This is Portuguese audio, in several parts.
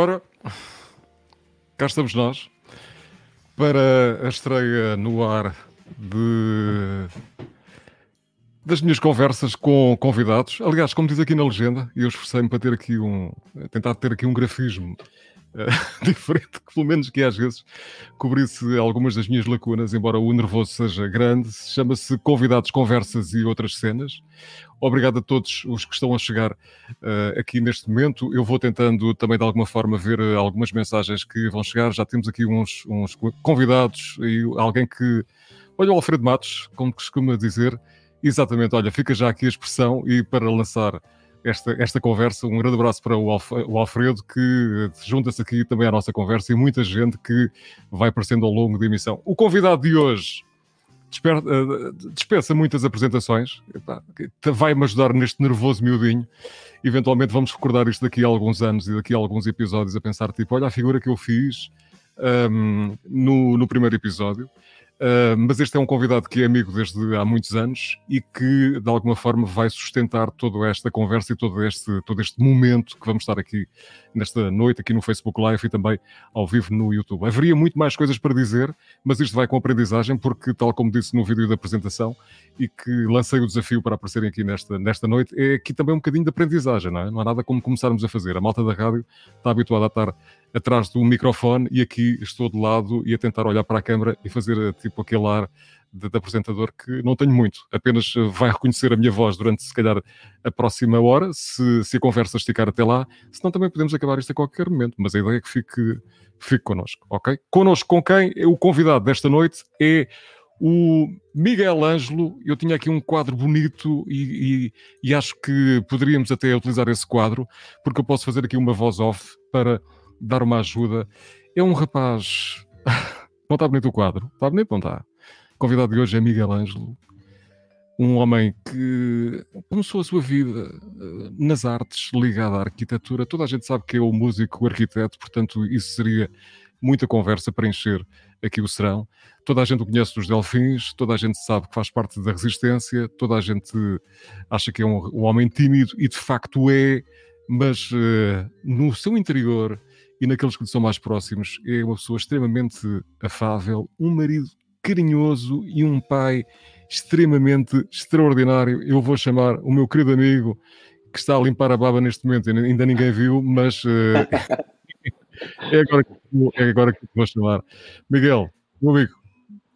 Ora, cá estamos nós para a estreia no ar de das minhas conversas com convidados. Aliás, como diz aqui na legenda, eu esforcei-me para ter aqui um tentar ter aqui um grafismo diferente, que pelo menos que às vezes cobrisse algumas das minhas lacunas, embora o nervoso seja grande, chama-se Convidados, Conversas e Outras Cenas. Obrigado a todos os que estão a chegar uh, aqui neste momento. Eu vou tentando também de alguma forma ver uh, algumas mensagens que vão chegar. Já temos aqui uns, uns convidados e alguém que. Olha o Alfredo Matos, como costuma dizer. Exatamente, olha, fica já aqui a expressão e para lançar esta, esta conversa, um grande abraço para o, Alf, o Alfredo, que junta-se aqui também à nossa conversa e muita gente que vai aparecendo ao longo da emissão. O convidado de hoje uh, dispensa muitas apresentações, vai-me ajudar neste nervoso miudinho. Eventualmente vamos recordar isto daqui a alguns anos e daqui a alguns episódios a pensar, tipo, olha a figura que eu fiz um, no, no primeiro episódio. Uh, mas este é um convidado que é amigo desde há muitos anos e que, de alguma forma, vai sustentar toda esta conversa e todo este, todo este momento que vamos estar aqui nesta noite, aqui no Facebook Live e também ao vivo no YouTube. Haveria muito mais coisas para dizer, mas isto vai com aprendizagem, porque, tal como disse no vídeo da apresentação e que lancei o desafio para aparecerem aqui nesta, nesta noite, é aqui também um bocadinho de aprendizagem, não é? Não há nada como começarmos a fazer. A malta da rádio está habituada a estar atrás do microfone e aqui estou de lado e a tentar olhar para a câmara e fazer tipo aquele ar de, de, apresentador que não tenho muito, apenas eh, vai reconhecer a minha voz durante se calhar a próxima hora, se, se a conversa esticar até lá, senão também podemos acabar isto a qualquer momento, mas a ideia é que fique, fique connosco, ok? Connosco com quem? O convidado desta noite é o Miguel Ângelo, eu tinha aqui um quadro bonito e, e, e, acho que poderíamos até utilizar esse quadro, porque eu posso fazer aqui uma voz off para dar uma ajuda. É um rapaz. Não está bonito o quadro? Está bonito, não está? O convidado de hoje é Miguel Ângelo, um homem que começou a sua vida eh, nas artes, ligado à arquitetura. Toda a gente sabe que é o músico, o arquiteto, portanto, isso seria muita conversa para encher aqui o serão. Toda a gente o conhece dos Delfins, toda a gente sabe que faz parte da resistência, toda a gente acha que é um, um homem tímido e de facto é, mas uh, no seu interior e naqueles que lhe são mais próximos é uma pessoa extremamente afável, um marido carinhoso e um pai extremamente extraordinário. Eu vou chamar o meu querido amigo que está a limpar a baba neste momento, ainda ninguém viu, mas uh, é, agora que, é agora que vou chamar. Miguel, meu amigo,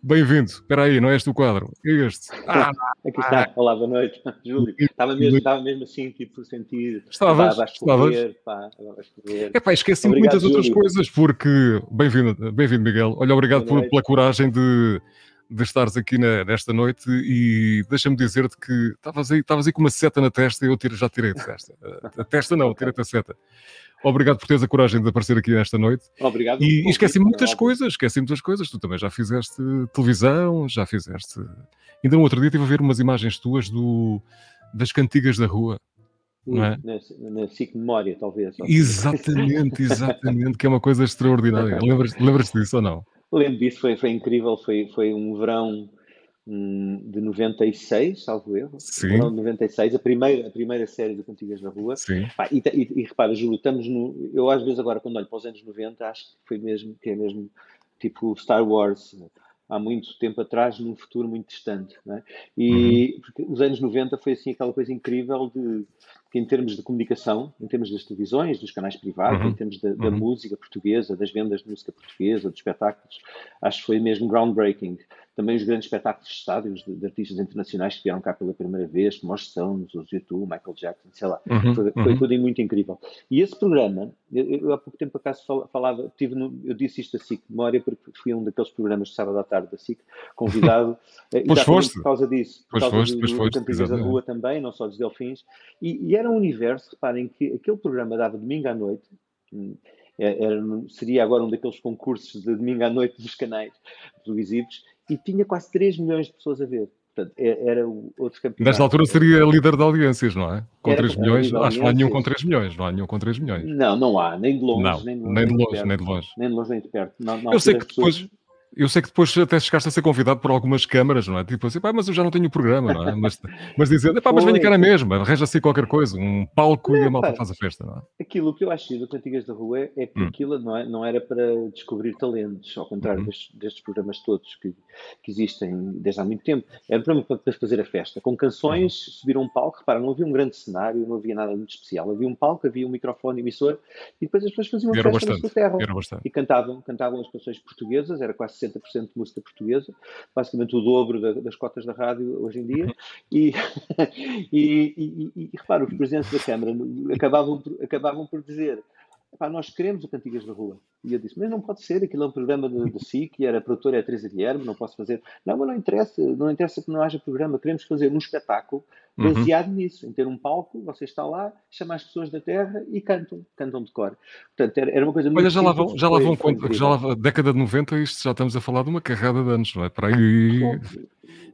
Bem-vindo. Espera aí, não é este o quadro? É este. Ah, Aqui está. Ah. Olá, boa noite, Júlio. Estava mesmo, estava mesmo assim, tipo, sentir. Estavas, estavas. É pá, esqueci obrigado, muitas Júlio. outras coisas, porque. Bem-vindo, bem-vindo, Miguel. Olha, obrigado por, pela coragem de, de estares aqui na, nesta noite e deixa-me dizer-te que estavas aí, estavas aí com uma seta na testa e eu tiro, já tirei a testa. A testa não, tirei-te a seta. Obrigado por teres a coragem de aparecer aqui nesta noite. Obrigado. E, e esqueci muitas coisas, esqueci muitas coisas. Tu também já fizeste televisão, já fizeste. Ainda no outro dia estive a ver umas imagens tuas do, das cantigas da rua. Não é? Na, na SIC Memória, talvez. Exatamente, exatamente, que é uma coisa extraordinária. Lembras-te lembras disso ou não? Lembro disso, foi, foi incrível. Foi, foi um verão de 96, salvo erro. Sim. Não, 96, a primeira, a primeira série de Cantigas da Rua. Sim. E, e, e, repara, Júlio, estamos no. Eu às vezes agora, quando olho para os anos 90, acho que foi mesmo, que é mesmo tipo Star Wars. Há muito tempo atrás, num futuro muito distante. É? E uhum. porque os anos 90 foi assim aquela coisa incrível de que em termos de comunicação, em termos das televisões, dos canais privados, uhum. em termos da, da uhum. música portuguesa, das vendas de música portuguesa, dos espetáculos, acho que foi mesmo groundbreaking também os grandes espetáculos de estádios de, de, artistas internacionais que vieram cá pela primeira vez, como os Stones, os YouTube, Michael Jackson, sei lá, uhum, foi, foi uhum. tudo muito incrível. E esse programa, eu, eu há pouco tempo acaso falava, tive no, eu disse isto a SIC memória porque fui um daqueles programas de sábado à tarde da SIC, convidado, eh, pois foste. por causa disso, por pois causa foste, do, do Cantigas da Rua também, não só dos Delfins, e, e, era um universo, reparem que aquele programa dava domingo à noite, hum, era, seria agora um daqueles concursos de domingo à noite dos canais televisivos, e tinha quase 3 milhões de pessoas a ver. Portanto, é, era outro campeonato. Nesta altura seria líder de audiências, não é? Com era 3 milhões, acho que não há nenhum com 3 milhões, não há nenhum com 3 milhões. Não, não há, nem de longe, não, nem, de longe, nem, de longe, nem de longe. Nem de longe, nem de perto. Não, Eu sei que depois, Eu sei que depois até chegaste a ser convidado por algumas câmaras, não é? Tipo assim, pá, mas eu já não tenho programa, não é? Mas, mas dizendo, pá, mas venha cá na mesma, arranja-se qualquer coisa, um palco não, e a malta pá, faz a festa, não é? Aquilo que eu acho do Cantigas da Rua é que hum. aquilo não, é, não era para descobrir talentos, ao contrário uhum. destes, destes, programas todos que, que, existem desde há muito tempo. Era para, para fazer a festa, com canções, uhum. subir um palco, repara, não havia um grande cenário, não havia nada muito especial. Havia um palco, havia um microfone emissor e depois as pessoas faziam uma festa bastante, na sua terra. E cantavam, cantavam as canções portuguesas, era quase 60% de música portuguesa, basicamente o dobro da, das cotas da rádio hoje em dia. Uhum. E, e, e, e, repara, os presidentes da Câmara acabavam por, acabavam por dizer nós queremos o Cantigas da Rua. E eu disse, mas não pode ser, aquilo é um programa de, de SIC, era produtora é a Teresa Guilherme, não posso fazer. Não, mas não interessa, não interessa que não haja programa, queremos fazer um espetáculo uhum. baseado uhum. nisso, em ter um palco, você está lá, chama as pessoas da terra e cantam, cantam de cor. Portanto, era, era uma coisa muito Olha, já lá vão, já lá vão já lá, década de 90, isto já estamos a falar de uma carrada de anos, não é? Para aí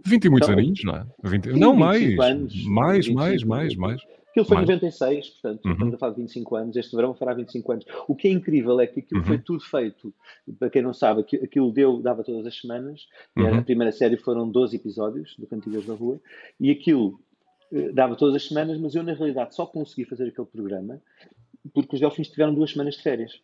20 e muitos então, aninhos, não é? 20, não, mais, anos, mais, mais, mais, mais. Aquilo foi em 96, portanto, uhum. estamos a falar de 25 anos. Este verão fará 25 anos. O que é incrível é que aquilo uhum. foi tudo feito. Para quem não sabe, aquilo deu, dava todas as semanas. Uhum. A primeira série foram 12 episódios do Cantigas da Rua. E aquilo eh, dava todas as semanas, mas eu, na realidade, só consegui fazer aquele programa porque os Delfins tiveram duas semanas de férias.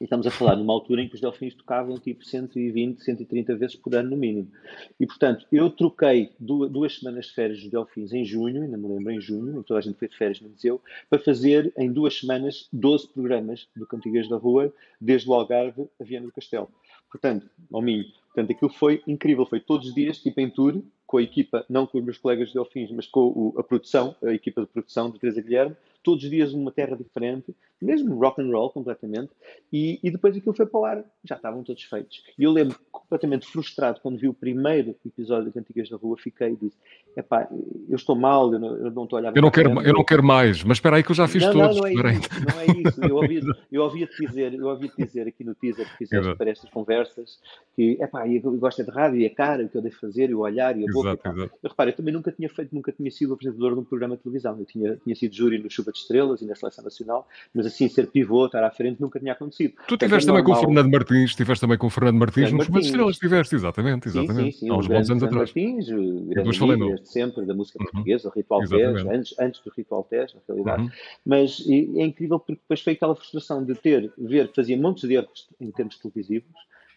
E estamos a falar numa altura em que os Delfins tocavam tipo 120, 130 vezes por ano no mínimo. E portanto, eu troquei duas, semanas de férias dos Delfins em junho, ainda me lembro, em junho, em toda a gente foi de férias no museu, para fazer em duas semanas 12 programas do Cantigas da Rua, desde o Algarve a Viana do Castelo. Portanto, ao mínimo. Portanto, aquilo foi incrível, foi todos os dias, tipo em tour, com a equipa, não com os meus colegas de Delfins, mas com o, a produção, a equipa de produção de Teresa Guilherme, todos os dias uma terra diferente, mesmo rock and roll completamente, e, e depois aquilo foi para o ar, já estavam todos feitos. E eu lembro completamente frustrado quando vi o primeiro episódio de Cantigas da Rua, fiquei e disse: epá, eu estou mal, eu não, eu não estou a olhar eu não quero Eu não quero mais, mas espera aí que eu já fiz não, todos. Não, não é isso, não é isso. Eu ouvi-te eu ouvi dizer, eu ouvi dizer aqui no teaser que fizeste para estas conversas que, epá, eu gosto é de rádio e a cara, o que eu devo fazer, e o olhar e a boca. Exato, exato. Eu reparo, eu também nunca tinha feito, nunca tinha sido apresentador de um programa de televisão. Eu tinha, tinha sido júri no Chuva de Estrelas e na Seleção Nacional, mas assim, ser pivô, estar à frente, nunca tinha acontecido. Tu estiveste é também com o Fernando Martins, estiveste também com o Fernando Martins no Chuva de Estrelas, estiveste, exatamente, exatamente. Sim, sim, sim, Há uns bons anos atrás. Martins, grande amigo, desde sempre, da música uhum. portuguesa, o Ritual Teste, antes, antes do Ritual Teste, na realidade. Uhum. Mas é incrível porque depois foi aquela frustração de ter, ver que fazia montes de erros em termos televisivos,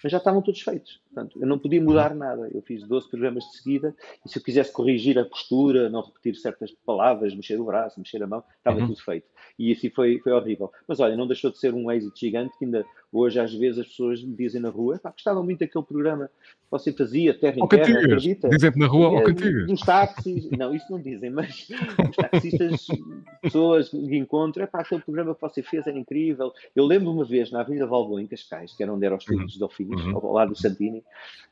mas já estavam todos feitos. Portanto, eu não podia mudar nada. Eu fiz 12 programas de seguida e se eu quisesse corrigir a postura, não repetir certas palavras, mexer o braço, mexer a mão, estava uhum. tudo feito. E assim foi, foi horrível. Mas olha, não deixou de ser um êxito gigante que ainda hoje às vezes as pessoas me dizem na rua, pá, gostava muito daquele programa que você fazia, Terra em Terra, acredita? Dizem-te na rua, é, Cantigas. Dos táxis, não, isso não dizem, mas os taxistas, pessoas de encontro, pá, aquele programa que você fez era incrível. Eu lembro uma vez na Avenida Valboa, em Cascais, que era onde eram os filhos uhum. dos Delfins, uhum. ao lado do Santini,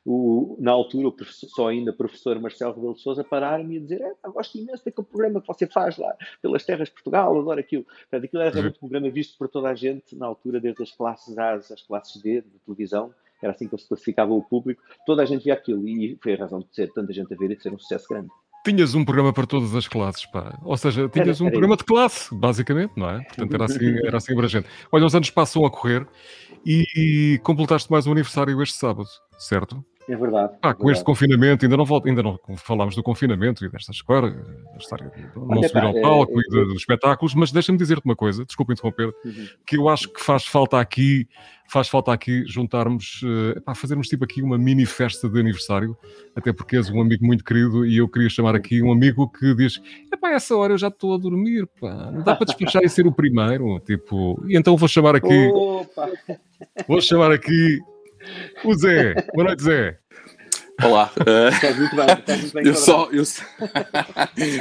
o, na altura, o só ainda professor Marcelo Rebelo de Souza parar-me e dizer: é, gosto imenso daquele programa que você faz lá, pelas terras de Portugal, adoro aquilo. Portanto, aquilo era realmente um programa visto por toda a gente na altura, desde as classes A às classes D de televisão. Era assim que se classificava o público. Toda a gente via aquilo e foi a razão de ser tanta gente a ver e de ser um sucesso grande. Tinhas um programa para todas as classes, pá. Ou seja, tinhas era, um era programa isso. de classe, basicamente, não é? Portanto, era assim, era assim abrangente. Olha, os anos passam a correr e, e completaste mais um aniversário este sábado, certo? É verdade. Ah, é com verdade. este confinamento, ainda não, volto, ainda não falámos do confinamento e desta história, da história de não subir ao palco é, é, e dos espetáculos, mas deixa-me dizer-te uma coisa, desculpa interromper, uhum. que eu acho que faz falta aqui, faz falta aqui juntarmos, uh, fazermos tipo aqui uma mini festa de aniversário, até porque és um amigo muito querido e eu queria chamar aqui um amigo que diz, epá, essa hora eu já estou a dormir, pá, não dá para despachar e ser o primeiro, tipo, e então vou chamar aqui, Opa. vou chamar aqui o Zé. Boa noite, Zé. Olá. Estás muito bem, estás muito bem eu, só, eu,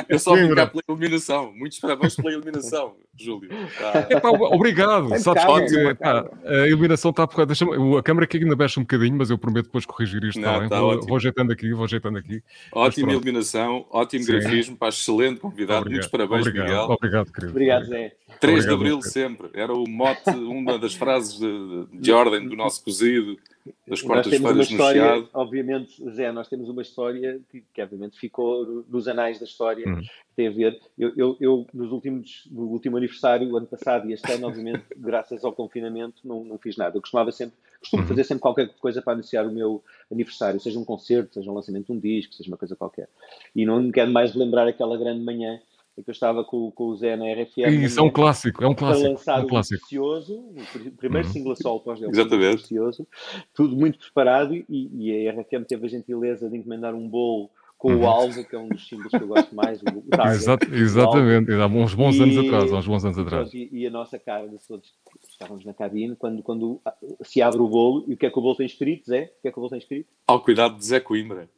eu só vim cá pela iluminação. Muitos parabéns pela iluminação, Júlio. Tá. Epá, obrigado. É Sabes que é, pá, a iluminação está por A câmera aqui ainda mexe um bocadinho, mas eu prometo depois corrigir isto. Não, tá vou, vou ajeitando aqui, vou ajeitando aqui. Ótima iluminação, ótimo Sim. grafismo, para excelente convidado. Obrigado. Muitos parabéns, obrigado. Miguel. Obrigado, querido. Obrigado, Zé. 3 obrigado, de Abril sempre. Era o mote, uma das frases de, de ordem do nosso cozido. Das quartas-feiras no Chiado. Obviamente, Zé, nós temos uma história que, que obviamente ficou nos anais da história, uhum. que tem a ver, eu, eu, eu, nos últimos, no último aniversário, ano passado e este ano, obviamente, graças ao confinamento, não, não fiz nada. Eu costumava sempre, costumo uhum. fazer sempre qualquer coisa para anunciar o meu aniversário, seja um concerto, seja um lançamento de um disco, seja uma coisa qualquer. E não me quero mais lembrar aquela grande manhã que eu estava com, com o Zé na RFM. Isso é um clássico, é um clássico. Para lançar é um clássico. Precioso, o primeiro uhum. single solo pós Exatamente. Precioso, tudo muito preparado e, e, a RFM teve a gentileza de encomendar um bolo com uhum. o Alvo, que é um dos símbolos que eu gosto mais, o Target, Exato, Exatamente, há uns bons e, anos atrás, uns bons anos atrás. E, e, a nossa cara de todos estávamos na cabine, quando, quando se abre o bolo, e o que é que o bolo tem escrito, Zé? O que é que o bolo tem escrito? Ao cuidado de Zé Coimbra.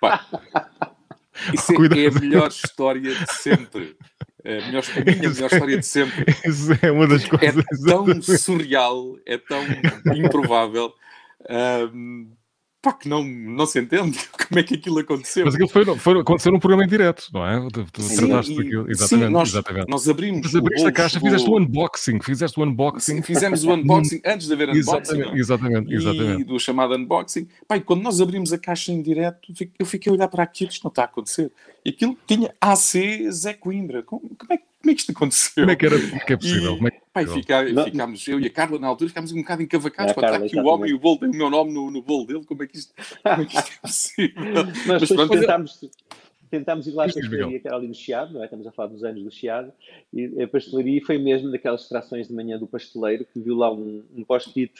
Pá. Isso é, é, a melhor história de sempre. A, melhor, a minha melhor história de sempre. Isso é uma das é coisas. É tão surreal, é tão improvável. Um, pá, que não, não se entende como é que aquilo aconteceu. Mas aquilo foi, foi, aconteceu num programa em direto, não é? Tu, tu sim, trataste daquilo. Exatamente, sim, nós, exatamente. Nós abrimos. Mas abriste a caixa, fizeste o unboxing, fizeste o unboxing. Sim, fizemos o unboxing antes de haver unboxing. Exatamente, é? exatamente, exatamente. E do chamado unboxing. Pai, quando nós abrimos a caixa em direto, eu fiquei a olhar para aquilo, isto não está a acontecer. E aquilo tinha AC Zé Coimbra. Como, como é que como é que isto aconteceu? Como é que, era, que é possível? E, é que pai, fica, ficámos, eu e a Carla, na altura, ficámos um bocado encavacados. É, Carla, está aqui exatamente. o homem e o bolo tem o meu nome no, no bolo dele. Como é que isto, como é, que isto é possível? Mas, Mas depois tentámos, tentámos ir lá à pastelaria, que era ali no Chiado, não é? Estamos a falar dos anos do Chiado. E a pastelaria foi mesmo daquelas extrações de manhã do pasteleiro que viu lá um, um post-it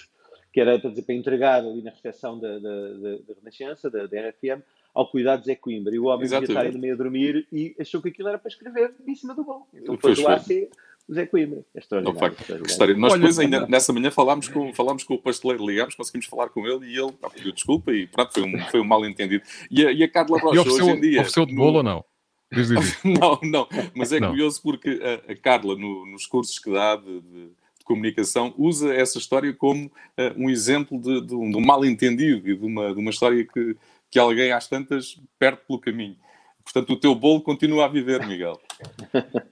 que era para, dizer, para entregar ali na recepção da, da, da, da Renascença, da, da RFM, ao cuidado de Zé Coimbra. E o homem devia estar ainda meio a dormir e achou que aquilo era para escrever em cima do bolo. Então foi do AC o Zé Coimbra. É extraordinário. Não. Nós Olha, depois, ainda nessa manhã, falámos com, falámos com o pasteleiro, ligámos, conseguimos falar com ele e ele ah, pediu desculpa e pronto, foi um, foi um mal entendido. E a, e a Carla Rocha, ofereceu, hoje em dia. Ofereceu de bolo no... ou não? Diz, diz. não, não, mas é não. curioso porque a, a Carla, no, nos cursos que dá de, de comunicação usa essa história como uh, um exemplo de, de, um, de um mal-entendido e de uma, de uma história que, que alguém às tantas perde pelo caminho. Portanto, o teu bolo continua a viver, Miguel.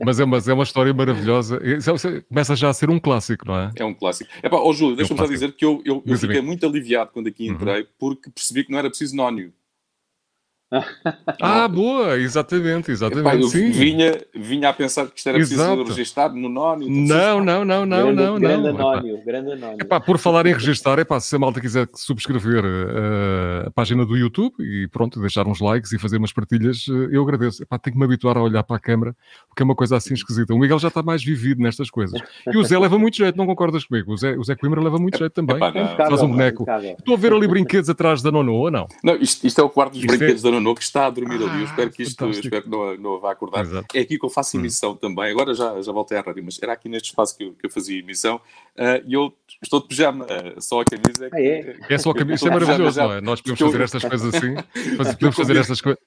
mas, é, mas é uma história maravilhosa. Começa já a ser um clássico, não é? É um clássico. Epá, oh, Júlio, deixa-me é um só dizer que eu, eu, eu fiquei muito aliviado quando aqui uhum. entrei, uhum. porque percebi que não era preciso nónio. Ah, boa, exatamente, exatamente. Epá, eu sim. Vinha, vinha a pensar que isto era preciso Exato. registrar no nónio. Não, não, não, não, grande, não, grande não. Anónio, grande anónio. Epá, por falar em registrar, epá, se a malta quiser subscrever uh, a página do YouTube e pronto, deixar uns likes e fazer umas partilhas, uh, eu agradeço. Epá, tenho que me habituar a olhar para a câmara, porque é uma coisa assim esquisita. O Miguel já está mais vivido nestas coisas. E o Zé leva muito jeito, não concordas comigo? O Zé, o Zé Coimbra leva muito jeito também. Epá, Faz um boneco. Estou a ver ali brinquedos atrás da Nono, ou não? Não, isto, isto é o quarto dos isto é brinquedos é... da Nono que está a dormir dormir ali. Eu espero que isto espero que não, não vá acordar. Exato. É aqui que eu faço hum. emissão hum. também. Agora já, já voltei à rádio, mas era aqui neste espaço que eu, que eu fazia emissão. Uh, e eu estou de pijama, uh, só a camisa. É, ah, é? é só a camisa, isso é maravilhoso, não é? Nós podemos fazer estas coisas assim. Podemos fazer estas coisas.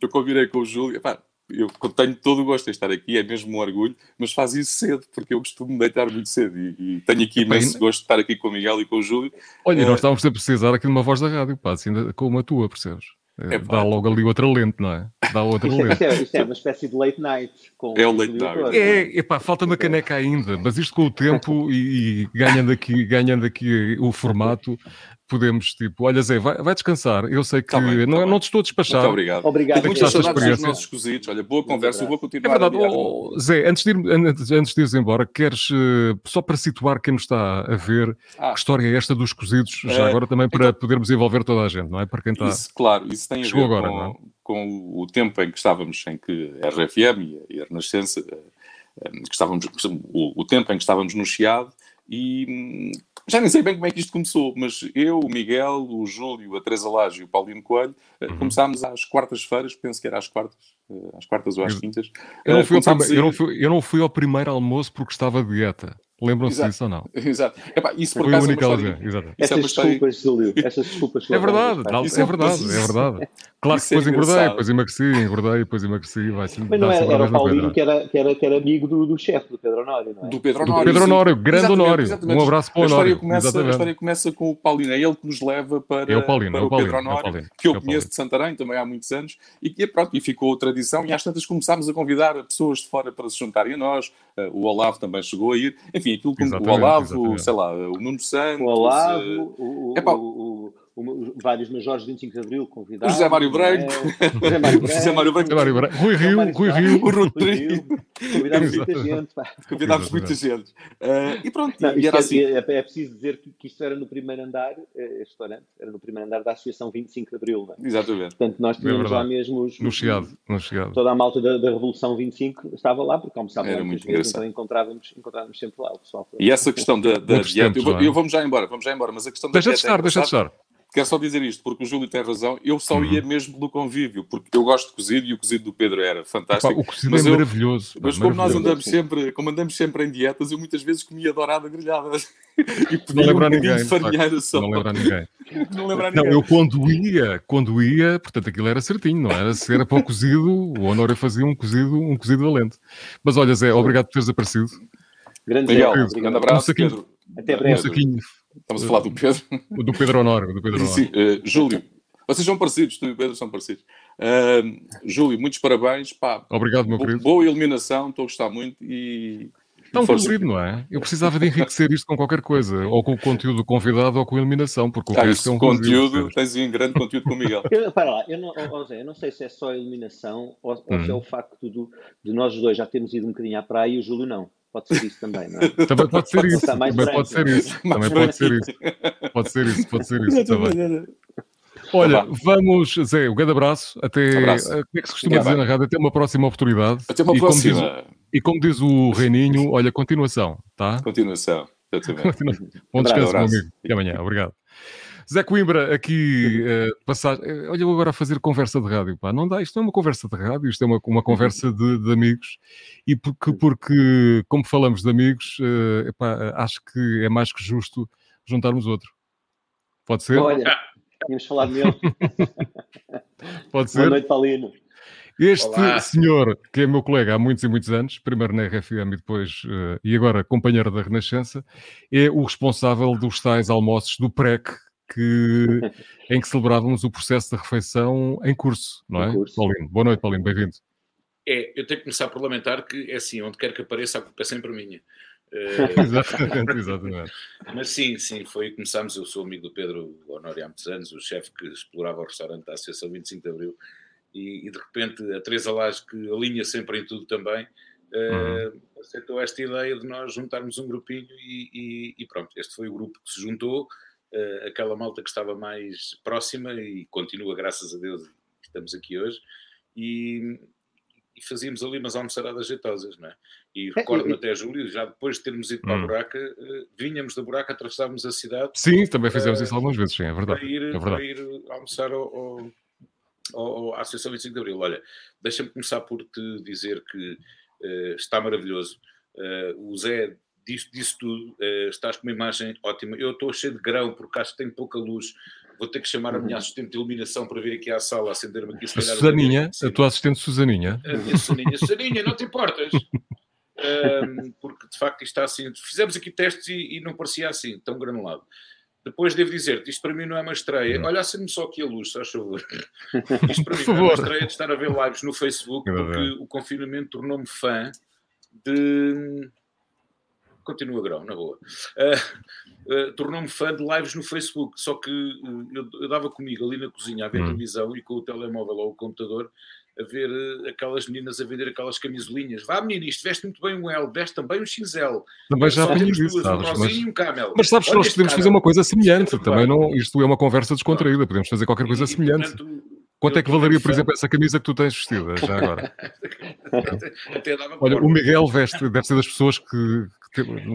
Eu combinei com o Júlio. Epá, eu tenho todo o gosto de estar aqui, é mesmo um orgulho, mas faz isso cedo, porque eu costumo me deitar muito cedo e, e tenho aqui imenso gosto de estar aqui com o Miguel e com o Júlio. Olha, uh, nós estávamos a precisar aqui de uma voz da rádio, pá, assim, como a tua, percebes? É, dá logo ali outra lente, não é? Dá outra isto, lente. Isto é, isto é, uma espécie de late night. é o late night. É, epá, falta uma caneca ainda, mas isto com o tempo e, e ganhando, aqui, ganhando aqui o formato, podemos, tipo, olha Zé, vai, vai descansar. Eu sei que tá bem, não, tá não te estou a despachar. Muito obrigado. Obrigado. Tenho muitas saudades dos nossos cozidos. Olha, boa conversa, eu vou continuar. É verdade. Oh, Zé, antes de, ir, antes, antes de ires embora, queres, uh, só para situar quem nos está a ver, ah. que história é esta dos cozidos, já uh, agora também para então, podermos envolver toda a gente, não é? Para quem está... Isso, claro, isso tem a ver agora, com, é? com, o tempo em que estávamos, em que a RFM e a Renascença, uh, que estávamos, o, o tempo em que estávamos no Chiado, e hum, já nem sei bem como é que isto começou, mas eu, o Miguel, o Júlio, a Teresa Laje e o Paulino Coelho eh, uhum. começámos às quartas-feiras, penso que era às quartas, eh, às quartas ou às quintas. Eu não, fui ao, prime... eu, não fui, eu não fui ao primeiro almoço porque estava de dieta. Lembram-se disso ou não? Exato. Epá, isso por acaso é uma história... Essas é desculpas, Júlio. Essas desculpas. É verdade, é, é verdade, é verdade. Claro que depois é engordei, depois emagreci, engordei, depois emagreci. Vai Mas não era, era o Paulinho que era, que, era, que era amigo do, do chefe, do Pedro Honório, não é? Do Pedro Honório. Do Pedro Honório, grande exatamente, Honório. Exatamente. Um abraço para o Honório. Começa, a história começa com o Paulino, é ele que nos leva para, é o, Paulino, para é o, Pedro Honório, que eu conheço de Santarém também há muitos anos, e que pronto, e ficou tradição, e às tantas começámos a convidar pessoas de fora para se juntarem a nós, uh, o Olavo também chegou a ir. Enfim, aquilo como o Olavo, sei lá, o Nuno Santos. O Olavo, uh, o, o, o, vários majores de 25 de Abril convidados. José Mário Branco. É, José Mário Branco. José Mário Branco. Mário Branco. Rui Rio. Rui Rio. O Rodrigo. Convidámos muita gente. Pá. Convidámos muita gente. Uh, e pronto. Não, e era é, assim. É, é, preciso dizer que, que, isto era no primeiro andar, eh, este restaurante, era no primeiro andar da Associação 25 de Abril. Não é? Exatamente. Portanto, nós tínhamos é lá mesmo os, no chegado, no chegado. toda a malta da, da, Revolução 25 estava lá, porque almoçava era muito vezes, então encontrávamos, encontrávamos sempre lá o pessoal. E essa questão da, da dieta, eu, eu vamos já embora, vamos já embora, mas a questão da deixa dieta. De estar, deixa de estar. Quero só dizer isto, porque o Júlio tem razão. Eu só uhum. ia mesmo pelo convívio, porque eu gosto de cozido e o cozido do Pedro era fantástico. Epá, o cozido mas é eu, maravilhoso. Mas como nós andamos sempre, como andamos sempre em dietas, eu muitas vezes comia dourada grelhada. e não lembrar um ninguém. Só. Não lembrar ninguém. não lembrar ninguém. Não, eu quando ia, quando ia, portanto aquilo era certinho, não era? Se era para o cozido, o Honório fazia um cozido, um cozido valente. Mas olha, Zé, obrigado por teres aparecido. Grande obrigado. Grande abraço, um Pedro. Até breve. Um saquinho Estamos a falar do Pedro. Do Pedro Honório. Do Pedro Honório. Sim, uh, Júlio, vocês são parecidos, tu e o Pedro são parecidos. Uh, Júlio, muitos parabéns. Pá, Obrigado, meu querido. Boa eliminação, estou a gostar muito e. Tão colorido, não é? Eu precisava de enriquecer isto com qualquer coisa, ou com o conteúdo convidado ou com a eliminação, porque o ah, resto é um conteúdo. Tens um grande conteúdo com o Miguel. Eu, para lá, eu não, oh, eu não sei se é só a eliminação ou, ou se é o facto do, de nós dois já termos ido um bocadinho à praia e o Júlio não. Pode ser isso também, não é? Também pode ser isso. Também pode ser isso. Também pode ser isso. Pode ser isso, pode ser isso também. Olha, vamos, Zé, um grande abraço. Até, abraço. como é que se costuma dizer na rádio? Até uma próxima oportunidade. Até uma e próxima. Como diz, e como diz o Reininho, olha, continuação, tá? Continuação. continuação. Bom descanso, meu amigo. Até amanhã. Obrigado. Zé Coimbra, aqui, uh, passar. Uh, olha, eu agora a fazer conversa de rádio, pá. Não dá, isto não é uma conversa de rádio, isto é uma, uma conversa de, de amigos. E porque, porque, como falamos de amigos, uh, epá, acho que é mais que justo juntarmos outro. Pode ser? Olha, tínhamos falado nele. Pode ser? Boa noite, Paulino. Este Olá. senhor, que é meu colega há muitos e muitos anos, primeiro na RFM e depois, uh, e agora companheiro da Renascença, é o responsável dos tais almoços do PREC, que, em que celebrávamos o processo de refeição em curso, não é? Curso. Paulino, boa noite, Paulino, bem-vindo. É, eu tenho que começar por lamentar que é assim, onde quer que apareça, a culpa é sempre minha. Uh... exatamente, exatamente. Mas sim, sim, foi. Começámos. Eu sou amigo do Pedro Honório há muitos anos, o chefe que explorava o restaurante da Associação 25 de Abril, e, e de repente a Teresa Lage, que alinha sempre em tudo também, uh, uhum. aceitou esta ideia de nós juntarmos um grupinho e, e, e, pronto, este foi o grupo que se juntou aquela malta que estava mais próxima e continua, graças a Deus, estamos aqui hoje. E, e fazíamos ali umas almoçaradas jeitosas, não é? E é, recordo-me até, Júlio, já depois de termos ido para a hum. buraca, uh, vinhamos da buraca, atravessávamos a cidade. Sim, também fizemos uh, isso algumas vezes, sim, é verdade. Para ir, é verdade. Para ir almoçar ao, ao, ao, à Associação 25 de Abril. Olha, deixa-me começar por te dizer que uh, está maravilhoso. o Zé disse, disse tudo, uh, estás com uma imagem ótima. Eu estou cheio de grão porque acho que tenho pouca luz. Vou ter que chamar a minha uhum. assistente de iluminação para vir aqui à sala, acender-me aqui. Se a Susaninha, a tua assistente Susaninha. A minha Susaninha. Susaninha, não te importas? um, porque de facto isto está assim. Fizemos aqui testes e, e não parecia assim, tão granulado. Depois devo dizer-te, isto para mim não é uma estreia. Não. Olha, acende-me só aqui a luz, faz favor. Isto para mim não é uma estreia de estar a ver lives no Facebook, porque o confinamento tornou-me fã de continua grão, na boa. Uh, uh, Tornou-me fã de lives no Facebook, só que uh, eu, eu, dava comigo ali na cozinha a ver hum. televisão e com o telemóvel ou o computador a ver aquelas meninas a vender aquelas camisolinhas. Vá, menina, isto veste muito bem um L, veste também um XL. Também já apanhei isso, sabes? Um mas, um camel. mas sabes que nós podemos fazer uma coisa semelhante. Também não, isto é uma conversa descontraída, podemos fazer qualquer coisa semelhante. Portanto, Quanto é que valeria, por exemplo, essa camisa que tu tens vestida já agora? Olha, o Miguel veste, deve ser das pessoas que,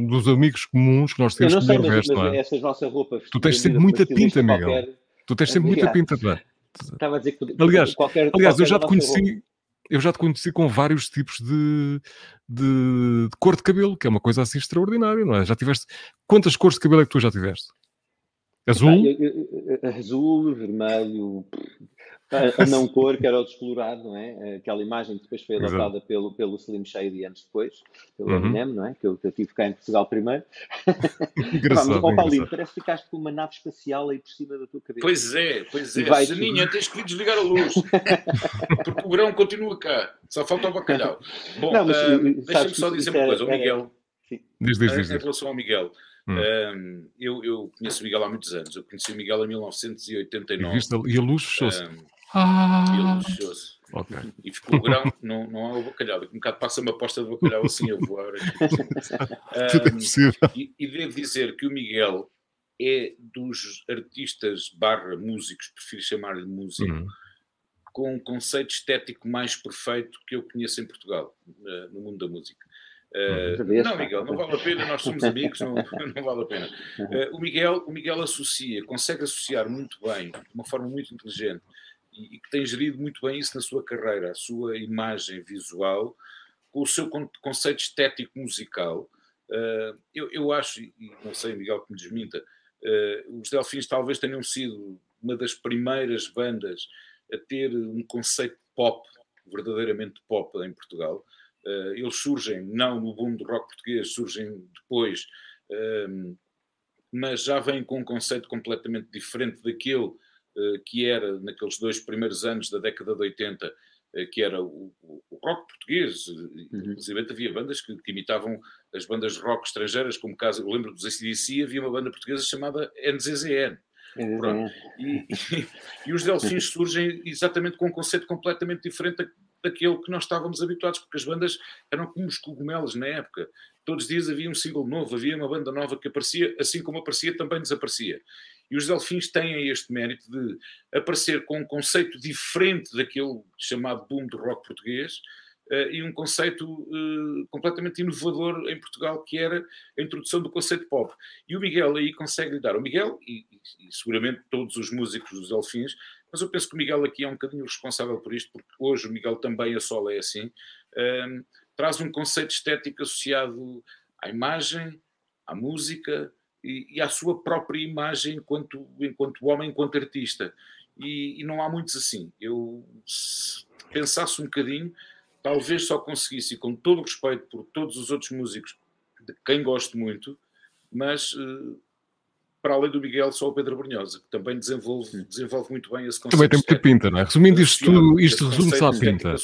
dos amigos comuns que nós temos veste, não é? Essas nossas roupas. Tu tens sempre muita pinta, Miguel. Qualquer... Tu tens sempre muita pinta, pá. Estava a dizer que aliás, qualquer, aliás qualquer eu já te conheci. Eu já te conheci com vários tipos de, de, de, cor de cabelo, que é uma coisa assim extraordinária, não é? Já tiveste. Quantas cores de cabelo é que tu já tiveste? Azul? Azul, vermelho, a, a, não cor, que era o descolorado, não é? Aquela imagem que depois foi adotada pelo, pelo Slim Shady anos depois, pelo uhum. Eminem, não é? Que eu, que eu tive cá em Portugal primeiro. Engraçado, Vamos, ó, Paulinho, parece que ficaste com uma nave espacial aí por cima da tua cabeça. Pois é, pois é. Janinha, tens que desligar a luz. porque o grão continua cá. Só falta o bacalhau. Bom, uh, deixa-me só dizer uma coisa. O Miguel, Diz, diz, diz, em relação ao Miguel, hum. um, eu, eu, conheço o Miguel há muitos anos. Eu conheci o Miguel em 1989. E, viste, e a luz fechou-se. Um, ah. E fechou-se. Okay. E ficou o grão, não, não há o bacalhau. Daqui um bocado passa uma aposta de bacalhau assim a voar. um, e, e devo dizer que o Miguel é dos artistas barra músicos, prefiro chamar-lhe músico, uhum. com um conceito estético mais perfeito que eu conheço em Portugal, no mundo da música. Uh, não, Miguel, não vale a pena, nós somos amigos, não, não vale a pena. Uh, o, Miguel, o Miguel associa, consegue associar muito bem, de uma forma muito inteligente, e, que tem gerido muito bem isso na sua carreira, a sua imagem visual, com o seu conceito estético musical. Uh, eu, eu acho, e não sei, Miguel, que me desminta, os Delfins talvez tenham sido uma das primeiras bandas a ter um conceito pop, verdadeiramente pop em Portugal. Uh, eles surgem, não no boom do rock português, surgem depois, mas já vêm com um conceito completamente diferente daquele que era naqueles dois primeiros anos da década de 80, eh, que era o, o, rock português. Uhum. Inclusive havia bandas que, que, imitavam as bandas rock estrangeiras, como caso, eu lembro dos ACDC, havia uma banda portuguesa chamada NZZN. E, e, e, os Delfins surgem exatamente com um conceito completamente diferente daquele que nós estávamos habituados, porque as bandas eram como os cogumelos na época. Todos os dias havia um single novo, havia uma banda nova que aparecia, assim como aparecia, também desaparecia. E os Delfins têm este mérito de aparecer com um conceito diferente daquele chamado boom do rock português, Uh, e um conceito uh, completamente inovador em Portugal, que era a introdução do conceito pop. E o Miguel aí consegue lhe dar. O Miguel, e, e, seguramente todos os músicos dos Delfins, mas eu penso que o Miguel aqui é um bocadinho responsável por isto, porque hoje o Miguel também a solo é assim, um, traz um conceito estético associado à imagem, à música e, e à sua própria imagem enquanto, enquanto homem, enquanto artista. E, e não há muitos assim. Eu, se pensasse um bocadinho, talvez só conseguisse, com todo o respeito por todos os outros músicos, de quem gosto muito, mas uh, para além do Miguel, só o Pedro Brunhosa, que também desenvolve, desenvolve muito bem esse conceito. Também tem muita pinta, não é? Resumindo isto isto resume-se à pinta.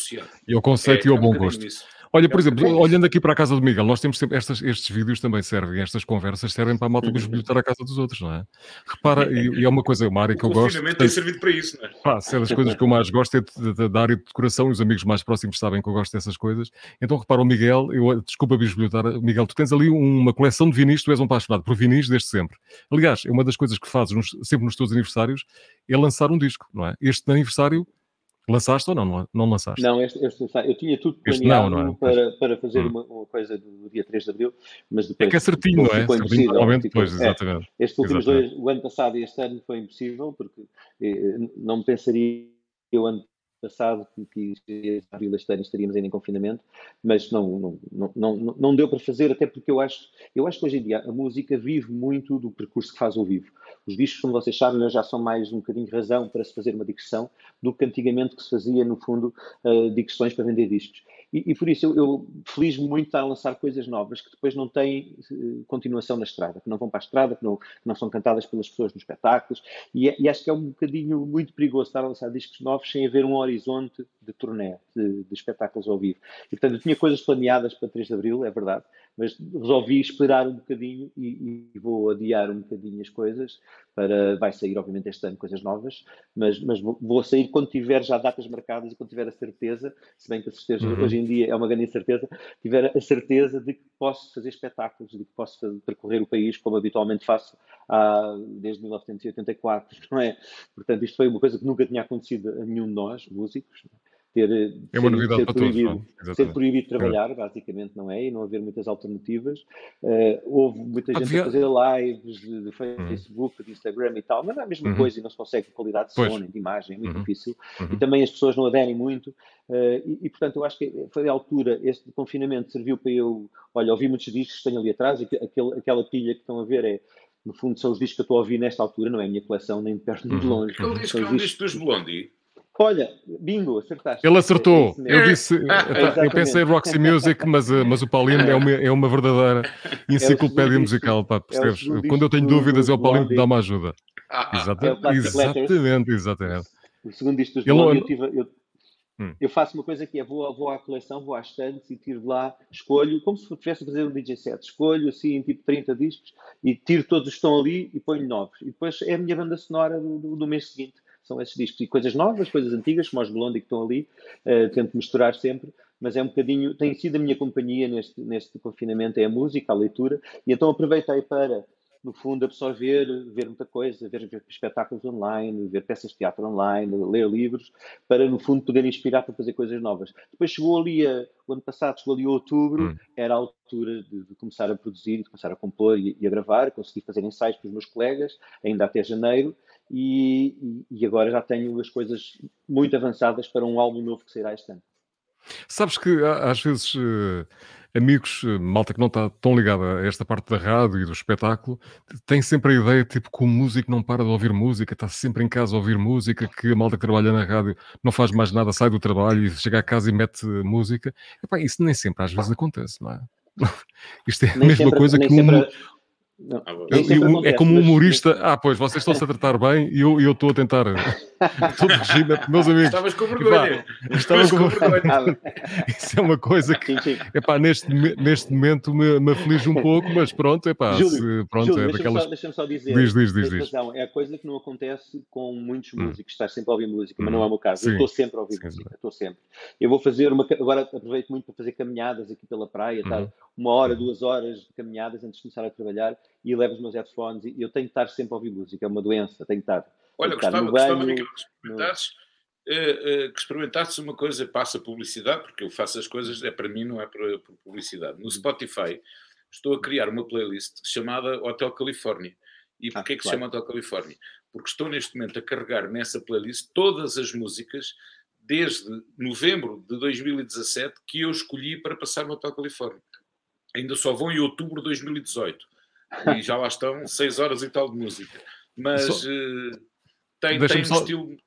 E ao conceito é, e ao é um bom gosto. Isso. Olha, por exemplo, olhando aqui para a casa do Miguel, nós temos sempre estas, estes vídeos também servem, estas conversas servem para a malta bisbilhotar a casa dos outros, não é? Repara, e, e é uma coisa, uma área que eu gosto. O tem servido para isso, não é? Pá, é das coisas que eu mais gosto é de, de, da área de decoração e os amigos mais próximos sabem que eu gosto dessas coisas. Então repara, o Miguel, eu, desculpa bisbilhotar, Miguel, tu tens ali uma coleção de vinis, tu és um apaixonado por vinis desde sempre. Aliás, é uma das coisas que fazes nos, sempre nos teus aniversários é lançar um disco, não é? Este aniversário Lançaste ou não? Não lançaste? Não, este, este, eu tinha tudo planeado não, não é? para, para fazer hum. uma, uma, coisa do dia 3 de Abril, mas depois... É que é certinho, não é? Certinho, depois, é, exatamente. Estes últimos exatamente. dois, o ano passado e este ano foi impossível, porque eh, não me pensaria eu ano passado que, que abril este ano estaríamos ainda em confinamento, mas não, não, não, não, não deu para fazer, até porque eu acho, eu acho que hoje em dia a música vive muito do percurso que faz ao vivo. Os discos, como vocês sabem, já são mais um bocadinho razão para se fazer uma digressão do que antigamente que se fazia, no fundo, uh, digressões para vender discos. E, e por isso eu, eu feliz muito estar a lançar coisas novas que depois não têm uh, continuação na estrada, que não vão para a estrada, que não, que não são cantadas pelas pessoas nos espetáculos. E, é, e, acho que é um bocadinho muito perigoso estar a lançar discos novos sem haver um horizonte de turnê, de, de espetáculos ao vivo. E portanto eu tinha coisas planeadas para 3 de Abril, é verdade, mas resolvi esperar um bocadinho e, e, vou adiar um bocadinho as coisas para vai sair obviamente este ano coisas novas mas, mas vou sair quando tiver já datas marcadas e quando tiver a certeza se bem que a certeza uhum. hoje em dia é uma grande incerteza tiver a certeza de que posso fazer espetáculos de que posso fazer, percorrer o país como habitualmente faço há, desde 1984 não é portanto isto foi uma coisa que nunca tinha acontecido a nenhum de nós músicos ter, é uma ser, novidade ser para proibido, todos, ser proibido trabalhar, é. basicamente, não é? E não haver muitas alternativas. Uh, houve muita gente Havia... a fazer lives de, de uhum. Facebook, uhum. de Instagram e tal, mas não é a mesma uhum. coisa e não se consegue qualidade de som, de imagem, é muito uhum. difícil. Uhum. E também as pessoas não aderem muito. Uh, e, e, portanto, eu acho que foi a altura, este confinamento serviu para eu, olha, ouvi muitos discos que tenho ali atrás, e aquele, aquela pilha que estão a ver é no fundo são os discos que eu estou a ouvir nesta altura, não é a minha coleção nem de perto nem de uhum. longe. Ele diz que é um disco dos Blondie. Olha, bingo, acertaste. Ele acertou. É, é eu disse, é, eu pensei Roxy Music, mas, eh, mas o Paulino é uma, é uma verdadeira é enciclopédia musical, pá, percebes? Quando eu tenho dúvidas, é o Paulino que dá uma ajuda. Ah, ah. exatamente, exatamente, exatamente. O segundo disco dos Blondie, eu, tive, eu, hum. eu, faço uma coisa que é, vou, vou à coleção, vou às estantes e tiro de lá, escolho, como se estivesse a fazer um DJ set, escolho assim, tipo 30 discos, e tiro todos os que estão ali e ponho novos. E depois é a minha banda sonora do, do, do mês seguinte são esses discos. E coisas novas, coisas antigas, como os Blondie que estão ali, uh, tento misturar sempre, mas é um bocadinho, tem sido a minha companhia neste, neste confinamento, é a música, a leitura, e então aproveitei para no fundo, absorver, ver muita coisa, ver, ver, espetáculos online, ver peças de teatro online, ler livros, para, no fundo, poder inspirar para fazer coisas novas. Depois chegou ali, a, o ano passado, chegou ali outubro, hum. era a altura de, de, começar a produzir, de começar a compor e, e, a gravar, consegui fazer ensaios com os meus colegas, ainda até janeiro, e, e agora já tenho as coisas muito avançadas para um álbum novo que sairá este ano. Sabes que às vezes uh, amigos, uh, malta que não está tão ligada a esta parte da rádio e do espetáculo, tem sempre a ideia tipo que o músico não para de ouvir música, está sempre em casa a ouvir música, que a malta que trabalha na rádio não faz mais nada, sai do trabalho e chega a casa e mete música. Epá, isso nem sempre às vezes acontece, não é? Isto é a nem mesma sempre, coisa que um, não, ah, eu, eu, é como um humorista. Mas... Ah, pois, vocês estão-se a tratar bem e eu estou a tentar. Estou de regime, meus amigos. Estavas com vergonha. Estavas com vergonha. Isso é uma coisa que, epá, neste, neste momento me, me aflige um pouco, mas pronto, epá, Júlio, se, pronto, Júlio, é daquelas. Deixa-me só, dizer. Diz, diz, diz, diz. É a coisa que não acontece com muitos hum. músicos, estás sempre a ouvir música, mas não é o meu caso. Sim. Eu estou sempre a ouvir Sim, música, estou sempre. Eu vou fazer uma. Agora aproveito muito para fazer caminhadas aqui pela praia, uhum. uma hora, duas horas de caminhadas antes de começar a trabalhar e levo os meus headphones e eu tenho que estar sempre a ouvir música, é uma doença, tenho que estar. Olha, estar gostava, gostava banho, que experimentasses, no... uh, uh, que experimentasses uma coisa, passa publicidade, porque eu faço as coisas, é para mim, não é para, para publicidade. No Spotify estou a criar uma playlist chamada Hotel Califórnia. E ah, porquê ah, que claro. se chama Hotel Califórnia? Porque estou neste momento a carregar nessa playlist todas as músicas desde novembro de 2017 que eu escolhi para passar no Hotel Califórnia. Ainda só vão em outubro de 2018 e já lá estão 6 horas e tal de música. Mas Só... uh, tem, tem um só... estilo.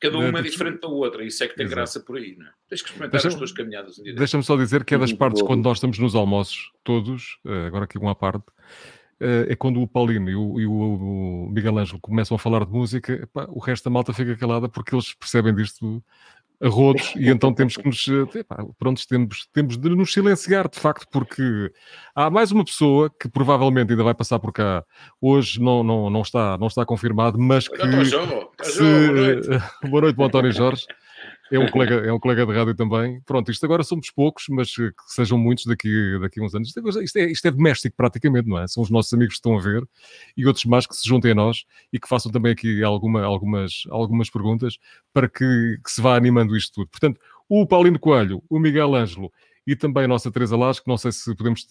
Cada uma é diferente da outra, isso é que tem Exato. graça por aí, não é? Tens que experimentar Deixa... as tuas caminhadas. Um Deixa-me só dizer que é das partes quando nós estamos nos almoços, todos, eh, agora aqui uma parte, eh, é quando o Paulino e o, e o Miguel Ângelo começam a falar de música, epá, o resto da malta fica calada porque eles percebem disto a rodos e então temos que nos eh, epá, pronto, temos, temos de nos silenciar de facto porque há mais uma pessoa que provavelmente ainda vai passar por cá. Hoje não, não, não, está, não está confirmado mas que se, boa noite, boa noite para António Jorge é um, colega, é um colega de rádio também. Pronto, isto agora somos poucos, mas que sejam muitos daqui, daqui a uns anos. Isto é, isto, é, isto é doméstico praticamente, não é? São os nossos amigos que estão a ver e outros mais que se juntem a nós e que façam também aqui alguma, algumas, algumas perguntas para que, que se vá animando isto tudo. Portanto, o Paulino Coelho, o Miguel Ângelo e também a nossa Teresa Lasco, não sei se podemos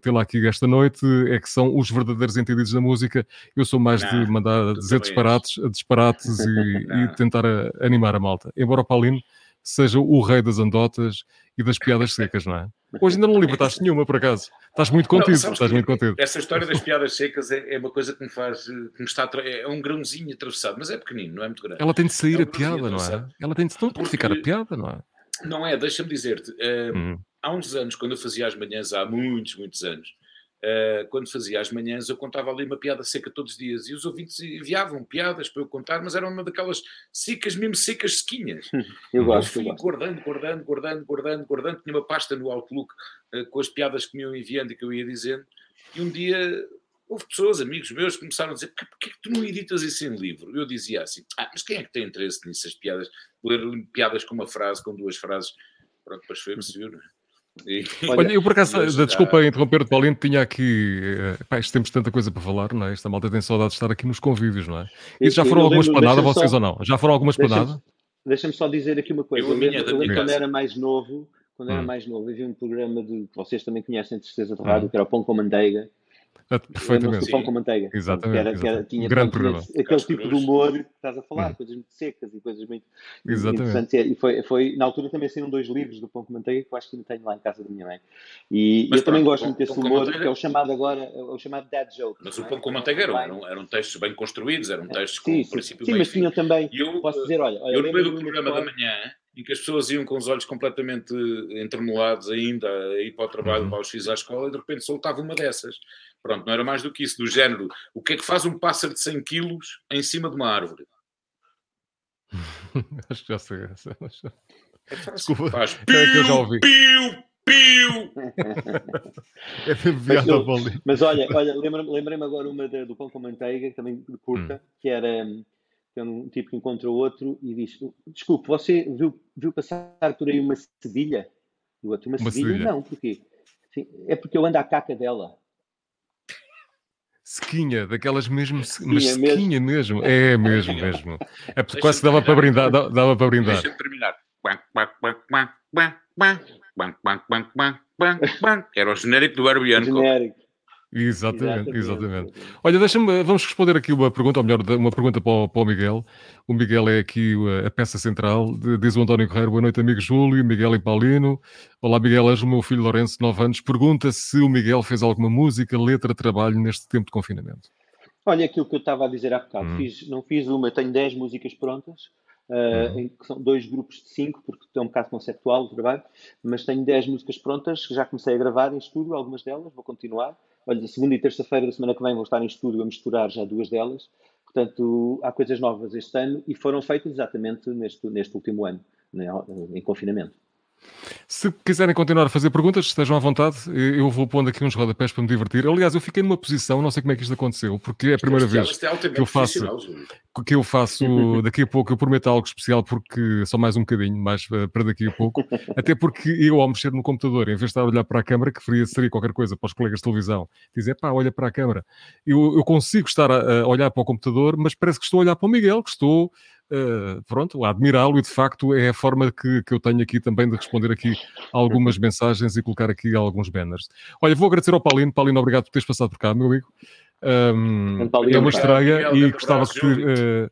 tê-la aqui esta noite, é que são os verdadeiros entendidos da música. Eu sou mais não, de mandar dizer disparates, disparates e, e, tentar a, animar a malta. Embora o Paulino seja o rei das andotas e das piadas secas, não é? Hoje ainda não libertaste nenhuma, por acaso. Estás muito contido, não, estás muito contido. Essa história das piadas secas é, é, uma coisa que me faz, que me está, é um grãozinho atravessado, mas é pequenino, não é muito grande. Ela tem de sair é um a piada, não é? Ela tem de, não pode ficar a piada, não é? Não é, deixa-me dizer-te, uh, hum. há uns anos, quando eu fazia as manhãs, há muitos, muitos anos, uh, quando fazia as manhãs, eu contava ali uma piada seca todos os dias e os ouvintes enviavam piadas para eu contar, mas eram uma daquelas secas, mesmo secas, sequinhas. Eu gosto. Eu fui guardando, guardando, guardando, guardando, guardando. Tinha uma pasta no Outlook uh, com as piadas que me iam enviando e que eu ia dizendo. E um dia houve pessoas, amigos meus, que começaram a dizer: porquê é que tu não editas isso em livro? Eu dizia assim: ah, mas quem é que tem interesse nisso, as piadas? Ler piadas com uma frase, com duas frases. Pronto, depois foi o que se viu, não é? E... Olha, eu por acaso, já... desculpa interromper o Paulinho, tinha aqui, eh, pá, temos tanta coisa para falar, não é? Esta malta tem saudade de estar aqui nos convívios, não é? E já foram algumas planadas, vocês só... ou não? Já foram algumas planadas? Deixa-me só dizer aqui uma coisa. Eu, eu lembro, eu lembro quando era mais novo, quando hum. era mais novo, havia um programa de, que vocês também conhecem de certeza de rádio, hum. que era o Pão com Manteiga, Perfeitamente. pão com manteiga. Exatamente. Era, exatamente. Era, tinha, grande programa. Aquele tipo de humor que estás a falar, hum. coisas muito secas e coisas muito exatamente. E foi, foi, na altura também saíram dois livros do pão com manteiga que eu acho que ainda tenho lá em casa da minha mãe. E Mas, eu também gosto muito desse humor, que é o chamado agora, é o chamado dad joke. Mas o pão com manteiga eram, eram, eram textos bem construídos, eram textos com sim, um princípio sim, bem mas tinham também, eu, posso dizer, olha... olha eu no meio do programa da manhã em que as pessoas iam com os olhos completamente entremolados ainda a ir para o trabalho, uhum. para os X à escola, e de repente soltava uma dessas. Pronto, não era mais do que isso, do género, o que é que faz um pássaro de 100 quilos em cima de uma árvore? Acho que já sei essa. É Desculpa, faz piu, é que eu já ouvi. piu, piu. é mas, eu, mas olha, olha lembrei-me agora uma de, do pão com manteiga, também curta, hum. que era que é um tipo que encontra outro e diz: Desculpe, você viu, viu passar por aí uma cedilha? E o outro, uma, uma cedilha? cedilha? Não, porquê? Sim, é porque eu ando à caca dela. Sequinha, daquelas mesmo, sequinha mas sequinha mesmo. mesmo. É mesmo, mesmo. É porque quase dava para brindar. Dava para brindar. Deixa-me terminar. Era o genérico do Herbie Hancock. Genérico. Exatamente, exatamente, exatamente. Olha, deixa-me, vamos responder aqui uma pergunta, ou melhor, uma pergunta para o, para o Miguel. O Miguel é aqui a, peça central, diz o António Correia, boa noite, amigo Júlio, Miguel e Paulino. Olá, Miguel, és o meu filho Lourenço, 9 anos. Pergunta se o Miguel fez alguma música, letra, trabalho neste tempo de confinamento. Olha, aquilo que eu estava a dizer há bocado, hum. fiz, não fiz uma, tenho 10 músicas prontas, uh, em que são dois grupos de 5, porque é um bocado conceptual o trabalho, mas tenho 10 músicas prontas, que já comecei a gravar em estúdio, algumas delas, vou continuar Olha, segunda e terça-feira da semana que vem vou estar em estúdio a misturar já duas delas. Portanto, há coisas novas este ano e foram feitas exatamente neste, neste último ano, né, em confinamento. Se quiserem continuar a fazer perguntas, estejam à vontade. Eu vou pondo aqui uns rodapés para me divertir. Aliás, eu fiquei numa posição, não sei como é que isto aconteceu, porque é a primeira vez é que eu faço que eu faço daqui a pouco. Eu prometo algo especial, porque só mais um bocadinho, mais eh, para daqui a pouco. Até porque eu, ao mexer no computador, em vez de estar a olhar para a câmara, que seria qualquer coisa para os colegas de televisão, dizer pá, olha para a câmara. Eu, eu consigo estar a, a olhar para o computador, mas parece que estou a olhar para o Miguel, que estou uh, pronto, a admirá-lo e de facto é a forma que, que eu tenho aqui também de responder aqui algumas mensagens e colocar aqui alguns banners. Olha, vou agradecer ao Paulino. Paulino, obrigado por teres passado por cá, meu amigo. Um, é uma estreia e gostava que uh,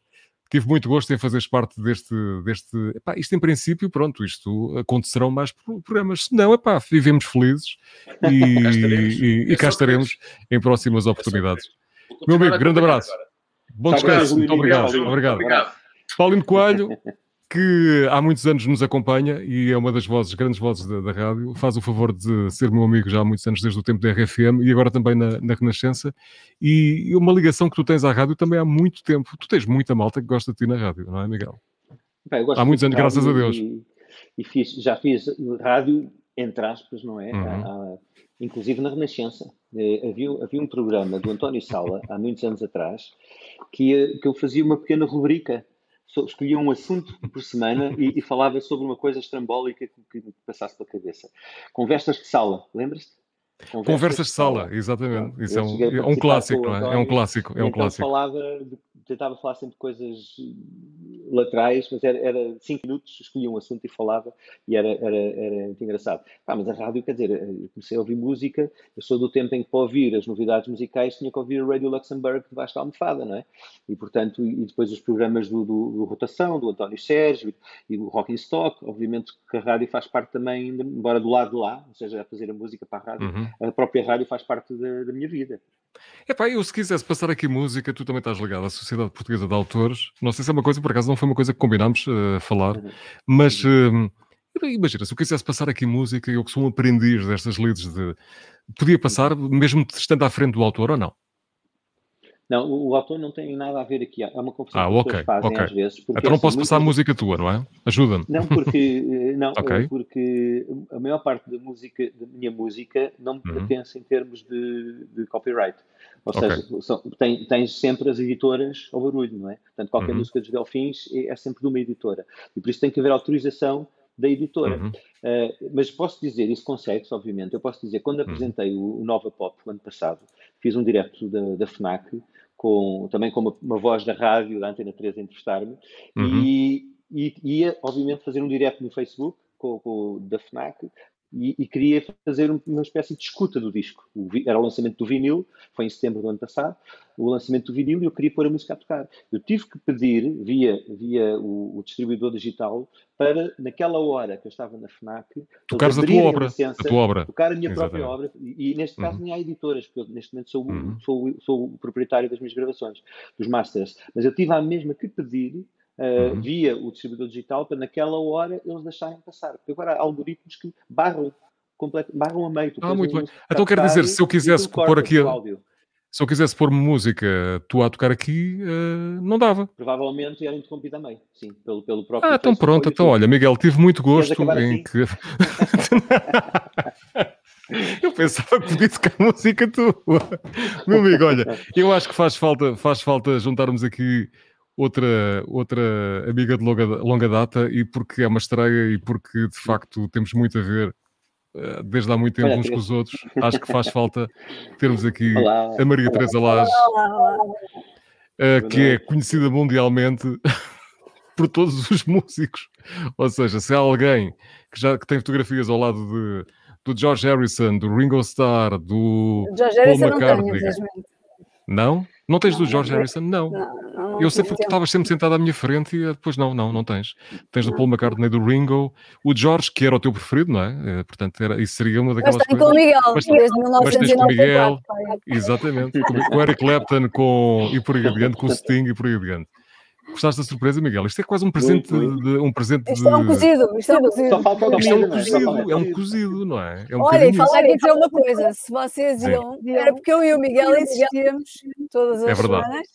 tive muito gosto em fazeres parte deste. deste epá, isto, em princípio, pronto, isto acontecerão mais programas. Se não, epá, vivemos felizes e, cá estaremos, e, e cá estaremos em próximas oportunidades. Meu amigo, grande abraço. Bom descanso. Muito obrigado. Obrigado. obrigado. Paulino Coelho, que há muitos anos nos acompanha e é uma das vozes, grandes vozes da, da, rádio, faz o favor de ser meu amigo já há muitos anos, desde o tempo da RFM e agora também na, na Renascença. E, e, uma ligação que tu tens à rádio também há muito tempo. Tu tens muita malta que gosta de ti na rádio, não é, Miguel? Bem, há muitos anos, graças a Deus. E, e fiz, já fiz rádio, entre aspas, não é? Uhum. Há, há, inclusive na Renascença. Eh, havia, havia um programa do António Sala, há muitos anos atrás, que, que eu fazia uma pequena rubrica escolhia um assunto por semana e, e, falava sobre uma coisa estrambólica que, passasse pela cabeça. Conversas de sala, lembras-te? Conversas, Conversas de sala, sala. exatamente. Isso é um, é um clássico, não é? É um clássico. É um então clássico. falava de tentava falar sempre coisas laterais, mas era, era cinco minutos, escolhia um assunto e falava, e era, era, era muito engraçado. Ah, mas a rádio, quer dizer, eu comecei a ouvir música, eu sou do tempo em que para ouvir as novidades musicais tinha que ouvir a Radio Luxemburg debaixo da almofada, não é? E portanto, e depois os programas do, do, do Rotação, do António Sérgio e do Rock in Stock, obviamente que a rádio faz parte também, embora do lado de lá, ou seja, a fazer a música para a rádio, uhum. a própria rádio faz parte da, da minha vida. Epá, eu se quisesse passar aqui música, tu também estás ligado à Sociedade Portuguesa de Autores. Não sei se é uma coisa, por acaso não foi uma coisa que combinámos uh, falar, uhum. mas uh, imagina, se eu quisesse passar aqui música, eu que sou um aprendiz destas leads de. Podia passar, mesmo estando à frente do autor ou não? Não, o, autor não tem nada a ver aqui. É uma confusão ah, que as fazem okay. às vezes. Porque, então não assim, posso passar a música tua, não é? Ajuda-me. Não, porque, eh, não, okay. porque a maior parte da música, da minha música, não me uhum. pertence em termos de, de copyright. Ou okay. seja, são, tem, tens sempre as editoras ao barulho, não é? Portanto, qualquer uhum. música dos Delfins é, é sempre de uma editora. E por isso tem que haver autorização da editora. Uhum. Uh, mas posso dizer, isso consegue-se, obviamente. Eu posso dizer, quando uhum. apresentei o, o Nova Pop o ano passado, fiz um direto da, da FNAC, com, também com uma, uma, voz da rádio, da Antena 3, a entrevistar-me, uhum. e, e ia, obviamente, fazer um direto no Facebook, com, com, da FNAC, e, e, queria fazer uma espécie de escuta do disco. O, era o lançamento do vinil, foi em setembro do ano passado, o lançamento do vinil e eu queria pôr a música a tocar. Eu tive que pedir, via, via o, o distribuidor digital, para, naquela hora que eu estava na FNAC, tocares a tua obra, licença, a tua obra. tocar a minha Exatamente. própria obra, e, e neste caso uhum. nem há editoras, porque eu neste momento sou, uhum. sou, sou o proprietário das minhas gravações, dos masters, mas eu tive a mesma que pedir Uh, uhum. via o distribuidor digital para naquela hora eles deixarem passar. Porque agora há algoritmos que barram, completo, barram a meio. ah, muito bem. Então quer dizer, se eu quisesse pôr aqui. Se eu quisesse pôr música tu a tocar aqui, uh, não dava. Provavelmente era interrompido a meio, sim, pelo, pelo próprio. Ah, então pronto, então olha, Miguel, tive muito gosto em assim? que. Eu pensava que podia tocar música tua. Meu amigo, olha, eu acho que faz falta, faz falta juntarmos aqui outra, outra amiga de longa, longa data e porque é uma estreia e porque de facto temos muito a ver eh, desde há muito tempo Olha, uns com os outros. Acho que faz falta termos aqui olá, a Maria olá, Teresa Lage, uh, que é conhecida mundialmente por todos os músicos. Ou seja, se há alguém que já que tem fotografias ao lado de, do George Harrison, do Ringo Starr, do George Paul Harrison McCartney. Não, não? Não tens do George Harrison? Não. eu sei porque estavas sempre sentado à minha frente e depois não, não, não tens. Tens do Paul McCartney, do Ringo, o George, que era o teu preferido, não é? Eh, portanto, era, isso seria uma daquelas mas coisas. com o Miguel, mas, desde 1994. com o Miguel, exatamente. com o Eric Clapton com, e por aí adiante, com o Sting e por aí adiante. Gostaste da surpresa, Miguel? Isto é quase um presente muito, de, um presente Isto é um cozido, isto é um cozido. Só falta o isto é um cozido, é um cozido, não é? é um Olha, e falar aqui dizer uma coisa, se vocês iam, era porque eu e o Miguel insistíamos todas as é semanas,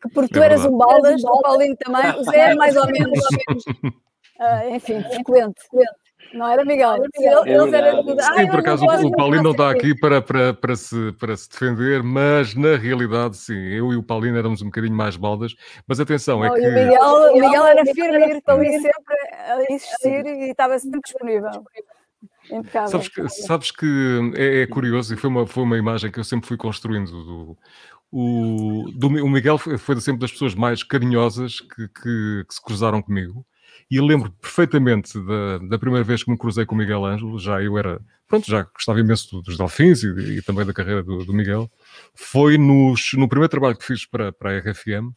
que porque tu é eras um baldas, o Paulinho também, o Zé é mais ou menos, uh, enfim, frequente. Não era Miguel. Eles é eram tudo. Sim, por acaso o, Paulinho não está aqui para, para, para, se, para se defender, mas na realidade, sim, eu e o Paulinho éramos um bocadinho mais baldas. Mas atenção, é que. O Miguel, o Miguel era firme, estava ali sempre a insistir e estava sempre disponível. Sabes que, sabes que é, é, curioso e foi uma, foi uma imagem que eu sempre fui construindo do, o, do, o Miguel foi, foi sempre das pessoas mais carinhosas que, que, que se cruzaram comigo. E lembro perfeitamente da, da, primeira vez que me cruzei com o Miguel Ângelo, já eu era, pronto, já gostava imenso dos Delfins e, e também da carreira do, do, Miguel. Foi nos, no primeiro trabalho que fiz para, para a RFM,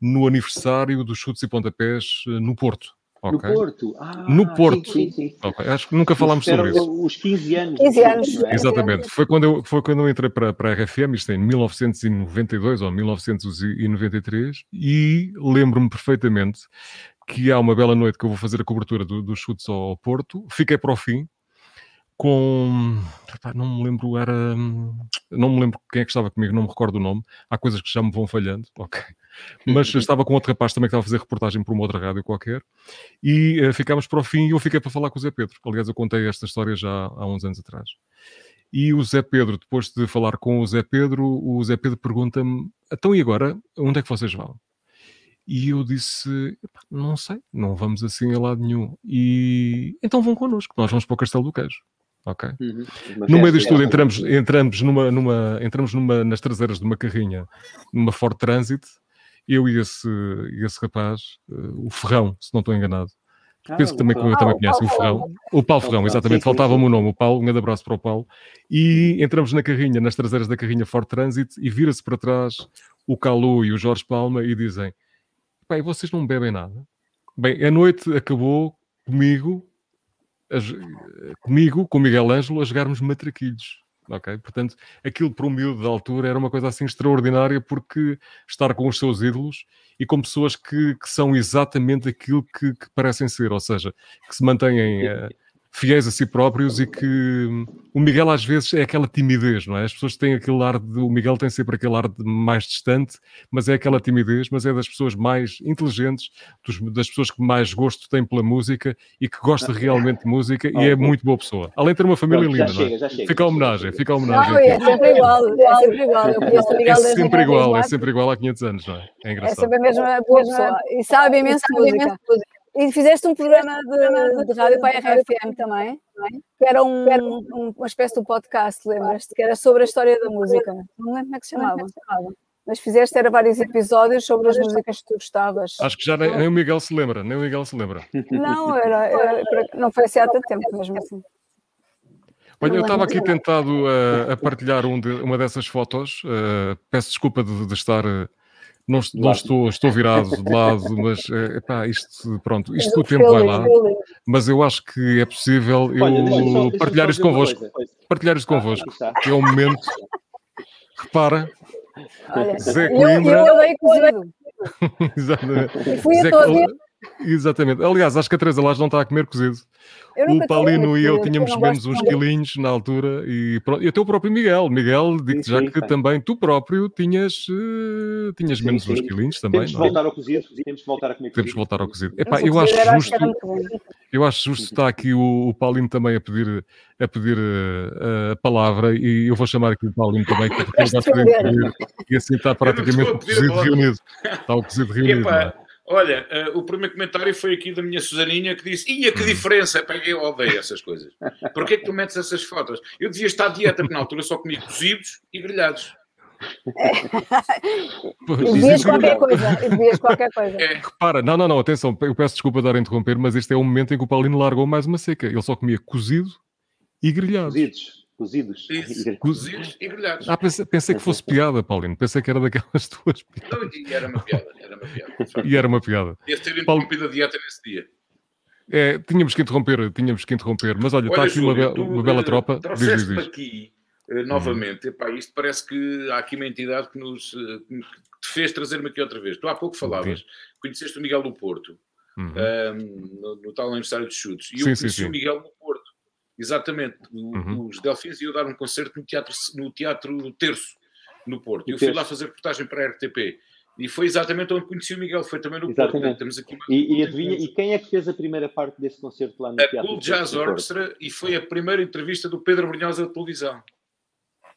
no aniversário dos chutes e pontapés eh, no Porto. Okay. No Porto? Ah, no Porto. Sim, sim, sim. Okay. Acho que nunca falámos sobre isso. Os 15 anos. 15 anos. É? Exatamente. Foi quando, eu, foi quando eu entrei para, para a RFM, isto é em 1992 ou 1993, e lembro-me perfeitamente que há uma bela noite que eu vou fazer a cobertura dos do chutes ao Porto. Fiquei para o fim com. não me lembro, era. Não me lembro quem é que estava comigo, não me recordo o nome. Há coisas que já me vão falhando, ok. Mas estava com outro rapaz também que estava a fazer reportagem para uma outra rádio qualquer e uh, ficámos para o fim e eu fiquei para falar com o Zé Pedro. Aliás, eu contei esta história já há uns anos atrás. E o Zé Pedro, depois de falar com o Zé Pedro, o Zé Pedro pergunta-me: então e agora? Onde é que vocês vão? E eu disse: não sei, não vamos assim a lado nenhum. E então vão connosco, nós vamos para o Castelo do Queijo. Ok? Uhum. No meio disto tudo, entramos, entramos, numa, numa, entramos numa, nas traseiras de uma carrinha, numa Ford Transit, eu e esse, esse rapaz, uh, o Ferrão, se não estou enganado. Ah, Penso que também, eu também conhece o Ferrão. O Paulo Ferrão, exatamente. Faltava-me o nome, o Paulo. Um grande abraço para o Paulo. E entramos na carrinha, nas traseiras da carrinha Ford Transit, e vira-se para trás o Calu e o Jorge Palma e dizem: Pai, vocês não bebem nada. Bem, a noite acabou comigo, a, comigo, com o Miguel Ângelo, a jogarmos matraquilhos. Ok? Portanto, aquilo para um miúdo da altura era uma coisa assim extraordinária porque estar com os seus ídolos e com pessoas que, que são exatamente aquilo que, que, parecem ser, ou seja, que se mantêm uh, fiéis a si próprios e que hum, o Miguel às vezes é aquela timidez, não é? As pessoas têm aquele ar de. O Miguel tem sempre aquele ar de mais distante, mas é aquela timidez, mas é das pessoas mais inteligentes, dos, das pessoas que mais gosto têm pela música e que gosta realmente de música e é muito boa pessoa. Além de ter uma família linda, não é? Chega, fica a homenagem, fica a homenagem. Não, é sempre igual, é sempre igual. Eu conheço o Miguel é sempre igual, é sempre igual há 500 anos, não é? É engraçado. É sempre a mesma boa pessoa e sabe imenso de música. E fizeste um programa de, de rádio para a RFM também, que era um, um, uma espécie de podcast, lembras-te? Que era sobre a história da música. Não lembro como é que se chamava. Mas fizeste, era vários episódios sobre as músicas que tu gostavas. Acho que já nem, nem o Miguel se lembra, nem o Miguel se lembra. Não, era, era, não foi assim há tanto tempo mesmo assim. Olha, eu estava aqui tentado a, a partilhar um de, uma dessas fotos. Uh, peço desculpa de, de estar. Uh, não, não estou, estou virado de lado, mas epá, isto, pronto, isto o tempo vai lá. Mas eu acho que é possível eu Olha, deixa só, deixa partilhar isto convosco. Partilhar isto ah, convosco. É o momento. Repara, Olha, Zé Coimbra. Eu, eu cozido. Exatamente. Fui Zé, a Exatamente. Aliás, acho que a Teresa Lage não está a comer cozido o Paulino e eu tínhamos menos uns quilinhos na altura e, pronto, e até o próprio Miguel. Miguel, digo já que também tu próprio tinhas, uh, tinhas sim, menos sim. uns quilinhos também. Temos de é? voltar ao cozido, temos de voltar a comer Temos de voltar ao cozido. Epá, eu, acho justo, eu acho justo está aqui o, o Paulino também a pedir, a, pedir uh, a palavra e eu vou chamar aqui o Paulino também, porque ele vai poder pedir, e assim está praticamente o cozido reunido. Está o cozido reunido. Olha, uh, o primeiro comentário foi aqui da minha Susaninha que disse: Ia, que diferença! Eu odeio essas coisas. Porquê que tu metes essas fotos? Eu devia estar de dieta, porque na altura só comia cozidos e grelhados. Devias qualquer coisa. Qualquer coisa. É. Repara, não, não, não, atenção, eu peço desculpa de dar a interromper, mas este é o momento em que o Paulino largou mais uma seca. Ele só comia cozido e grelhados. Cozidos cozidos. Isso, cozidos e grelhados. Ah, pensei, pensei, que fosse piada, Paulino. Pensei que era daquelas tuas piadas. Não, e era uma piada. Era uma piada. e era uma piada. Ia ter interrompido a dieta nesse dia. É, tínhamos que interromper, tínhamos que interromper. Mas olha, está aqui Júlio, uma, be uma, bela uh, tropa. Diz, diz, aqui, uh, novamente, uhum. epá, isto parece que há aqui uma entidade que nos uh, que te fez trazer-me aqui outra vez. Tu há pouco falavas, okay. conheceste o Miguel do Porto, uhum. um, no, no, tal aniversário de chutes, e eu sim, conheci sim, sim. o Miguel no Porto. Exatamente. Uhum. Os Delfins iam dar um concerto no Teatro, no teatro Terço, no Porto. E eu fui lá fazer reportagem para a RTP. E foi exatamente onde conheci o Miguel, foi também no exatamente. Porto. aqui e, e, adivinha, e quem é que fez a primeira parte desse concerto lá no a Teatro Cool Jazz Orchestra e foi a primeira entrevista do Pedro Brunhosa da televisão.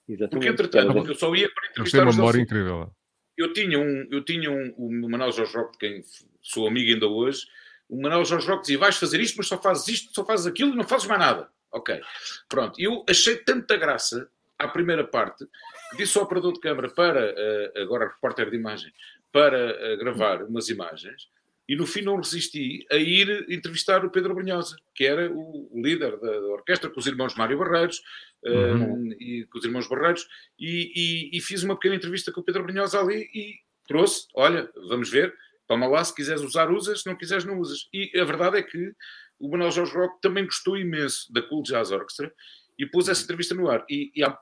Exatamente. Porque, entretanto, eu só ia para entrevistar uma memória incrível. Eu tinha um, eu tinha um, o Manuel Jorge Roque, quem sou amigo ainda hoje, o Manuel Jorge Roque dizia, vais fazer isto, mas só fazes isto, só fazes aquilo e não fazes mais nada. Ok. Pronto. Eu achei tanta graça à primeira parte que disse ao operador de câmara para, uh, agora repórter de imagem, para uh, gravar umas imagens e no fim não resisti a ir entrevistar o Pedro Brunhosa, que era o, líder da, da, orquestra, com os irmãos Mário Barreiros, uhum. uh, e com os irmãos Barreiros, e, e, e, fiz uma pequena entrevista com o Pedro Brunhosa ali e trouxe, olha, vamos ver, toma lá, se quiseres usar, usas, se não quiseres, não usas. E a verdade é que o Manuel Jorge Roque também gostou imenso da Cool Jazz Orchestra e pôs essa entrevista no ar. E, e há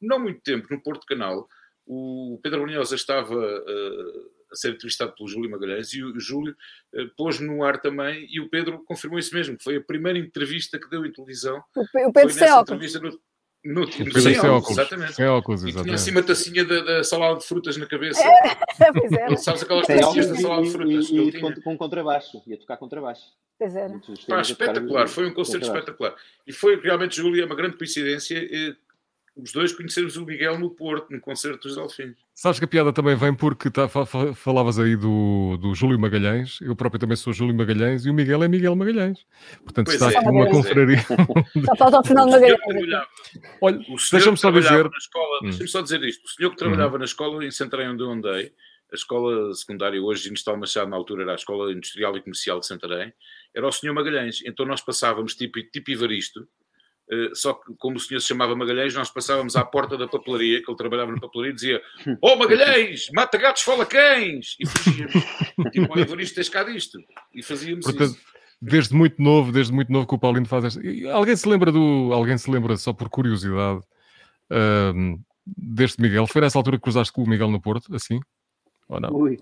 não muito tempo, no Porto Canal, o Pedro Brunhosa estava uh, a ser entrevistado pelo Júlio Magalhães e o Júlio uh, pôs no ar também e o Pedro confirmou isso mesmo, foi a primeira entrevista que deu em televisão. O Pedro sem óculos. No, no, no, sem, sem óculos, exatamente. Sem óculos, exatamente. E tinha assim uma tacinha da, da, salada de frutas na cabeça. É, pois é. Sabes aquelas tacinhas da salada de frutas? E, e, e com, com contrabaixo, ia tocar contrabaixo. Pois era. Pá, espetacular, foi um concerto espetacular. E foi realmente, Júlia, uma grande coincidência eh, os dois conhecermos o Miguel no Porto, no concerto dos Delfins. Sabes que a piada também vem porque tá, falavas aí do, do Júlio Magalhães, eu próprio também sou Júlio Magalhães e o Miguel é Miguel Magalhães. Portanto, pois está é, aqui uma confraria. Só falta o final de Magalhães. Olha, deixa-me só dizer. Escola, hum. Deixa-me só dizer isto. O senhor que trabalhava hum. na escola em Santarém, onde eu andei, a escola secundária hoje, Industrial Machado, na altura era a Escola Industrial e Comercial de Santarém, era o senhor Magalhães. Então nós passávamos tipo, tipo Ivaristo, só que como o senhor se chamava Magalhães, nós passávamos à porta da papelaria, que ele trabalhava na papelaria, e dizia: Oh Magalhães, mata gatos, fala cães! E fugíamos. tipo, o Ivaristo tens cá disto. E fazíamos Portanto, isso. Desde muito novo, desde muito novo que o Paulino faz esta. Alguém se lembra do. Alguém se lembra, só por curiosidade, uh, deste Miguel? Foi nessa altura que cruzaste com o Miguel no Porto, assim? Ou não? Ui.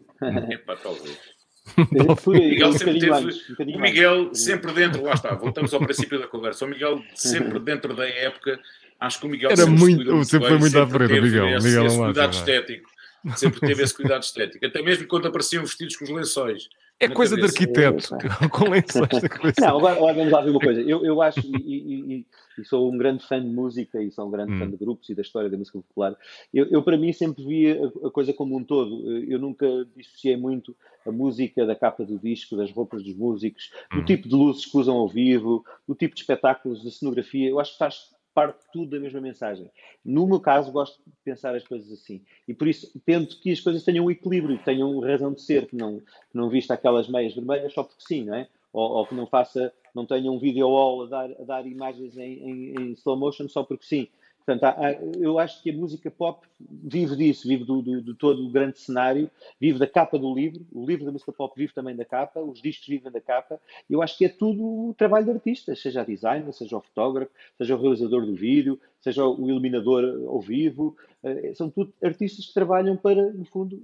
Epá, talvez. O Miguel, sempre, teve, antes, um o Miguel sempre dentro, lá está, voltamos ao princípio da conversa. O Miguel sempre dentro da época, acho que o Miguel Era sempre, muito, sempre foi muito à frente, Miguel. Esse, Miguel esse cuidado estético, sempre teve esse cuidado estético, até mesmo quando apareciam vestidos com os lençóis. É coisa cabeça. de arquiteto, com lençóis da. Não, agora, agora vamos lá ver uma coisa. Eu, eu acho, e, e, e, sou um grande fã de música e sou um grande hum. fã de grupos e da história da música popular. Eu, eu para mim, sempre via a, a, coisa como um todo. Eu nunca dissociei muito a música da capa do disco, das roupas dos músicos, do hum. tipo de luzes que usam ao vivo, do tipo de espetáculos, da cenografia. Eu acho que faz parte tudo da mesma mensagem. No meu caso, gosto de pensar as coisas assim. E por isso tento que as coisas tenham um equilíbrio, tenham razão de ser, que não, que não vista aquelas meias vermelhas só porque sim, não é? Ou, ou que não faça não tenha um video wall a dar, a dar imagens em, em, em slow motion só porque sim. Portanto, há, há, eu acho que a música pop vive disso, vive do, do, do, todo o grande cenário, vive da capa do livro, o livro da música pop vive também da capa, os discos vivem da capa. Eu acho que é tudo o trabalho de artistas, seja a designer, seja o fotógrafo, seja o realizador do vídeo, seja o iluminador ao vivo. Eh, são tudo artistas que trabalham para, no fundo,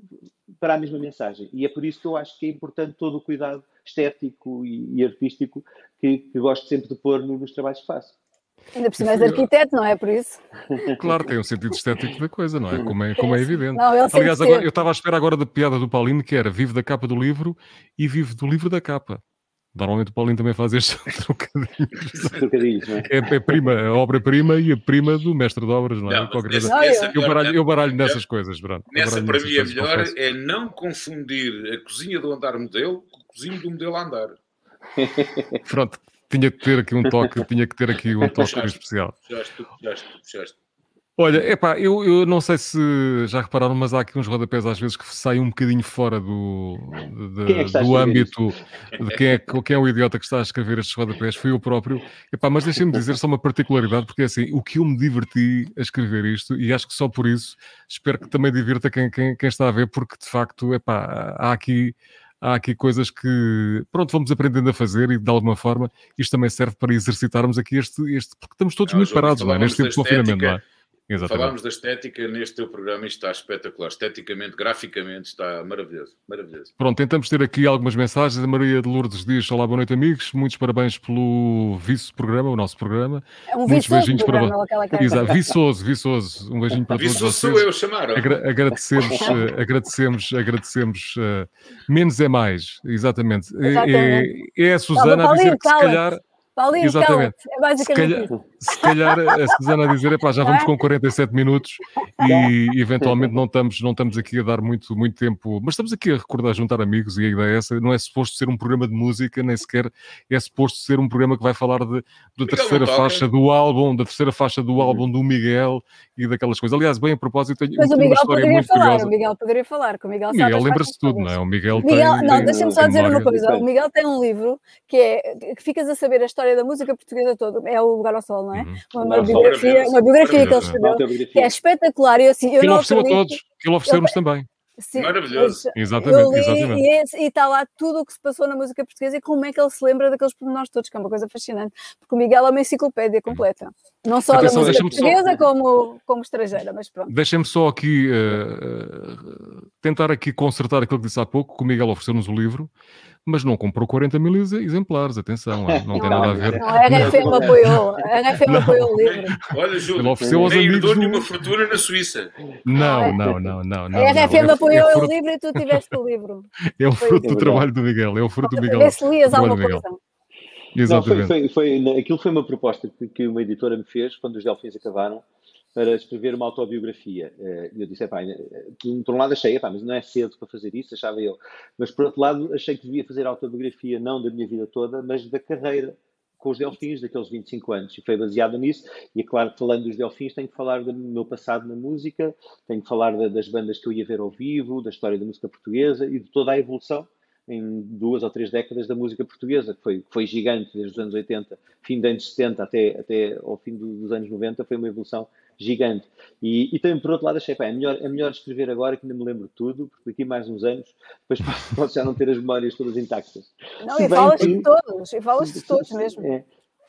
para a mesma mensagem. E é por isso que eu acho que é importante todo o cuidado estético e, e artístico que, que gosto sempre de pôr nos trabalhos que faço. Ainda por cima és arquiteto, não é por isso? Claro, tem um sentido estético da coisa, não é? Como é, como é evidente. Não, Aliás, agora, eu estava à espera agora da piada do Paulino, que era vive da capa do livro e vive do livro da capa. Normalmente o Paulinho também faz estes trocadilhos. não é? É, é prima, a obra-prima e a prima do mestre de obras, não é? Não, nesse, nessa, eu, baralho, eu baralho nessas coisas, Bruno. Nessa, para mim, a melhor é não confundir a cozinha do andar modelo com a cozinha do modelo andar. Pronto, tinha que ter aqui um toque, tinha que ter aqui um toque especial. Puxaste, puxaste, puxaste. Olha, epá, eu, eu não sei se já repararam, mas há aqui uns rodapés às vezes que saem um bocadinho fora do, de, é do âmbito de quem é, quem é o idiota que está a escrever estes rodapés, fui eu próprio. Epá, mas deixem-me dizer só uma particularidade, porque é assim, o que eu me diverti a escrever isto, e acho que só por isso, espero que também divirta quem, quem, quem está a ver, porque de facto, epá, há aqui há aqui coisas que, pronto, vamos aprendendo a fazer e de alguma forma isto também serve para exercitarmos aqui este, este porque estamos todos não, muito parados, não é? Neste tempo de confinamento, não é? Exatamente. Falámos da estética neste teu programa e está espetacular. Esteticamente, graficamente, está maravilhoso. maravilhoso. Pronto, tentamos ter aqui algumas mensagens. A Maria de Lourdes diz: Olá, boa noite, amigos. Muitos parabéns pelo vice-programa, o nosso programa. É um Muitos beijinhos para Exato, viçoso, viçoso. Um beijinho para todos vocês. sou eu, chamaram. Agra agradecemos, uh, agradecemos, agradecemos. Uh, menos é mais, exatamente. exatamente. É, é a Susana a dizer que se calhar. Paulinho, Exatamente. é basicamente se calhar, se calhar a Susana a dizer, já vamos com 47 minutos e eventualmente não estamos, não estamos aqui a dar muito, muito tempo, mas estamos aqui a recordar, juntar amigos e a ideia é essa, não é suposto ser um programa de música, nem sequer é suposto ser um programa que vai falar de, da terceira faixa do álbum, da terceira faixa do álbum do Miguel e daquelas coisas. Aliás, bem a propósito, tenho, mas o Miguel uma história muito falar, curiosa. O Miguel poderia falar, que o Miguel, Miguel lembra-se tudo, não é? O Miguel, Miguel tem, Não, deixa-me só dizer uma coisa, o Miguel tem um livro que é, que ficas a saber a história da música portuguesa toda, é o Lugar ao Sol, não é? Uhum. Uma, biografia, uma biografia que ele escreveu, que é espetacular. E assim, eu que ele ofereceu a todos, que ele ofereceu-nos também. Sim, Maravilhoso. Exatamente, exatamente. E, está lá tudo o que se passou na música portuguesa e como é que ele se lembra daqueles pormenores todos, que é uma coisa fascinante, porque o Miguel é uma enciclopédia completa. Não só Atenção, da música portuguesa só... como, como estrangeira, mas pronto. Deixem-me só aqui uh, tentar aqui consertar aquilo que disse há pouco, que o Miguel ofereceu-nos o livro mas não comprou 40 mil exemplares, atenção, não tem nada a ver. Não, a RFM apoiou, a RFM apoiou o livro. Olha, Júlio, ele ofereceu aos amigos do... uma fortuna na Suíça. Não, não, não, não. não a RFM não, apoiou é, é o livro e tu tiveste o livro. É o fruto do trabalho do Miguel, é o fruto do Miguel. Vê se lias alguma coisa. Exatamente. Não, foi, foi, foi, aquilo foi uma proposta que, que uma editora me fez quando os Delfins acabaram para escrever uma autobiografia. Eh, e eu disse, pá, eh, por um lado achei, pá, mas não é cedo para fazer isso, achava eu. Mas por outro lado achei que devia fazer autobiografia não da minha vida toda, mas da carreira com os Delfins, daqueles 25 anos, e foi baseado nisso. E é claro falando dos Delfins, tenho que falar do meu passado na música, tenho que falar das bandas que eu ia ver ao vivo, da história da música portuguesa e de toda a evolução em duas ou três décadas da música portuguesa, que foi, que foi gigante desde os anos 80, fim dos anos 70 até, até ao fim dos anos 90, foi uma evolução gigante. E, e também, por outro lado, achei, pá, é melhor, é melhor escrever agora que ainda me lembro de tudo, porque daqui mais uns anos, depois posso já não ter as memórias todas intactas. Não, Se e falas que... de todos, e falas de todos mesmo. É.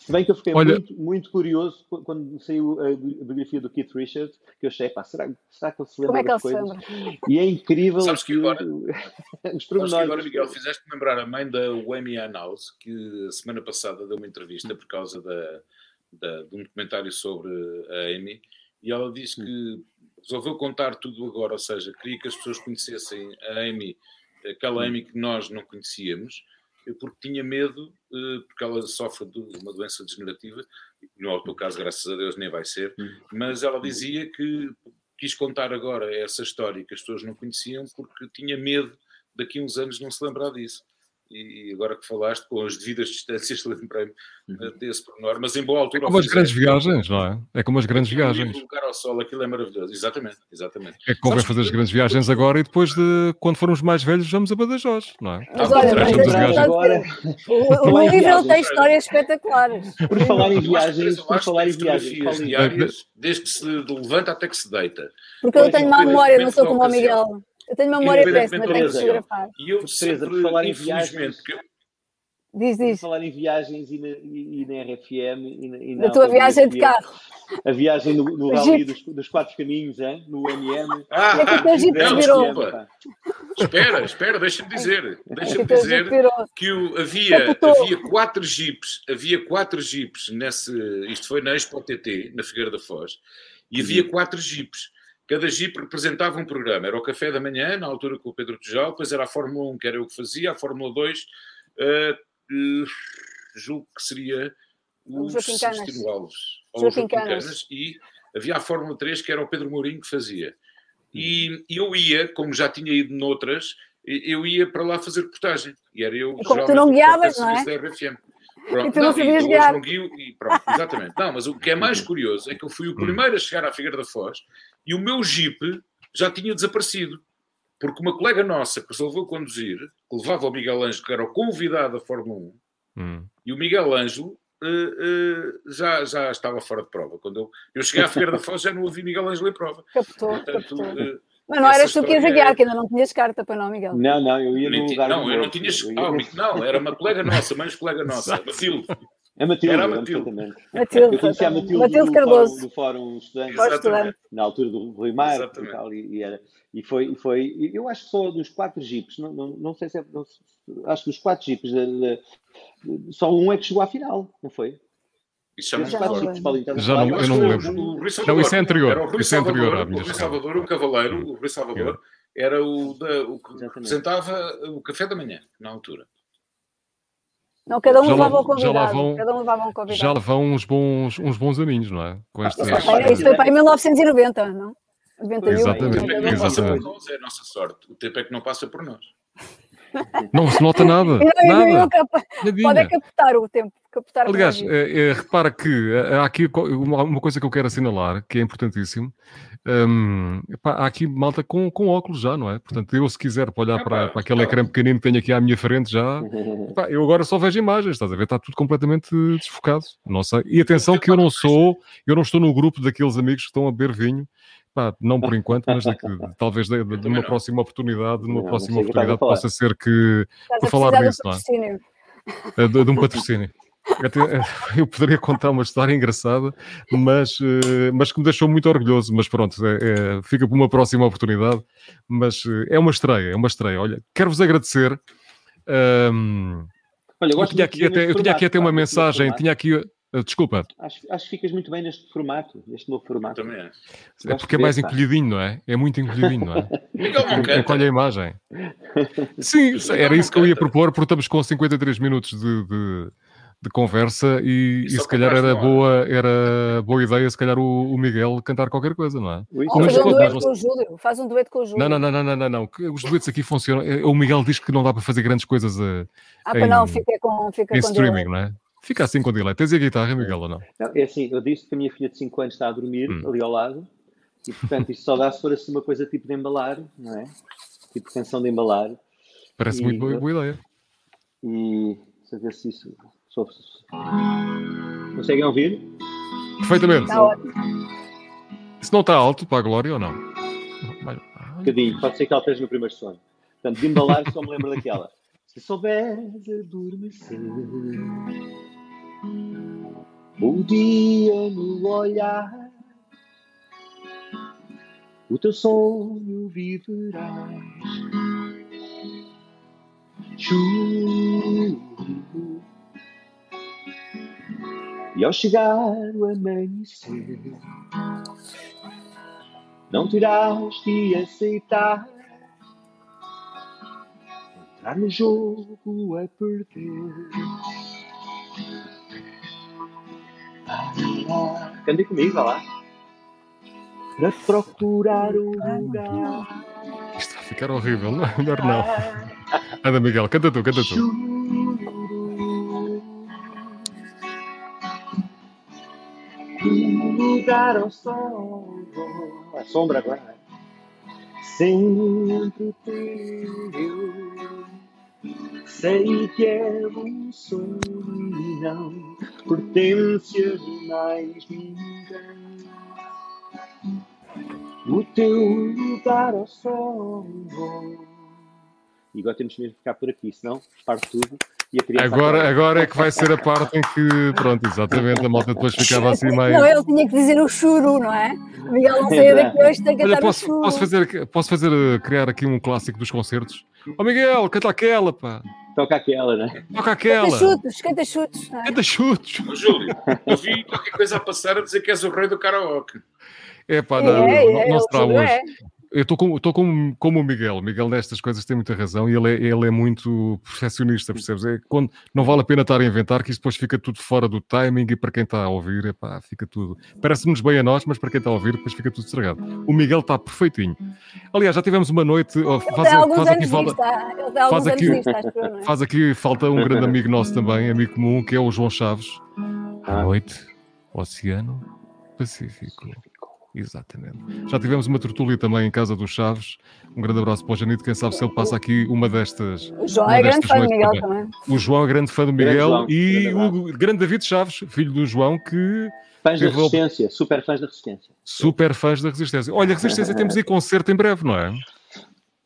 Se bem que eu fiquei Olha... muito, muito curioso quando saiu a biografia do Keith Richards, que eu achei, pá, será, será que ele se lembra Como é que ele coisas? Se lembra? E é incrível Sabes que agora, os Sabes que agora, Miguel, fizeste lembrar a mãe da Wemi House, que a semana passada deu uma entrevista por causa da, da, de um documentário sobre a Amy, e ela disse que resolveu contar tudo agora, ou seja, queria que as pessoas conhecessem a Amy, aquela Amy que nós não conhecíamos, porque tinha medo, eh, porque ela sofre de uma doença degenerativa, no teu caso, graças a Deus, nem vai ser, hum. mas ela dizia que quis contar agora essa história que as pessoas não conheciam porque tinha medo daqui a uns anos não se lembrar disso. E agora que falaste, com as devidas distâncias, lembrei-me uhum. desse pormenor, mas em boa altura. É como as grandes viagens, não é? É como as grandes viagens. Colocar ao sol, aquilo é maravilhoso, exatamente, exatamente. É que convém fazer as grandes viagens agora e depois de, quando formos mais velhos, vamos a Badajoz, não é? Mas olha, mas agora... o, o livro tem histórias espetaculares. Por falar em viagens, por falar em viagens, diárias, desde que se levanta até que se deita. Porque eu tenho má memória, não sou como o Miguel. Eu tenho memória péssima, tenho que fotografar. E eu sempre, por falar em viagens, que... Diz, diz. Por falar em viagens e na, e, e na RFM e na, e na tua viagem de carro. A viagem no, no rally dos, dos, quatro caminhos, hein? no MM. Ah, é que não, desculpa. espera, espera, deixa-me dizer. Deixa-me dizer que o, havia, havia quatro jeeps, havia quatro jeeps nesse. Isto foi na Expo TT, na Figueira da Foz, e havia uhum. quatro jeeps. Cada Jeep representava um programa. Era o café da manhã, na altura com o Pedro Tejal, depois era a Fórmula 1, que era eu que fazia, a Fórmula 2, uh, uh, julgo que seria o Celestino Alves, ou o Canas, e havia a Fórmula 3, que era o Pedro Mourinho que fazia. E eu ia, como já tinha ido noutras, eu ia para lá fazer reportagem. E era eu. E como tu não guiavas, não é? Da RFM. Pronto, e tu não, não sabias guiar. Não guio, e pronto, exatamente. Não, mas o que é mais curioso é que eu fui o primeiro a chegar à Figueira da Foz e o meu Jeep já tinha desaparecido. Porque uma colega nossa que se levou a conduzir, que levava o Miguel Ângelo, que era o convidado da Fórmula 1, hum. e o Miguel Ângelo uh, uh, já, já estava fora de prova. Quando eu, eu cheguei à Figueira da Foz, já não ouvi Miguel Ângelo em prova. Captou, Portanto. Uh, mas não eras tu que ias a guiar, que ainda não tinhas carta para não, Miguel. Não, não, eu ia no lugar Não, eu não tinha. Não, era uma colega nossa, mais colega nossa, Matilde. É Matilde. Era a Matilde. Matilde. Eu conheci a Matilde, Matilde do, Cardoso. Fórum, do Fórum Estudante, na altura do Rui Mar e, tal, e, e, era, e, foi, foi, eu acho que só dos quatro jipes, não, não, não sei se é, não, acho que dos quatro jipes, só um é que chegou à final, não foi? Isso já, já, já não, eu não me lembro. O, o não, isso é anterior. Era o Rui isso é anterior, Salvador, o Rui Salvador, o Cavaleiro, o Rui Salvador, era o, da, o que Exatamente. representava o café da manhã, na altura. Não, cada um levava um convidado. Já lá vão, cada um levava um convidado. Já vão uns bons, uns bons aninhos, não é? Com este, isso, foi, isso foi para em 1990, não? 91, exatamente. exatamente. Nós, é a nossa sorte. O tempo é que não passa por nós. Não se nota nada. Não, nada. Pode é captar o tempo. Captar Aliás, é, é, repara que eh, há aqui uma, coisa que eu quero assinalar, que é importantíssimo. Um, há aqui malta com, com óculos já, não é? Portanto, eu se quiser para olhar para, para aquele ecrã pequenino que tenho aqui à minha frente já, eu agora só vejo imagens, estás a ver? Está tudo completamente desfocado. Não sei. E atenção que eu não sou, eu não estou no grupo daqueles amigos que estão a beber vinho Pá, não por enquanto, mas daqui, talvez de, de, de uma próxima oportunidade, numa não, próxima oportunidade possa ser que por falar nisso, não é? é? De, de um patrocínio. Eu poderia contar uma história engraçada, mas, eh, mas que me deixou muito orgulhoso. Mas pronto, é, é, fica para uma próxima oportunidade. Mas eh, é uma estreia, é uma estreia. Olha, quero-vos agradecer. Um, Olha, eu, eu tinha aqui até, eu tinha aqui até uma mensagem, tinha aqui desculpa. Acho, acho que ficas muito bem neste formato, neste novo formato. Também é. É porque é mais encolhidinho, não é? É muito encolhidinho, não é? Encolhe a imagem. Sim, era isso que eu ia propor, porque estamos com 53 minutos de, de, de conversa e, e, se calhar era boa, era boa ideia, se calhar, o, o Miguel cantar qualquer coisa, não é? Ou faz um dueto com o Júlio. Faz um dueto com o Júlio. Não, não, não, não, não, não. Os duetos aqui funcionam. O Miguel diz que não dá para fazer grandes coisas a, ah, em, não, fica com, fica em streaming, não é? Fica assim com delay. Tens a guitarra, Miguel, ou não? não? É assim, eu disse que a minha filha de 5 anos está a dormir hum. ali ao lado e, portanto, isto só dá se for assim uma coisa tipo de embalar, não é? Tipo canção de embalar. Parece e, muito boa, boa ideia. E, deixa eu ver se isso... Conseguem ouvir? Perfeitamente. Está ótimo. Isso não está alto para a Glória ou não? Um bocadinho, pode ser que ela esteja no primeiro sono. Portanto, de embalar só me lembro daquela. Se souberes adormecer, o dia no olhar, o teu sonho viverás. Juro. E ao chegar o amanhecer, não terás de aceitar entrar no jogo a perder. Cante comigo, vai lá. Para procurar um lugar. Isto vai ficar horrível, não é? Melhor não. Anda, Miguel, canta tu, canta tu. Lugar ao sol. A sombra agora, né? Sempre teu. Sei que é um sonho e não pertence a mais ninguém. O teu lugar ao sol. E agora temos mesmo que ficar por aqui, senão parte tudo. Agora, agora é que vai ser a parte em que, pronto, exatamente, a malta depois ficava assim meio. Não, ele tinha que dizer o churu, não é? O Miguel não saía daqui hoje, tem que cantar posso, o posso fazer, posso fazer, eh, criar aqui um clássico dos concertos? Ó oh, Miguel, canta aquela, pá. Toca aquela, né? Toca aquela. Canta chutos, canta chutos. Não é? Canta chutos. Ô, Júlio, eu vi qualquer coisa a passar a dizer que és o rei do karaoke. É pá, não, é, não, não, não será hoje. É. Eu estou como, como, como o Miguel. O Miguel nestas coisas tem muita razão e ele é, ele é muito perfeccionista, percebes? É quando não vale a pena estar a inventar que isso depois fica tudo fora do timing e para quem está a ouvir, epá, fica tudo. Parece-nos bem a nós, mas para quem está a ouvir, depois fica tudo estragado. O Miguel está perfeitinho. Aliás, já tivemos uma noite. Oh, faz, faz, aqui falta. Faz aqui, é? faz aqui falta um grande amigo nosso também, amigo comum, que é o João Chaves. À noite, Oceano Pacífico. Exatamente. Já tivemos uma tertúlia também em casa dos Chaves. Um grande abraço para o Janito. Quem sabe se ele passa aqui uma destas. O João é grande fã do Miguel também. também. O João é grande fã do Miguel João, e o grande David Chaves, filho do João, que. Fãs da Resistência, super fãs da Resistência. Super fãs da Resistência. Olha, Resistência temos aí concerto em breve, não é?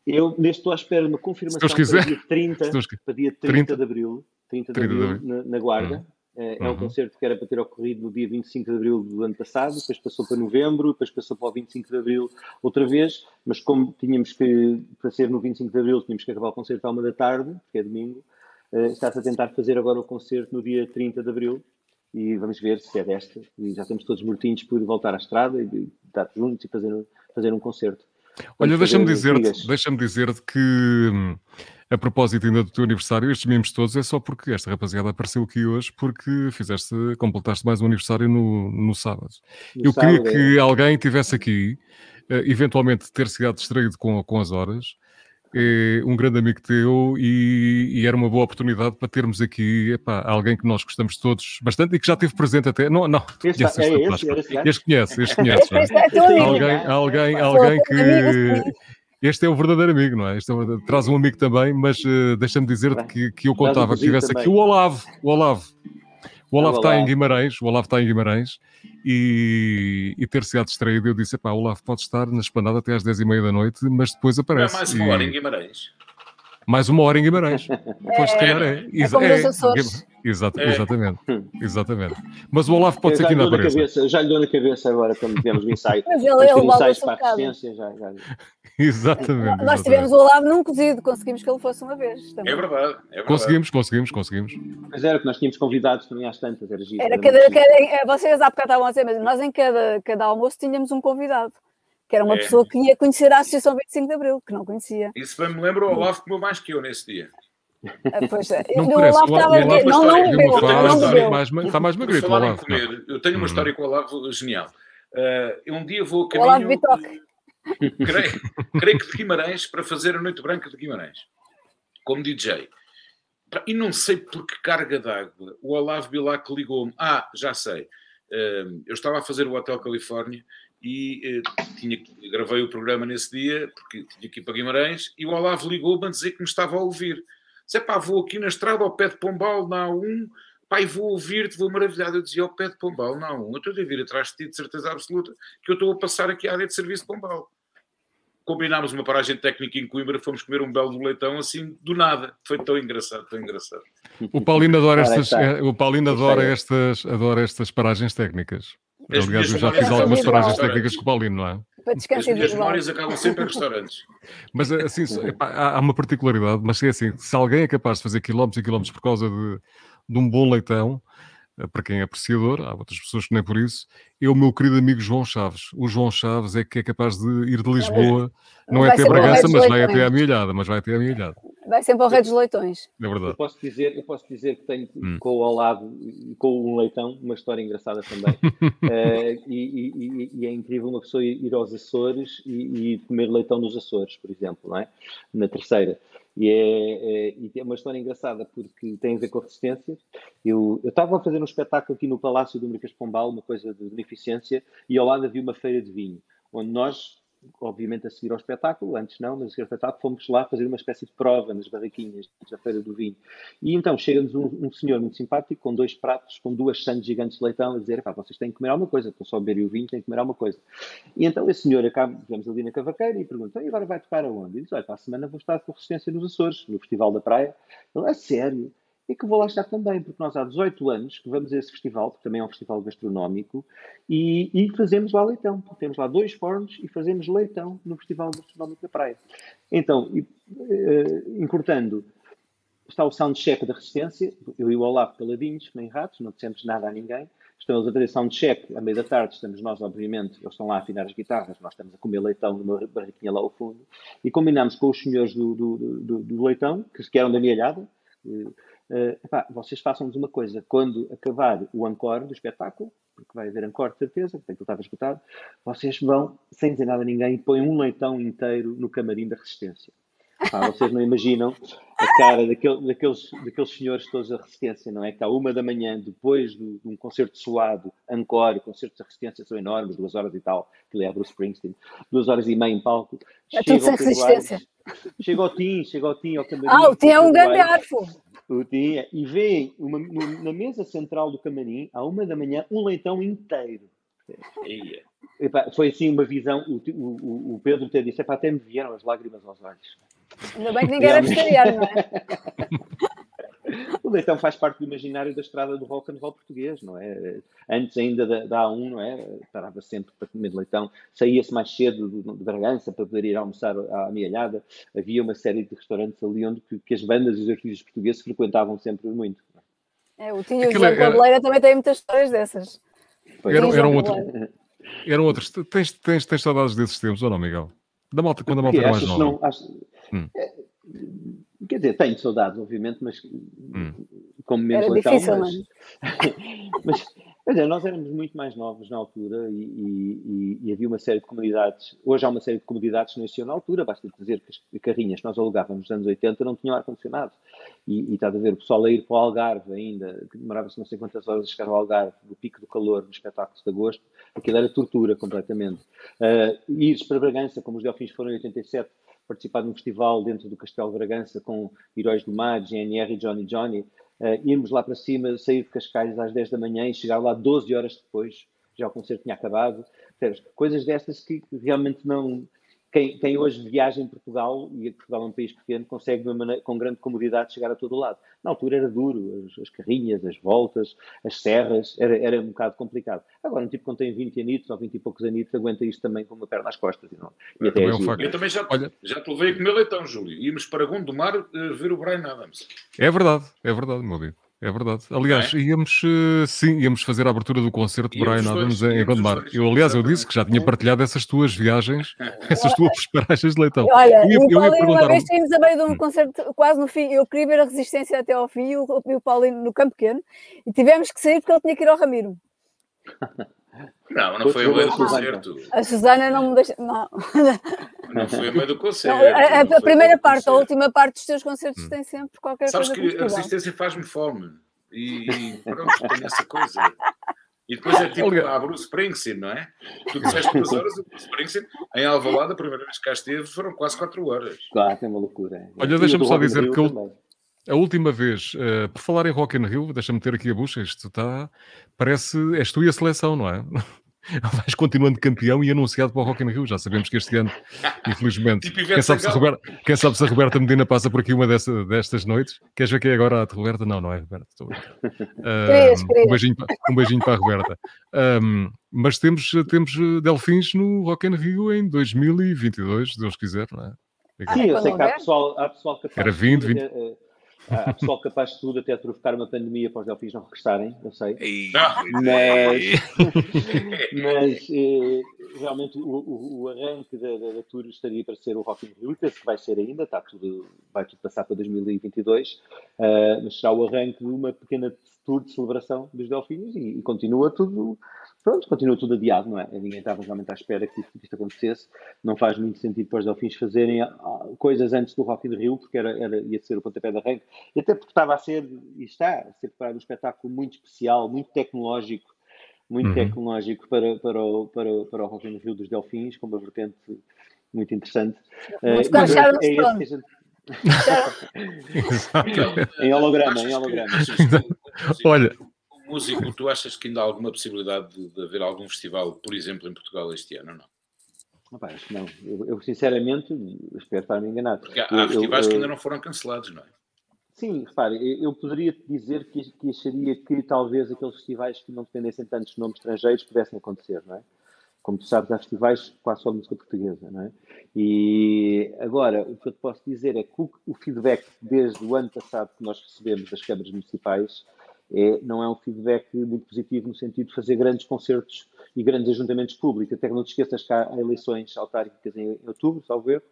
Eu neste estou à espera de uma confirmação para dia 30, para dia 30, 30 de abril, 30 de 30 abril, na, na Guarda. Hum. É, é um uhum. concerto que era para ter ocorrido no dia 25 de abril do ano passado, depois passou para novembro, depois passou para o 25 de abril outra vez, mas como tínhamos que, para ser no 25 de abril, tínhamos que acabar o concerto à uma da tarde, que é domingo, uh, está-se a tentar fazer agora o concerto no dia 30 de abril e vamos ver se é desta. E já estamos todos mortinhos por voltar à estrada e estar juntos e fazer, fazer um concerto. Olha, deixa-me dizer-te deixa dizer que hum, a propósito ainda do teu aniversário, estes mimos todos é só porque esta rapaziada apareceu aqui hoje porque fizeste, completaste mais um aniversário no, no sábado. No Eu sábado, queria que é. alguém tivesse aqui, uh, eventualmente ter se distraído com, com as horas, é um grande amigo teu e, e, era uma boa oportunidade para termos aqui epá, alguém que nós gostamos todos bastante e que já esteve presente até. Não, não, este, conheces, é este, este, este conhece, este conhece. É alguém, alguém, alguém que este é o verdadeiro amigo, não é? Este é o, traz um amigo também, mas uh, deixa-me dizer-te que, que eu contava que tivesse também. aqui o Olavo. O Olavo. O Olavo está em Guimarães, o Olavo está em Guimarães e, e ter-se distraído, eu disse, pá, o Olavo pode estar na esplanada até às 10h30 da noite, mas depois aparece. É mais uma hora em Guimarães. Mais uma hora em Guimarães. Pois, se calhar é. É, como é, Exato, é. Exatamente. Exatamente. Mas o Olavo pode ser aqui na cabeça. Já lhe deu na cabeça agora quando tivemos o ensaio. Mas ele é o ensaios para a assistência. Já, já. Exatamente. Nós tivemos o Olavo num cozido, conseguimos que ele fosse uma vez. Também. É verdade, é verdade. Conseguimos, conseguimos, conseguimos. Mas era que nós tínhamos convidados também às tantas, era giro. Era cada, cada, vocês há bocado estavam a dizer, mas nós em cada, cada almoço tínhamos um convidado que era uma é. pessoa que ia conhecer a Associação 25 de Abril, que não conhecia. Isso bem me lembra, o Olavo comeu mais que eu nesse dia. Ah, pois é. Não, o Olavo estava não, não Está mais magrito. Olavo, comer, eu tenho uma hum. história com o Olavo genial. Uh, um dia vou a caminho... Olavo Bitoque. Creio, creio que de Guimarães para fazer a Noite Branca de Guimarães. Como DJ. E não sei por que carga d'água. O Olavo Bilac ligou-me. Ah, já sei. Uh, eu estava a fazer o Hotel Califórnia e eh, tinha, gravei o programa nesse dia, porque tinha que ir para Guimarães, e o Olavo ligou-me a dizer que me estava a ouvir. Disse, pá, vou aqui na estrada ao pé de Pombal, na A1, pai, vou ouvir-te, vou maravilhado. Eu dizia, ao pé de Pombal, na A1, eu estou a vir atrás de ti, de certeza absoluta, que eu estou a passar aqui à área de serviço de Pombal. Combinámos uma paragem técnica em Coimbra, fomos comer um belo do leitão, assim, do nada. Foi tão engraçado, tão engraçado. O Paulino adora estas, eh, o Paulino adora estas, adora estas paragens técnicas. Aliás, eu já fiz algumas paragens técnicas com o Paulino, não é? Para descansar As memórias acabam sempre em restaurantes. Mas assim, há uma particularidade, mas é assim, se alguém é capaz de fazer quilómetros e quilómetros por causa de, de um bom leitão, eh, para quem é apreciador, há outras pessoas que nem por isso, é o meu querido amigo João Chaves. O João Chaves é que é capaz de ir de Lisboa, não é até Bragança, mas vai até a Milhada, mas vai até a Milhada. Vai sempre ao Rei dos Leitões. É verdade. Eu posso dizer, eu posso dizer que tenho hum. com o ao lado, com um leitão, uma história engraçada também. uh, e, e, e, é incrível uma pessoa ir aos Açores e, e, comer leitão nos Açores, por exemplo, não é? Na terceira. E é, é, e é uma história engraçada porque tem a ver com a resistência. Eu, eu estava a fazer um espetáculo aqui no Palácio do Marquês Pombal, uma coisa de beneficência, e ao lado havia uma feira de vinho, onde nós obviamente a seguir ao espetáculo, antes não, mas a seguir ao espetáculo fomos lá fazer uma espécie de prova nas barraquinhas da Feira do Vinho. E então chega-nos um, um, senhor muito simpático com dois pratos, com duas sandes gigantes de leitão, a dizer, vocês têm que comer alguma coisa, estão só a beber o vinho, têm que comer alguma coisa. E então esse senhor acaba, vemos ali na cavaqueira e pergunta, e agora vai tocar aonde? E diz, olha, para a semana vou estar com resistência nos Açores, no Festival da Praia. Ele, é sério? E que vou lá estar também, porque nós há 18 anos que vamos a esse festival, que também é um festival gastronómico, e, e fazemos lá leitão. Temos lá dois fornos e fazemos leitão no Festival Gastronómico da Praia. Então, e, uh, encurtando, está o soundcheck da resistência, eu e o Olavo caladinhos, nem ratos, não dissemos nada a ninguém. Estão eles a fazer soundcheck, à meia da tarde estamos nós, obviamente, eles estão lá a afinar as guitarras, nós estamos a comer leitão numa barraquinha lá ao fundo, e combinamos com os senhores do, do, do, do leitão, que eram da minha alhada, Uh, epá, vocês façam-nos uma coisa, quando acabar o encore do espetáculo, porque vai haver encore de certeza, que estava esgotado, vocês vão, sem dizer nada a ninguém, põem um leitão inteiro no camarim da resistência. Epá, vocês não imaginam a cara daquele, daqueles, daqueles senhores todos da resistência, não é? Que à uma da manhã, depois de, de um concerto suado, encore, concertos da resistência são enormes, duas horas e tal, que é Bruce Springsteen, duas horas e meia em palco. É tudo sem resistência. Chega ao Tim, chega ao Tim, ao camarim. Ah, o Tim é um grande arfo o dia e vê uma, na mesa central do camarim, à uma da manhã, um leitão inteiro. Epa, foi assim uma visão. O, o, o Pedro ter disse: até me vieram as lágrimas aos olhos. Ainda bem que ninguém era vegetariano, não é? o leitão faz parte do imaginário da estrada do rock and roll português, não é? Antes ainda da, da A1, não é? Parava sempre para comer leitão, saía-se mais cedo de Bragança para poder ir almoçar à amealhada. Havia uma série de restaurantes ali onde que, que as bandas e os artistas portugueses frequentavam sempre muito. É, o Tinho José Cabeleira também tem muitas histórias dessas. Eram, eram, outro, eram outros. Tens, tens, tens saudades desses tempos ou não, Miguel? Da malta, quando a malta era mais nova. Não, acho, hum. É, Quer dizer, tenho saudades, obviamente, mas hum. como menos Era letal, difícil, mas, mas quer dizer, nós éramos muito mais novos na altura e, e, e, havia uma série de comunidades. Hoje há uma série de comunidades que não existiam na altura, basta dizer que as carrinhas que nós alugávamos nos anos 80 não tinham ar-condicionado. E, e está a ver o pessoal a ir para o Algarve ainda, que demorava-se não sei quantas horas a chegar ao Algarve, do pico do calor, nos espetáculos de agosto, aquilo era tortura completamente. Uh, ir para Bragança, como os Delfins foram em 87, participar de um festival dentro do Castelo Bragança com Heróis do Mar, GNR e Johnny Johnny, uh, irmos lá para cima, sair de Cascais às 10 da manhã e chegar lá 12 horas depois, já o concerto tinha acabado. Coisas destas que realmente não, quem, quem, hoje viaja em Portugal, e Portugal é um país pequeno, consegue maneira, com grande comodidade chegar a todo lado. Na altura era duro, as, as carrinhas, as voltas, as serras, era, era um bocado complicado. Agora, um tipo que tem 20 anitos ou 20 e poucos anitos aguenta isto também com uma perna às costas. E não, e até é um eu também já, Olha... já te levei a comer leitão, Júlio. Íamos para Gondomar uh, ver o Brian Adams. É verdade, é verdade, meu amigo. É verdade. Aliás, é? íamos, eh, sim, íamos fazer a abertura do concerto de Brian Adams em Gondomar. Eu, aliás, eu disse que já tinha partilhado essas tuas viagens, essas tuas paragens de leitão. Olha, eu, eu, eu Paulinho, uma vez saímos a meio de um hum. concerto quase no fim, eu queria ver a resistência até ao fim e o, o Paulinho no campo pequeno, e tivemos que sair porque ele tinha que ir ao Ramiro. Não, não foi a meio do concerto. A Susana não me deixa. Não, não foi a meio do concerto. Não, a, a primeira parte, concerto. a última parte dos teus concertos hum. tem sempre qualquer Sabes coisa. Sabes que a resistência faz-me fome. E, e pronto, tem essa coisa. E depois é tipo a Bruce Springsteen, não é? Tu disseste duas horas, o Bruce Springsteen, em Alvalade, a primeira vez que cá esteve, foram quase quatro horas. Claro, é uma loucura. Olha, deixa-me só dizer que eu, a última vez, uh, por falar em Rock in Rio, deixa-me ter aqui a bucha, isto está, parece, és tu e a seleção, não é? vais continuando campeão e anunciado para o Rock in Rio. Já sabemos que este ano, infelizmente, tipo quem, sabe se a Roberta, quem sabe se a Roberta Medina passa por aqui uma dessa, destas noites. Queres ver quem é agora a Roberta? Não, não é Roberta. Estou... Um, um, beijinho, um beijinho para a Roberta. Um, mas temos, temos Delfins no Rock in Rio em 2022, se Deus quiser, não é? Sim, eu sei que há pessoal, há pessoal que Era 20, 20. Há pessoal capaz de tudo até provocar uma pandemia para os delfins não regressarem, eu sei. Mas, mas eh, realmente o, o, o arranque da, da, da, tour estaria para ser o Rock in Rio, penso que vai ser ainda, está tudo, vai tudo passar para 2022. Uh, mas será o arranque de uma pequena tour de celebração dos Delfins e, e continua tudo pronto, continua tudo adiado, não é? Ninguém estava realmente à espera que isto, que isto, acontecesse. Não faz muito sentido para os Delfins fazerem ah, coisas antes do Rock in Rio, porque era, era, ia ser o pontapé de arranque. E até porque estava a ser, e está, a ser preparado um espetáculo muito especial, muito tecnológico, muito uhum. tecnológico para, para, o, para, para o Rock in Rio dos Delfins, com uma vertente muito interessante. Muito uh, mas é, é esse que a gente... em holograma, em holograma. Olha, músico, tu achas que ainda há alguma possibilidade de, de haver algum festival, por exemplo, em Portugal este ano ou não? Acho que não. Eu, eu, sinceramente espero estar-me enganado. Porque há, há festivais eu, que ainda não foram cancelados, não é? Sim, repare, eu poderia dizer que, que acharia que talvez aqueles festivais que não dependessem tanto de nomes estrangeiros pudessem acontecer, não é? Como tu sabes, há festivais quase só de música portuguesa, não é? E agora, o que eu te posso dizer é que o, o feedback desde o ano passado que nós recebemos das câmaras municipais é, não é um feedback muito positivo no sentido de fazer grandes concertos e grandes ajuntamentos públicos. Até que não te esqueças que há eleições autárquicas em, outubro, salvo erro,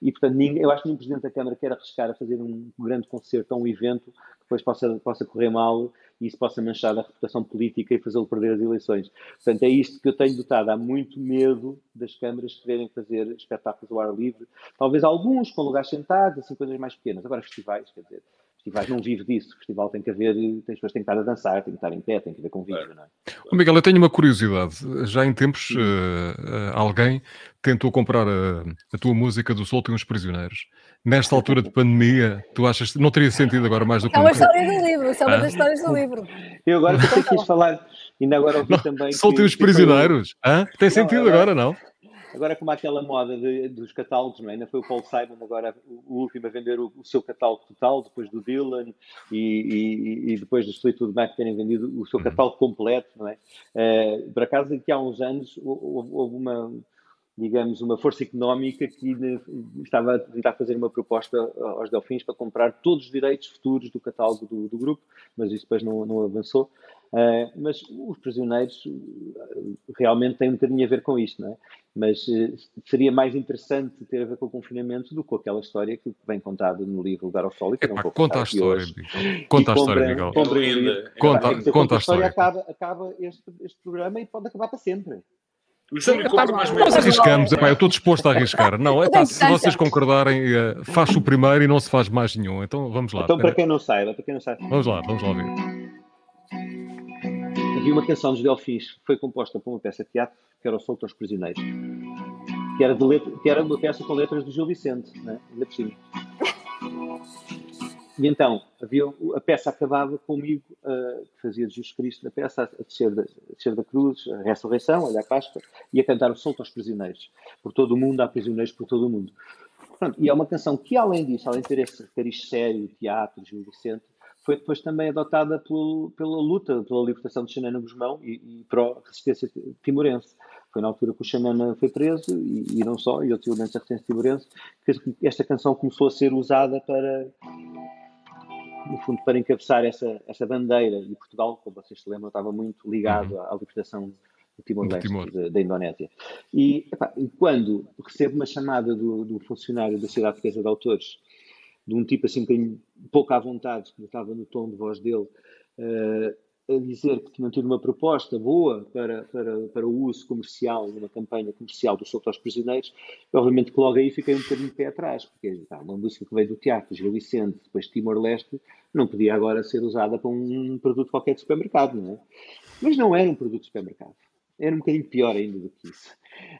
e portanto ninguém, eu acho que nenhum Presidente da Câmara quer arriscar a fazer um grande concerto ou um evento que depois possa, possa correr mal e isso possa manchar a reputação política e fazê-lo perder as eleições. Portanto, é isto que eu tenho notado. Há muito medo das câmaras quererem fazer espetáculos ao ar livre. Talvez alguns com lugares sentados, assim, coisas mais pequenas. Agora, festivais, quer dizer, festivais não vive disso. O festival tem que haver, as pessoas têm que estar a dançar, tem que estar em pé, tem que haver convívio, não é? O Miguel, eu tenho uma curiosidade. Já em tempos, uh, uh, alguém tentou comprar a, a, tua música do Soltem os Prisioneiros. Nesta altura de pandemia, tu achas que não teria sentido agora mais do que... É uma história do livro, isso é uma das histórias do livro. Eu agora também quis falar, ainda agora ouvi também... Soltem os Prisioneiros, Hã? tem sentido agora, não? Agora, como aquela moda de, dos catálogos, não é? Ainda foi o Paul Simon, agora o último a vender o, o seu catálogo total, depois do Dylan e, e, e depois do Fleetwood Mac terem vendido o seu uhum. catálogo completo, não é? Uh, por acaso, aqui há uns anos houve uma, digamos, uma força económica que estava a tentar fazer uma proposta aos Delfins para comprar todos os direitos futuros do catálogo do, do grupo, mas isso depois não, não avançou. Uh, mas os prisioneiros uh, realmente têm um bocadinho a ver com isto, não é? Mas uh, seria mais interessante ter a ver com o confinamento do que com aquela história que vem contada no livro Lugar ao Sol. E Epá, conta a história, Conta a história, Miguel. Conta, conta a história. Acaba, acaba este, este programa e pode acabar para sempre. Júlio compra mais Nós arriscamos, epá, eu estou disposto a arriscar. Não, epá, se vocês concordarem, faz o primeiro e não se faz mais nenhum. Então vamos lá. Então, para quem não saiba, para quem não sabe. Vamos lá, vamos lá ver havia uma canção dos Delfins foi composta por uma peça de teatro que era o Solto aos Prisioneiros, que era, letra, que era uma peça com letras do Gil Vicente, né? ainda por cima. E então, havia, a peça acabava comigo, uh, que fazia de Jesus Cristo na peça, a descer, da, a da cruz, a ressurreição, olha a Páscoa, e a cantar o Solto aos Prisioneiros. Por todo o mundo, há prisioneiros por todo o mundo. Pronto, e é uma canção que, além disso, além de ter esse cariz sério, teatro, Gil Vicente, foi depois também adotada pelo, pela luta pela libertação de Xanana Guzmão e, e para a resistência timorense. Foi na altura que o Xanana foi preso, e, e não só, e outros elementos da resistência timorense, que esta canção começou a ser usada para, no fundo, para encabeçar essa, essa bandeira. E Portugal, como vocês se lembram, estava muito ligado uhum. à, libertação do Timor-Leste, Timor. da, da, Indonésia. E, epá, quando recebo uma chamada do, do funcionário da Cidade Portuguesa de Autores, de um tipo assim um bocadinho pouco à vontade, que estava no tom de voz dele, uh, a dizer que tinham tido uma proposta boa para, para, para o uso comercial, numa campanha comercial do Solto aos Prisioneiros, obviamente que logo aí fiquei um bocadinho de pé atrás, porque tá, uma música que veio do teatro, Gil Vicente, depois Timor-Leste, não podia agora ser usada para um produto qualquer de supermercado, não é? Mas não era um produto de supermercado. Era um bocadinho pior ainda do que isso.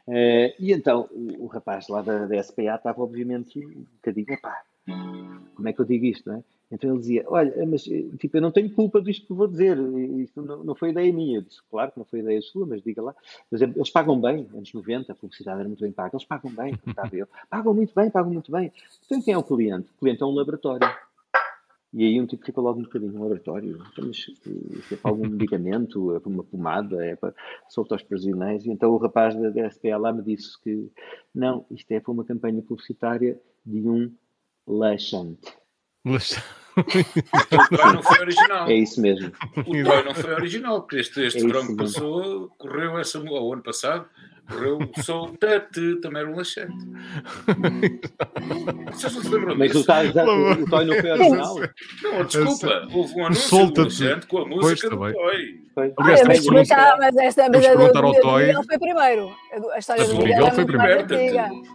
Uh, e então, o, o rapaz lá da, da SPA estava obviamente um bocadinho, pá, como é que eu digo isto, não é? Então ele dizia, olha, mas tipo, eu não tenho culpa disto que vou dizer, isto não, não foi ideia minha. Eu disse, claro que não foi ideia sua, mas diga lá. Mas eles pagam bem, anos 90, a publicidade era muito bem paga, eles pagam bem, estava eu. Pagam muito bem, pagam muito bem. Então quem é o cliente? O cliente é um laboratório. E aí um tipo fica logo um bocadinho, um laboratório, então, mas é para algum medicamento, é para uma pomada, é para soltar os prisioneiros. E então o rapaz da SPA lá me disse que não, isto é para uma campanha publicitária de um laxante. Laxante. o pai não foi original. É isso mesmo. O pai não foi original, porque este, este é verão que passou, correu essa, o ano passado, Eu sou Tete, também era um laxante. Vocês não se lembram Mas disso? o, o, o Toy não foi original. Não, desculpa, houve um anúncio do Solta-te. laxante com a música do também. Toy. Aliás, temos mas, mas, ah, mas esta mas a do, ao do Toy. Miguel foi primeiro. A, do- história do do Miguel, foi primeiro.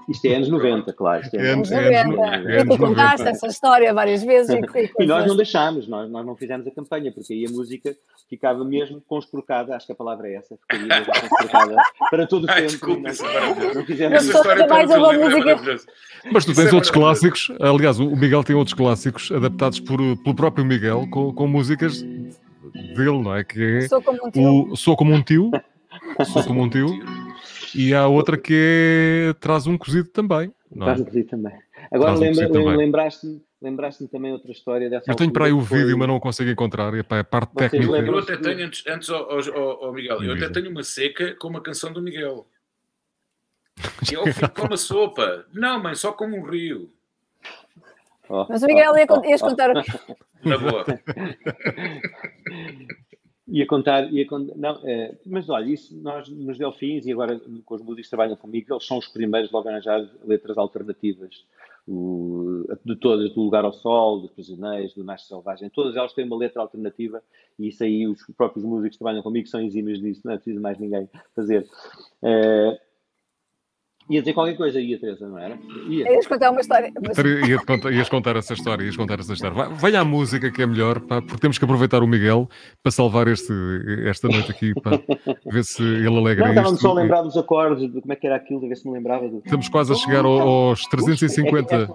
Isto é anos 90, claro. Isto é É anos anos- Anos é anos 90. no- é E tu contaste 90. essa história várias vezes. E, nós não deixámos, nós, nós não fizemos a campanha, porque aí a música ficava mesmo conspurcada, acho que a palavra é essa, ficaria mesmo conspurcada para todo o Ai, desculpa, isso é maravilhoso. Essa história é música- maravilhoso. Mas tu Isso tens é outros clássicos, aliás, o Miguel tem outros clássicos adaptados por, pelo próprio Miguel com, com músicas dele, não é? Que é Sou como um tio. o Sou como um tio, Sou como um tio, e há outra que é Traz um cozido também. Não é? Faz-me pedir também. Agora lembra, também. lembraste-me lembraste também outra história dessa Eu tenho para aí o que foi- vídeo, mas não consigo encontrar. E, pá, a parte Vocês técnica. lembram- Eu até tenho, antes, antes ao, ao- ao- Miguel, eu até tenho uma seca com uma canção do Miguel. E eu fico com uma sopa. Não, mãe, só como um rio. Oh, Mas o Miguel ia, oh, ias oh, contar? Na boa. Ia contar, ia contar não, é, mas olha, isso nós nos Delfins e agora com os músicos que trabalham comigo, eles são os primeiros logo a arranjar letras alternativas o, de todas, do Lugar ao Sol, dos Prisioneiros, do Nasce Selvagem, todas elas têm uma letra alternativa e isso aí os próprios músicos que trabalham comigo são exímios disso, não é preciso mais ninguém fazer. É, ia dizer qualquer coisa, ia, Teresa, não era? Ia. Ias contar uma história. Mas, Teria- Ia contar, ias contar essa história, ias contar essa história. Vai- Venha à música que é melhor, pá, porque temos que aproveitar o Miguel para salvar este, esta noite aqui, pá, ver se ele alegra Não, estava-me isto. só a lembrar dos acordes, de como é que era aquilo, de ver se me lembrava do. Estamos quase a chegar ao- aos 350,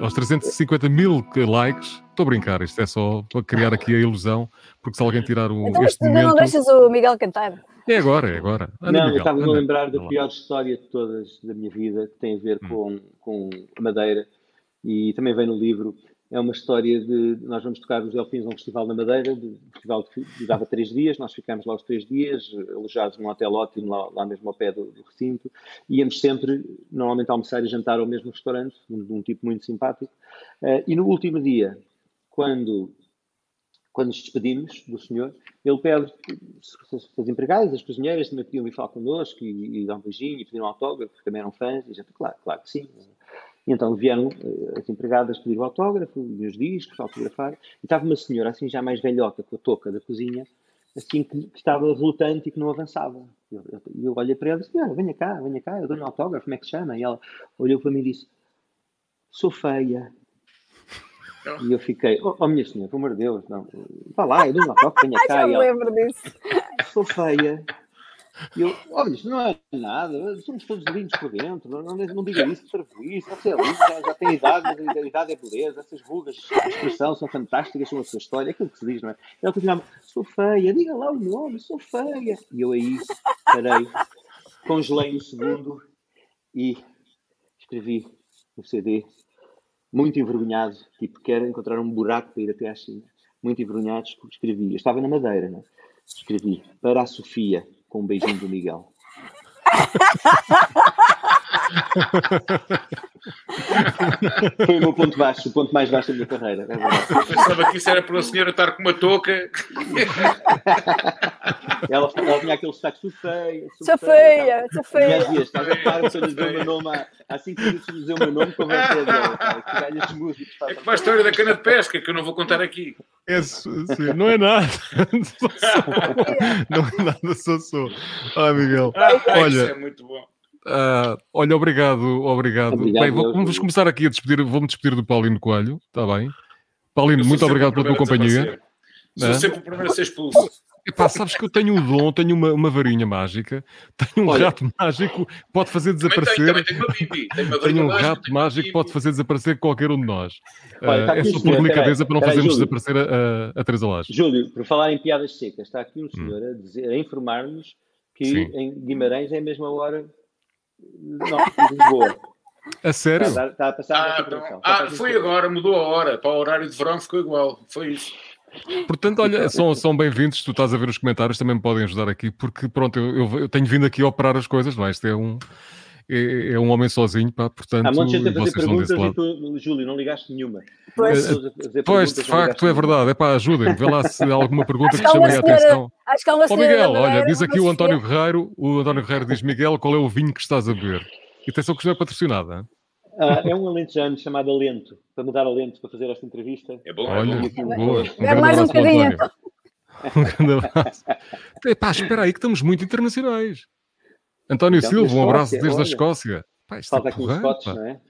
aos 350 mil likes. Estou a brincar, isto é só para criar aqui a ilusão, porque se alguém tirar o, então, este tu ainda não momento. deixas o Miguel cantar. É agora, é agora. Não, eu estava-me a lembrar da pior história de todas da minha vida, que tem a ver Hum. com, com a Madeira, e também vem no livro. É uma história de. Nós vamos tocar os Delfins a um festival na Madeira, de, um festival que durava três dias, nós ficámos lá os três dias, alojados num hotel ótimo, lá, lá mesmo ao pé do, do recinto. Íamos sempre, normalmente, almoçar e jantar ao mesmo restaurante, de um, de um tipo muito simpático. Eh, e no último dia, quando quando nos despedimos do senhor, ele pede as empregadas, as cozinheiras também podiam vir falar connosco e, e dar um beijinho e pedir um autógrafo, porque também eram fãs, e a gente, claro, claro que sim. E então vieram eh, as empregadas pedir o autógrafo, os discos, autografar, e estava uma senhora assim já mais velhota, com a touca da cozinha, assim que, que estava relutante e que não avançava. E eu, eu, eu olhei para ela e disse, senhora, venha cá, venha cá, eu dou-lhe um autógrafo, como é que se chama? E ela olhou para mim e disse, sou feia. E eu fiquei, oh, oh minha senhora, pelo amor de Deus, não, vá lá, eu uma toque, venha cá. já E me lembro disso. sou feia. E eu, olha, isto não é nada, somos todos lindos por dentro, não, não, não diga isso, isso, você é lindo, já, já tem idade, mas a idade é beleza, essas rugas de expressão são fantásticas, são a sua história, é aquilo que se diz, não é? E ela continuava, sou feia, diga lá o nome, sou feia. E eu aí parei, congelei um segundo e escrevi no CD, muito envergonhado, tipo, quero encontrar um buraco para ir até à China. Muito envergonhado, escrevi. Eu estava na Madeira, né? Escrevi para a Sofia, com um beijinho do Miguel. Foi o meu ponto baixo, o ponto mais baixo da minha carreira. É. Pensava que isso era para uma senhora estar com uma touca. ela, ela tinha aquele sotaque, sou feia, Sou feia, sou E feia. às vezes, estás a par, se eu lhe dizer o meu nome, há- há cinco minutos de dizer o meu nome, ter dela, que. É como a história da cana de pesca, que eu não vou contar aqui. É, não é nada. Só sou. Não é nada, só sou. Ah, Miguel. Ah, isso Olha, é muito bom. Ah, olha, obrigado, obrigado. Obrigado, Bem, vou- vamos começar aqui a despedir. Vou-me despedir do Paulino Coelho, está bem? Paulino, muito obrigado pela tua a companhia. desaparecer. Sou Né? sempre o primeiro a ser expulso. Epá, sabes que eu tenho o dom, tenho uma, uma varinha mágica, tenho um Olha. rato mágico, pode fazer Também tenho, desaparecer. também tenho uma bibi. Tenho uma Tenho um mágica, rato tenho uma mágico bibi. pode fazer desaparecer qualquer um de nós. Olha, Ah, é só um por delicadeza para não peraí, fazermos Júlio. desaparecer a, a, a Teresa Laje. Júlio, por falar em piadas secas, está aqui um senhor a, dizer, a informar-nos que Sim. em Guimarães é a mesma hora não, Lisboa. A sério? Está, está a passar Ah, então- ah, gente foi agora, mudou a hora. Para o horário de verão ficou igual. Foi isso. Portanto, olha, são, são bem-vindos. Tu estás a ver os comentários, também me podem ajudar aqui, porque pronto, eu, eu- eu tenho vindo aqui a operar as coisas, não é? Este é um, é, é, um homem sozinho, pá, portanto. Há muita gente a fazer perguntas e tu, Júlio, não ligaste nenhuma. Pois, pois de facto, é verdade. É pá, ajudem-me, vê lá se há alguma pergunta que chame a atenção. Acho que há uma Ó Miguel, olha, diz aqui o António Guerreiro, o António Guerreiro diz, Miguel, qual é o vinho que estás a beber? E atenção que isto é patrocinada. Uh, é um alentejano chamado Alento, para mudar Alento, para fazer esta entrevista. É bom, Olha, é bom. boa. Um é mais um bocadinho. Um grande abraço. Epá, espera aí que estamos muito internacionais. António então, Silva, um abraço desde olha, a Escócia. Pá, isto é porreiro, Scots, não é?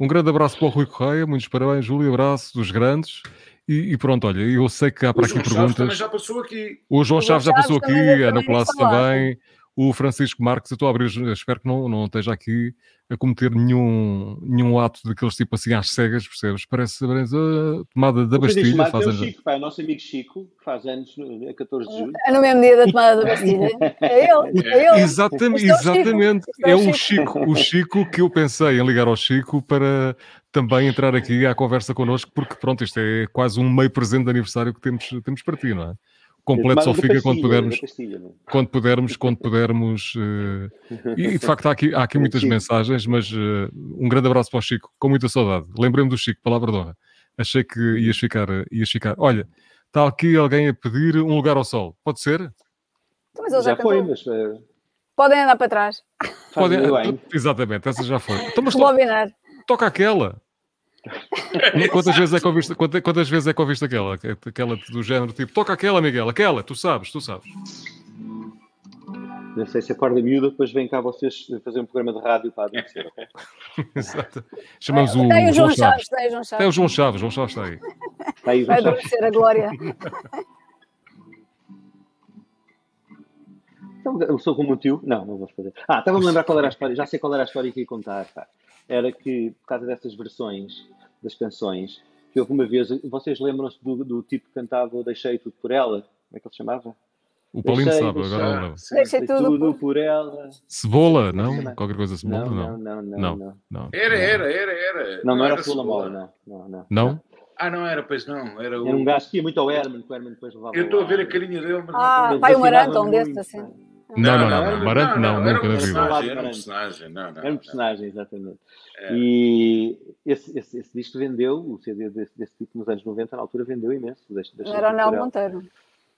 Um grande abraço para o Rui Correia, muitos parabéns, Júlio, abraço dos grandes. E, e, pronto, olha, eu sei que há para o aqui João perguntas. já passou aqui. O João Chaves já passou aqui, a Ana Palácio também. O Francisco Marques, eu estou a abrir, espero que não, não esteja aqui a cometer nenhum, nenhum ato daqueles tipo assim às cegas, percebes? Parece, a tomada da Bastilha. Faz é o Chico, pá, é o nosso amigo Chico, que faz anos a 14 de julho. É no mesmo dia da tomada da Bastilha. É ele, é ele. Exatamente, é exatamente. É o Chico, o Chico que eu pensei em ligar ao Chico para também entrar aqui à conversa connosco, porque pronto, isto é quase um meio presente de aniversário que temos, temos para ti, não é? Completo só fica quando pudermos, quando pudermos, quando pudermos. Uh, e de facto há aqui, há aqui muitas mensagens, mas uh, um grande abraço para o Chico, com muita saudade. Lembrei-me do Chico, palavra de honra. Achei que ias ficar, ias ficar. Olha, está aqui alguém a pedir um lugar ao sol. Pode ser? Então, mas ele já, já foi, mas. Uh... Podem andar para trás. Podem, exatamente, essa já foi. Então, mas to... toca aquela. Quantas, vezes é que ouviste, quantas, quantas vezes é que ouviste aquela? Aquela do género tipo, toca aquela, Miguel, aquela, tu sabes, tu sabes. Não sei se acorda miúda, depois vem cá vocês fazer um programa de rádio para adormecer. Exato. Chamamos o, o João Chaves. Tem o João Chaves. Tem o João Chaves, João Chaves está aí. Está aí Vai adormecer a glória. eu sou como o tio? Não, não vou fazer. Ah, estava a lembrar qual era a história. Já sei qual era a história que ia contar. Pá era que, por causa dessas versões das canções, que alguma vez, vocês lembram-se do, do, tipo que cantava Deixei Tudo por Ela? Como é que ele se chamava? O Paulinho sabe, agora não lembro. Deixei tudo, tudo por ela. Cebola, não? Qualquer coisa cebola, não. Não, não, não. não, não. Era, era, era, era. Não, não, não era, era cebola mola, não. Não? não. não? Ah, não era, pois não. Era, o... era um gajo que ia muito ao Herman, que o Herman depois levava Eu estou a ver a carinha dele, mas ah, não pai, um Aranton desse assim. Não, não, não. não, Marante não, nunca na vida. Era um personagem, não, não. Era um personagem, exatamente. E esse, esse, esse disco vendeu, o CD desse, desse tipo nos anos 90, na altura, vendeu imenso. Deste, era o Nel Monteiro.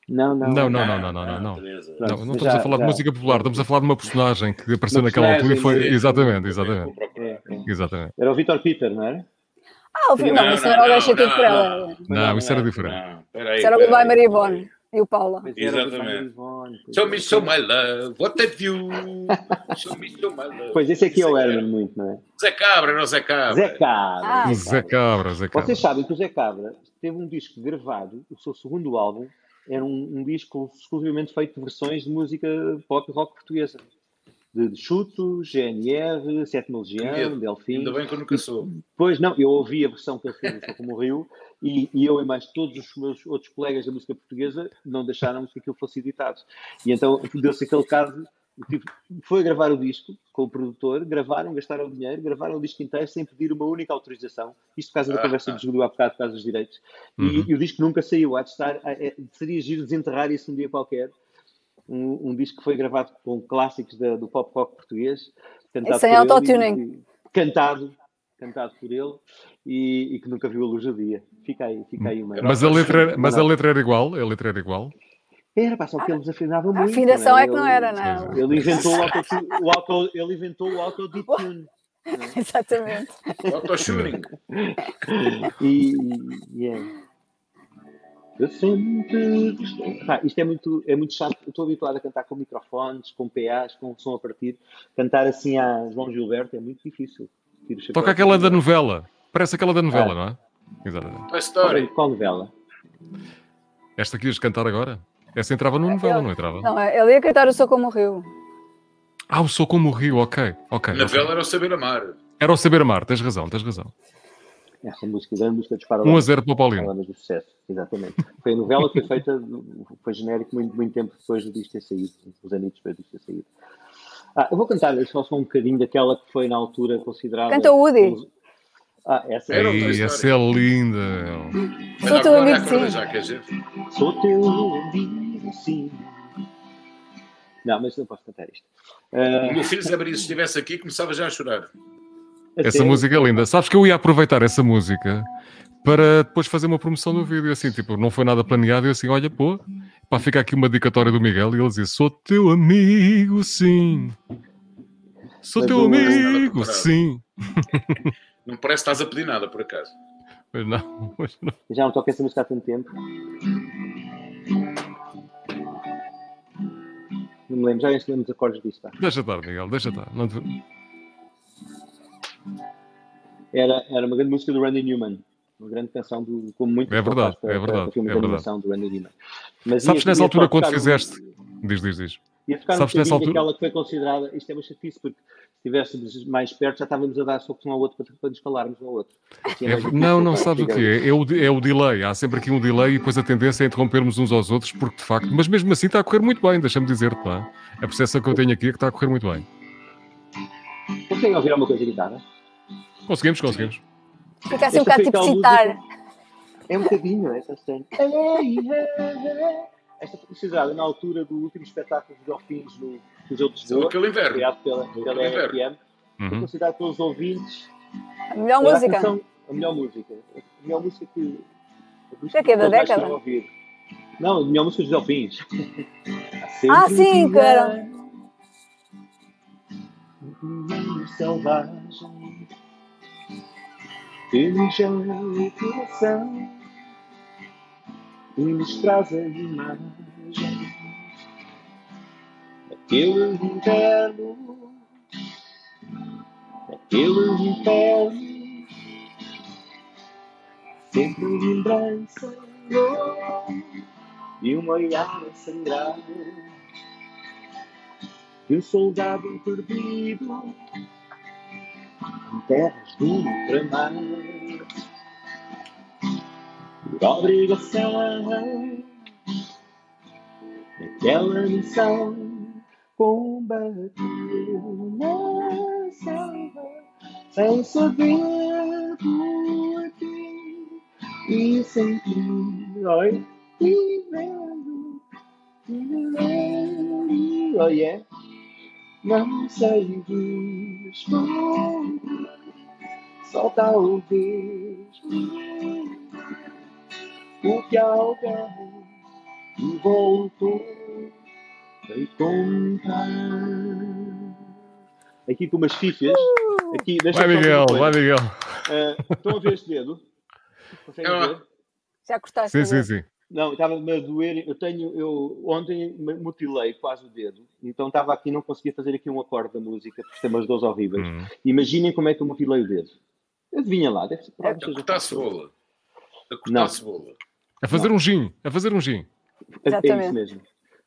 Não, não, não, não, não, não, não, não. Não, estamos a falar de música popular, estamos a falar de uma personagem que apareceu naquela altura e foi. Exatamente, exatamente. É, é. Exatamente. Era o Vitor Peter, não era? Ah, o Vitor não, isso era o Deixa Tudo por Ela. Não, isso era diferente. Isso era o Goodbye Maria Bonne. E o Paula. Exatamente. Show me show my love, what have you? Show me show my love. Pois esse aqui é o Herman muito, não é? Zé Cabra, não Zé Cabra. Zé Cabra. Ah, Zé Cabra, Zé Cabra. Vocês sabem que o Zé Cabra teve um disco gravado, o seu segundo álbum, era um, um disco exclusivamente feito de versões de música pop rock portuguesa de, de Chuto, GNR, Sétima Legião, Delfim. Ainda bem que eu nunca sou. Pois não, eu ouvi a versão que ele fez Como Rio e, e, eu e mais todos os meus outros colegas da música portuguesa não deixaram que aquilo fosse editado. E então deu-se aquele caso. Tipo, foi gravar o disco com o produtor, gravaram, gastaram dinheiro, gravaram o disco inteiro sem pedir uma única autorização. Isto por causa da ah, conversa ah. que Júlio há bocado, por causa dos direitos. Uhum. E, e, o disco nunca saiu. Há de estar, é, seria giro desenterrar isso um dia qualquer um, um disco que foi gravado com clássicos da, do pop rock português. Cantado sem autotuning. Cantado, cantado por ele e, e, que nunca viu a luz do dia. Fica aí, fica aí uma. Mas a letra, era, mas a letra era igual? A letra era igual? Era, pá, só que ele desafinavam muito. A afinação é? é que não era, não. Ele inventou o auto, o auto, ele inventou o auto-detune. Exatamente. Auto-tuning. e, e é. Eu sempre ah, isto é muito, é muito chato. Eu estou habituado a cantar com microfones, com PAs, com som a partir. Cantar assim a João Gilberto é muito difícil. Toca aquela da novela. Parece aquela da novela, ah. não é? Exatamente. Qual novela? Esta que ias cantar agora? Essa entrava numa novela, não entrava? Não, ele ia cantar o Sou Como o Rio. Ah, o Sou Como o Rio, ok. okay a novela okay. era o Saber Amar. Era o Saber Amar, tens razão, tens razão. Essa música da música disparada. 1 a 0 para o Paulino. do sucesso, exatamente. Foi a novela que foi feita, foi genérico muito, muito tempo depois do disco ter saído, os anos depois do disco ter saído. Ah, eu vou cantar só, só um bocadinho daquela que foi na altura considerada. Canta o Woody. Ah, essa é, Ei, essa é linda. Sou teu amigo, sim. Sou teu amigo, sim. Não, mas não posso cantar isto. Uh... O meu filho Zé Maria, se estivesse aqui, começava já a chorar. Essa música é linda. Sabes que eu ia aproveitar essa música para depois fazer uma promoção do vídeo, assim, tipo, não foi nada planeado, e assim, olha, pô, para ficar aqui uma dedicatória do Miguel, e ele dizia, sou teu amigo, sim. Sou Mas teu amigo, sim. Não parece que estás a pedir nada, por acaso. Mas não, mas não. Já não toco essa música há tanto tempo. Não me lembro, já nem lembro os acordes disso. Tá? Deixa estar, Miguel, deixa estar. Não te... era, era uma grande música do Randy Newman. Uma grande canção, do, como muito É verdade, é verdade. é verdade. do Randy Newman. Mas Sabes, ia, nessa ia altura, quando fizeste. Um... Diz, diz, diz. Ia ficar Sabes, um nessa altura... aquela que foi considerada. Isto é uma chatice, porque se estivéssemos mais perto, já estávamos a dar socos um ao outro para, para nos falarmos um ao outro. É, não, não sabes o que é. É o, é o delay. Há sempre aqui um delay e depois a tendência é interrompermos uns aos outros, porque de facto. Mas mesmo assim está a correr muito bem, deixa-me dizer-te, pá. A percepção que eu tenho aqui é que está a correr muito bem. Conseguem ouvir alguma coisa de guitarra? Conseguimos, conseguimos. Fica assim um bocado tipo citar. É um bocadinho essa cena. Esta foi considerada na altura do último espetáculo de Dolphins no Museu de Lisboa. Aquele inverno. Criado pela, pela RFM. Uhum. Foi considerado pelos ouvintes a melhor música. A, canção, a melhor música. A melhor música que. A é que é da década? Não, a melhor música dos Delfins. ah, sim, cara. Selvagem, religião e coração, e nos traz a imagem daquele inverno, daquele inferno, sempre lembrança. E uma olhar a de um soldado perdido em terras do ultramar por obrigação naquela missão combateu na selva sem saber por quê e sentir, oi, vivendo, vivendo, oh yeah. Não sei responder, só talvez o que alguém me voltou a contar. Aqui com umas fifas. Aqui, vai, Miguel, vai, Miguel. Uh, estão a ver este dedo? Conseguem ver? Já cortaste? Sim, sim, sim. Não, estava-me a doer. Eu tenho, eu ontem mutilei quase o dedo, então estava aqui não conseguia fazer aqui um acorde da música, porque tem umas dores horríveis. Hum. Imaginem como é que eu mutilei o dedo. Adivinha lá, deve ser. É, a cortar a cebola. A cortar a cebola. A fazer não. um gin, a fazer um gin. É, é isso mesmo.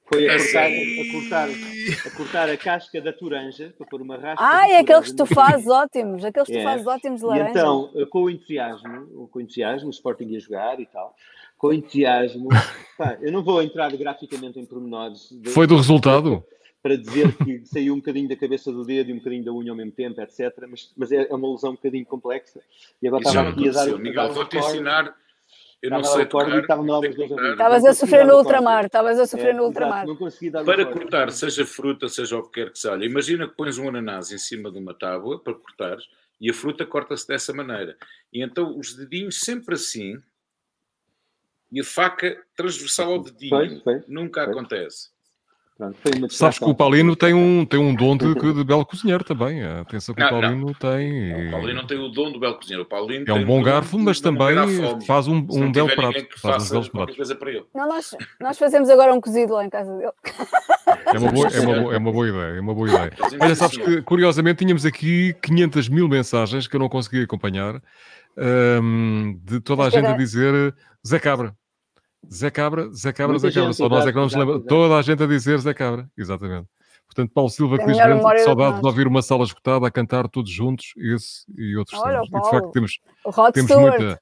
Foi a é cortar, a, cortar, a cortar a casca da toranja, para pôr uma raspa. Ah, é aqueles que tu fazes ótimos, aqueles que tu fazes ótimos de laranja. E então, com o entusiasmo, com o entusiasmo, o Sporting ia jogar e tal, com entusiasmo. Pá, eu não vou entrar graficamente em pormenores. De, Foi do resultado? Para dizer que saiu um bocadinho da cabeça do dedo e um bocadinho da unha ao mesmo tempo, etc. Mas, mas é, é uma lesão um bocadinho complexa. E agora estava aqui a dar. Miguel, vou-te ensinar. Eu não sei tocar. Estavas a sofrer no ultramar. Estavas a sofrer no ultramar. Para cortar, seja fruta, seja o que quer que seja. Imagina que pões um ananás em cima de uma tábua para cortares e a fruta corta-se dessa maneira. E então os dedinhos sempre assim, e a faca transversal ao dedinho. Foi, foi, Nunca foi. acontece. Pronto, Sabes que o Paulino tem um, tem um dom de, de belo cozinheiro também. Atenção que não, o Paulino não. tem. Não, o Paulino não tem o dom do belo cozinheiro. O Paulino é um bom garfo, mas também faz um, um belo prato. Faz um belo Coisa para ele. Não, nós, nós fazemos agora um cozido lá em casa dele. É uma boa, é uma boa, é uma boa ideia. É uma boa ideia. Olha, sabes que curiosamente tínhamos aqui 500 mil mensagens que eu não consegui acompanhar um, de toda a gente a dizer Zé Cabra. Zé Cabra, Zé Cabra, Zé Cabra. Só nós é que não nos lembra. Toda a gente a dizer Zé Cabra, exatamente. Portanto, Paulo Silva que diz saudade de ouvir uma sala escutada a cantar todos juntos, esse e outros Olha, E de facto temos, temos muita,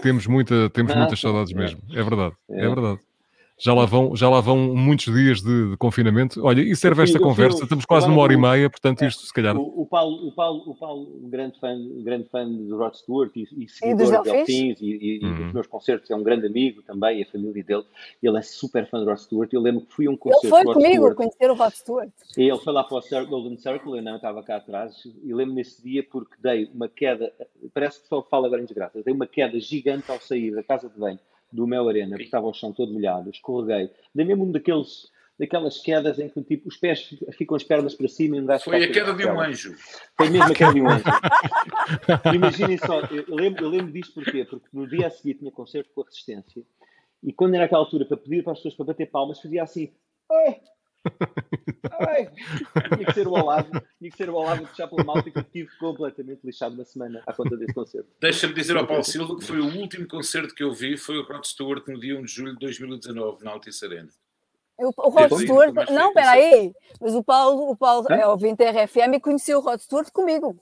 temos muita, temos muitas saudades mesmo. É verdade, é, é verdade. Já lá vão, já lá vão muitos dias de, de confinamento. Olha, e serve esta conversa, estamos quase numa hora e meia, portanto, é, isto se calhar. O, o, Paulo, o Paulo, o Paulo, um grande fã, grande fã do Rod Stewart e, e seguidor de Delfins e, e, uhum. dos meus concertos, é um grande amigo também, a família dele. Ele é super fã do Rod Stewart. Eu lembro que fui a um concerto. Ele foi comigo Stewart, conhecer o Rod Stewart. E ele foi lá para o Golden Circle, eu não estava cá atrás. E lembro nesse dia porque dei uma queda, parece que só fala agora em desgraça, dei uma queda gigante ao sair da casa de banho do Mel Arena, porque estava o chão todo molhado, escorreguei. Dei mesmo um daqueles, daquelas quedas em que tipo, os pés ficam as pernas para cima e um gajo Foi a queda de um anjo. Foi mesmo a queda de um anjo. Imaginem só, eu lembro, eu lembro disto porquê? Porque no dia a seguir tinha concerto com a Resistência e quando era aquela altura para pedir para as pessoas para bater palmas, fazia assim. Ai, tinha que ser o Olavo, tinha que ser o Olavo de pela malta que eu tive completamente lixado uma semana à conta desse concerto. Deixa-me dizer ao Paulo Silva que foi o último concerto que eu vi, foi o Rod Stewart no dia 1 de julho de 2019, na Altice Arena. O, o Rod Stewart, não, espera aí, mas o Paulo, o Paulo é ouvinte RFM e conheceu o Rod Stewart comigo.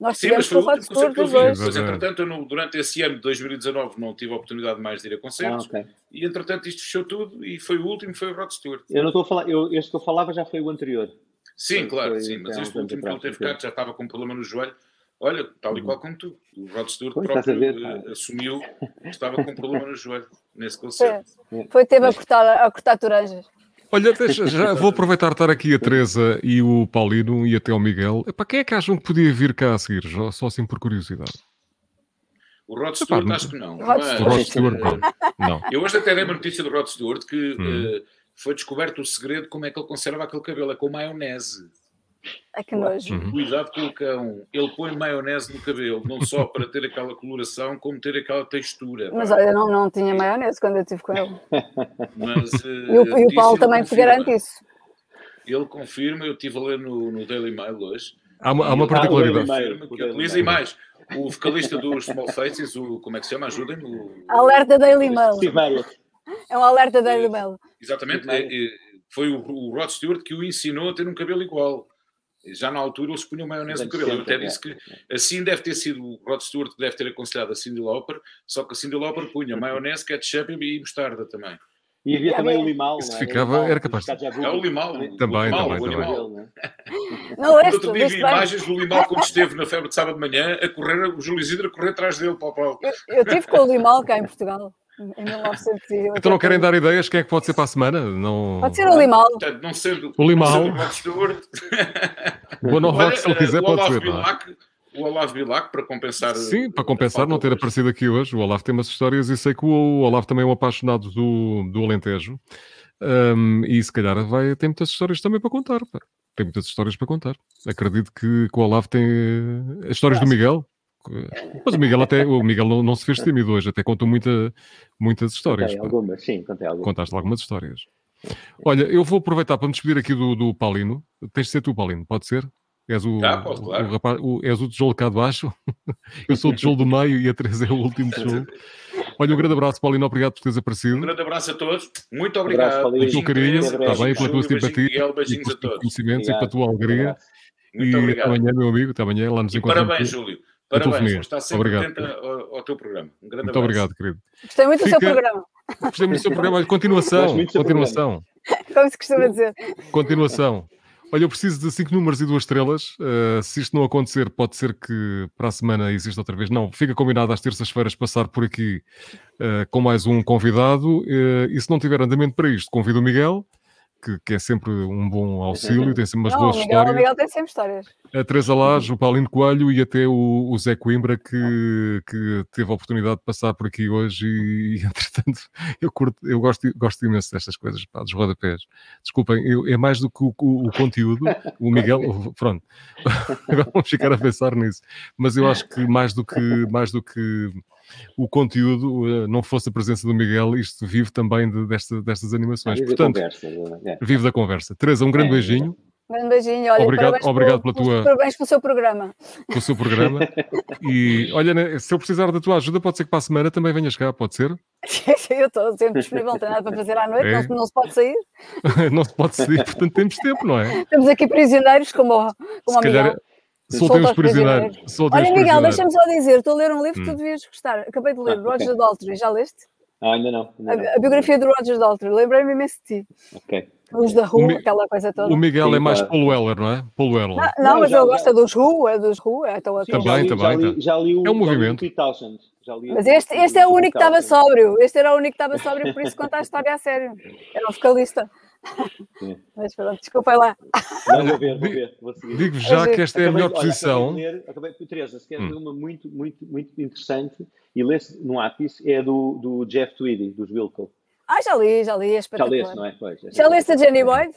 Nós Sim, mas foi o último concerto que eu vi. Mas, entretanto, eu durante esse ano de 2019 não tive a oportunidade mais de ir a concertos. Ah, okay. E, entretanto, isto fechou tudo e foi o último, foi o Rod Stewart. Eu não estou a falar, eu, este que eu falava já foi o anterior. Sim, foi, claro, foi, sim. Mas este último que ele teve cá já estava com um problema no joelho. Olha, tal e qual como tu. O Rod Stewart pois, próprio ver, uh, assumiu que estava com um problema no joelho nesse concerto. Foi, foi teve a cortar, a cortar turanjas. Olha, deixa, já vou aproveitar de estar aqui a Teresa e o Paulino e até o Miguel. Epá, quem é que acham que podia vir cá a seguir? Só assim por curiosidade. O Rod Stewart Epá, acho que não. Rod, mas, Rod Stewart não. Eu hoje até dei uma notícia do Rod Stewart que hum. uh, foi descoberto o segredo de como é que ele conserva aquele cabelo. É com maionese. É que nojo. Uhum. Cuidado com o cão. Ele põe maionese no cabelo, não só para ter aquela coloração, como ter aquela textura. Mas olha, não, não tinha maionese quando eu estive com ele. Mas, uh, e, o, e o Paulo também te garante isso. Ele confirma, eu estive a ler no, no Daily Mail hoje. Há uma, há uma particularidade. mais, o vocalista dos Small Faces, o, como é que se chama? Ajudem-me. Alerta Daily Mail. É um alerta Daily Mail. Exatamente. Foi o, o Rod Stewart que o ensinou a ter um cabelo igual. Já na altura eles punham maionese no cabelo. Eu até disse que assim deve ter sido o Rod Stewart que deve ter aconselhado a Cindy Lauper, só que a Cindy Lauper punha maionese, ketchup e mostarda também. E havia também o limal, não é? ficava, era capaz de... É o limal. Também, também, também. Não, este, outro dia vi imagens do limal quando esteve na febre de sábado de manhã a correr, o Júlio Isidro a correr atrás dele para o palco. Eu, eu tive com o limal cá em Portugal. Em 1980. Então não querem dar ideias? Quem é que pode ser para a semana? Não... Pode ser o Limal. Portanto, não sendo, o Limal. Não sendo o Rod Stewart. O Novak, se ele quiser, pode ser. Bilac, o Olavo Bilac, para compensar. Sim, para compensar não ter aparecido aqui hoje. O Olavo tem umas histórias e sei que o Olavo também é um apaixonado do, do Alentejo. Um, e se calhar vai ter muitas histórias também para contar. Pá. Tem muitas histórias para contar. Acredito que, que o Olavo tem as histórias do Miguel. Mas o Miguel até o Miguel não, não se fez tímido hoje, até contou muita, muitas histórias. Contei algumas, sim, contei algumas. Contaste algumas histórias. Olha, eu vou aproveitar para me despedir aqui do, do Paulino. Tens de ser tu, Paulino, pode ser? És o, ah, pode, claro. o, rapaz, o, és o tijolo cá de baixo, eu sou o tijolo do meio e a Teresa é o último tijolo. Olha, um grande abraço, Paulino, obrigado por teres aparecido. Um grande abraço a todos, muito obrigado. Um pelo teu carinho, está bem, pela tua simpatia, e pelos teus conhecimentos e pela tua alegria. Muito e obrigado. até amanhã, meu amigo, até amanhã, lá nos encontramos. Parabéns, Júlio. Parabéns, está sempre obrigado. atento ao, ao, teu programa. Um grande Muito abraço. obrigado, querido. Gostei muito Fica... do seu programa. Gostei muito do seu programa. Continuação. Continuação. Como se costuma dizer. Continuação. Olha, eu preciso de 5 números e 2 estrelas. Uh, se isto não acontecer, pode ser que para a semana exista outra vez. Não, fica combinado às terças-feiras passar por aqui uh, com mais um convidado. Uh, e se não tiver andamento para isto, convido o Miguel que, que, é sempre um bom auxílio, tem sempre umas não, boas Miguel, histórias. O Miguel tem sempre histórias. A Teresa Lage, o Paulinho Coelho e até o, o, Zé Coimbra, que, que teve a oportunidade de passar por aqui hoje e, e entretanto, eu, curto, eu gosto, gosto imenso destas coisas, pá, dos rodapés. Desculpem, eu, é mais do que o, o, o conteúdo, o Miguel, pronto, agora vamos ficar a pensar nisso, mas eu acho que mais do que, mais do que o conteúdo, eh, não fosse a presença do Miguel, isto vive também de, desta, destas animações. Vive Portanto, da conversa. É. Vive da conversa. Teresa, um grande é, beijinho. Um grande beijinho, olha, obrigado, obrigado pela tua. Parabéns pelo seu programa. Pelo seu programa. e olha, né, se eu precisar da tua ajuda, pode ser que para a semana também venhas cá, pode ser? eu estou sempre disponível, não tenho nada para fazer à noite, é. não, não, se pode sair. não se pode sair, portanto temos tempo, não é? Temos aqui prisioneiros como, como se calhar, Soltei os prisioneiros. Olha, Miguel, deixa-me só dizer: estou a ler um livro que tu hum. devias gostar. Acabei de ler, ah, Roger okay. Daltrey, já leste? Ah, ainda não. Ainda a, não. a, biografia do Roger Daltrey, lembrei-me imenso de ti. Ok. Os da rua, aquela coisa toda. O Miguel Sim, é mais Paul Weller, não é? Paul Weller. Não, não, mas ele gosta dos Who, é dos Who. É, então, também, já li, também. Já li, já li o, é um movimento. Li mas este, este é o único que estava sóbrio. Este era o único que estava sóbrio, por isso conta a história a sério. Era o vocalista. Mas pronto, desculpa lá. Não, vou ver, vou ver. Vou Digo já que esta é a melhor posição. Acabei de ler, acabei, Teresa, se queres hum. uma muito, muito, muito interessante, e lê-se no ápice, é do, do Jeff Tweedy, dos Wilco. Ah, já li, já li, é espetacular. Já leste, não é? Pois, é já leste a Jenny Boyd?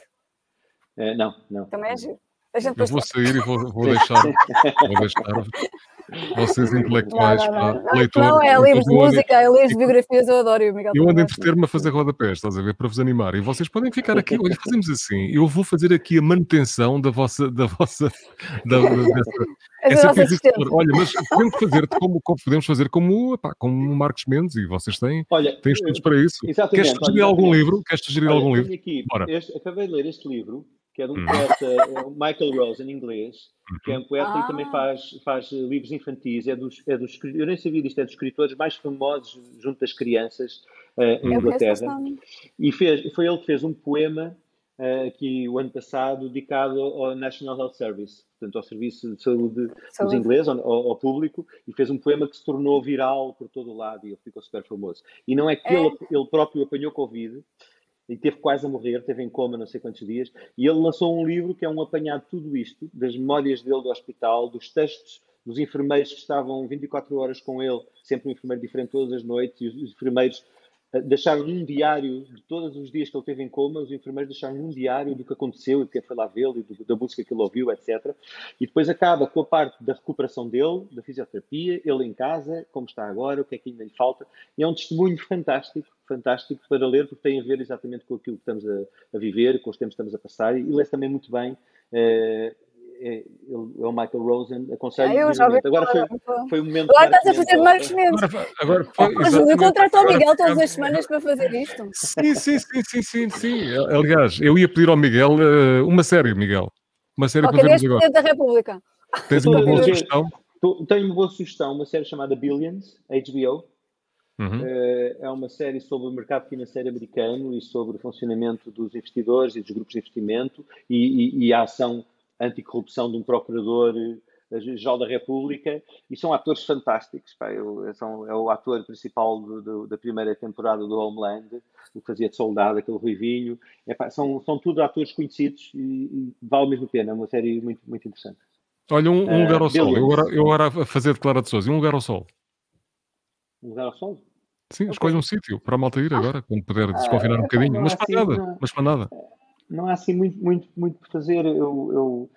Uh, não, não. Também é giro. Eu vou sair e vou, vou deixar, vou deixar vocês intelectuais não, não, não, para leitor. Não, é livros de música, é livros de biografias, eu adoro. Miguel eu ando a entreter-me a fazer rodapés, estás a ver, para vos animar. E vocês podem ficar aqui, olha, fazemos assim, eu vou fazer aqui a manutenção da vossa, da vossa, da, dessa, essa Olha, mas podemos fazer como, como, podemos fazer como, pá, como o Marcos Mendes e vocês têm, olha, têm estudos para isso. Queres sugerir olha, algum livro? Queres sugerir olha, algum livro? Aqui, este, acabei de ler este livro que é de um hum. poeta, é Michael Rose, em inglês, que é um poeta ah. e também faz, faz livros infantis. É dos, é dos, eu nem sabia disto, é dos escritores mais famosos junto das crianças uh, em Inglaterra. E fez, foi ele que fez um poema uh, aqui o ano passado dedicado ao National Health Service, portanto, ao Serviço de Saúde, dos ingleses, ao, ao, público, e fez um poema que se tornou viral por todo o lado e ele ficou super famoso. E não é que é. Ele, ele próprio apanhou Covid, e teve quase a morrer, teve em coma não sei quantos dias, e ele lançou um livro que é um apanhado de tudo isto, das memórias dele do hospital, dos textos dos enfermeiros que estavam 24 horas com ele, sempre um enfermeiro diferente todas as noites, e os enfermeiros deixaram um diário de todos os dias que ele teve em coma, os enfermeiros deixaram um diário do que aconteceu e do que foi lá vê-lo e da música que ele ouviu, etc. E depois acaba com a parte da recuperação dele, da fisioterapia, ele em casa, como está agora, o que é que ainda lhe falta. E é um testemunho fantástico, fantástico para ler, porque tem a ver exatamente com aquilo que estamos a, a viver, com os tempos que estamos a passar, e lê-se também muito bem. Eh, é, é, o Michael Rosen, aconselho. É, eu já vi agora foi, foi o momento. Agora estás a fazer Marcos Mendes. Agora, agora foi. Eu contrato ao Miguel todas as semanas para fazer isto. Sim, sim, sim, sim, sim, sim. Aliás, eu ia pedir ao Miguel uh, uma série, Miguel. Uma série okay, para vermos agora. da República. Tens uma boa sugestão? Tenho uma boa sugestão, uma série chamada Billions, HBO. Uhum. Uh, é uma série sobre o mercado financeiro americano e sobre o funcionamento dos investidores e dos grupos de investimento e, e, e a ação anticorrupção de um procurador-geral da República, e são atores fantásticos. Pá, eu, são, é o ator principal do, do, da primeira temporada do Homeland, o que fazia de soldado, aquele ruivinho. É, pá, são, são tudo atores conhecidos e, e, vale mesmo a pena. É uma série muito, muito interessante. Olha, um, um lugar ao uh, sol. Eu agora, eu agora a fazer declarações. E um lugar ao sol. Um lugar ao sol? Sim, okay. escolhe um sítio para a malta ir agora, quando puder desconfinar um bocadinho. Mas para nada, mas para nada não há assim muito, muito, muito por fazer. Eu, eu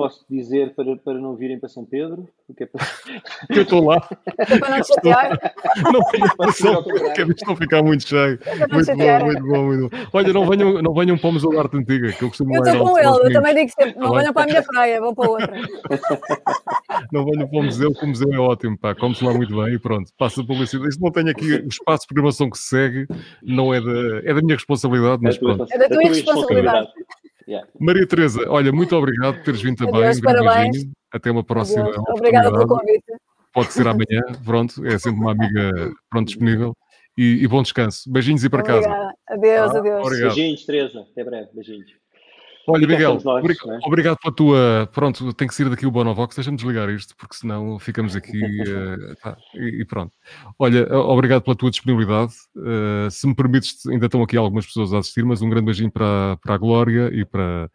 posso dizer para, para não virem para São Pedro, porque é para... Eu estou lá. É para não chatear. Não venham para São Pedro, que estão a ficar muito cheio. Muito bom, muito bom, muito bom. Olha, não venham, não venham para o Museu da Arte Antiga, que eu costumo Eu estou com ele, eu também digo sempre, não venham para a minha praia, vão para outra. Não venham para o museu, que o museu é ótimo, pá, come-se lá muito bem e pronto, passa a publicidade. Isto não tenho aqui o espaço de programação que se segue, não é da, é da minha responsabilidade, mas pronto. É da tua responsabilidade. Yeah. Maria Teresa, olha, muito obrigado por teres vindo também. Adeus, um parabéns. Beijinho. Até uma próxima. Obrigada pelo convite. Pode ser amanhã, pronto, é sempre uma amiga pronto, disponível. E, e bom descanso. Beijinhos e para Obrigada. casa. Adeus, ah, adeus. Obrigado. Beijinhos, Teresa. Até breve. Beijinhos. Olha, Miguel, nós, obrigado, né? obrigado pela tua. Pronto, tem que sair daqui o Bonovox, deixa-me desligar isto, porque senão ficamos aqui uh, tá, e, e, pronto. Olha, obrigado pela tua disponibilidade. Uh, se me permites, ainda estão aqui algumas pessoas a assistir, mas um grande beijinho para, para a Glória e para,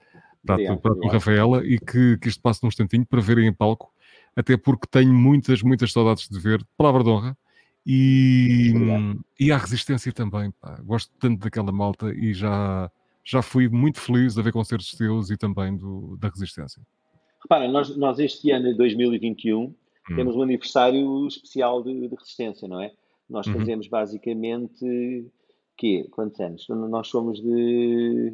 para, obrigado, a, para a tua Rafaela e que, que isto passe num instantinho para verem em palco, até porque tenho muitas, muitas saudades de ver. Palavra de honra. E, e a resistência também. Pá. Gosto tanto daquela malta e já já fui muito feliz a ver concertos teus e também do, da Resistência. Repara, nós, nós este ano de 2021 hum. temos um aniversário especial de, de Resistência, não é? Nós uhum. fazemos uhum. basicamente quê? Quantos anos? Nós somos de.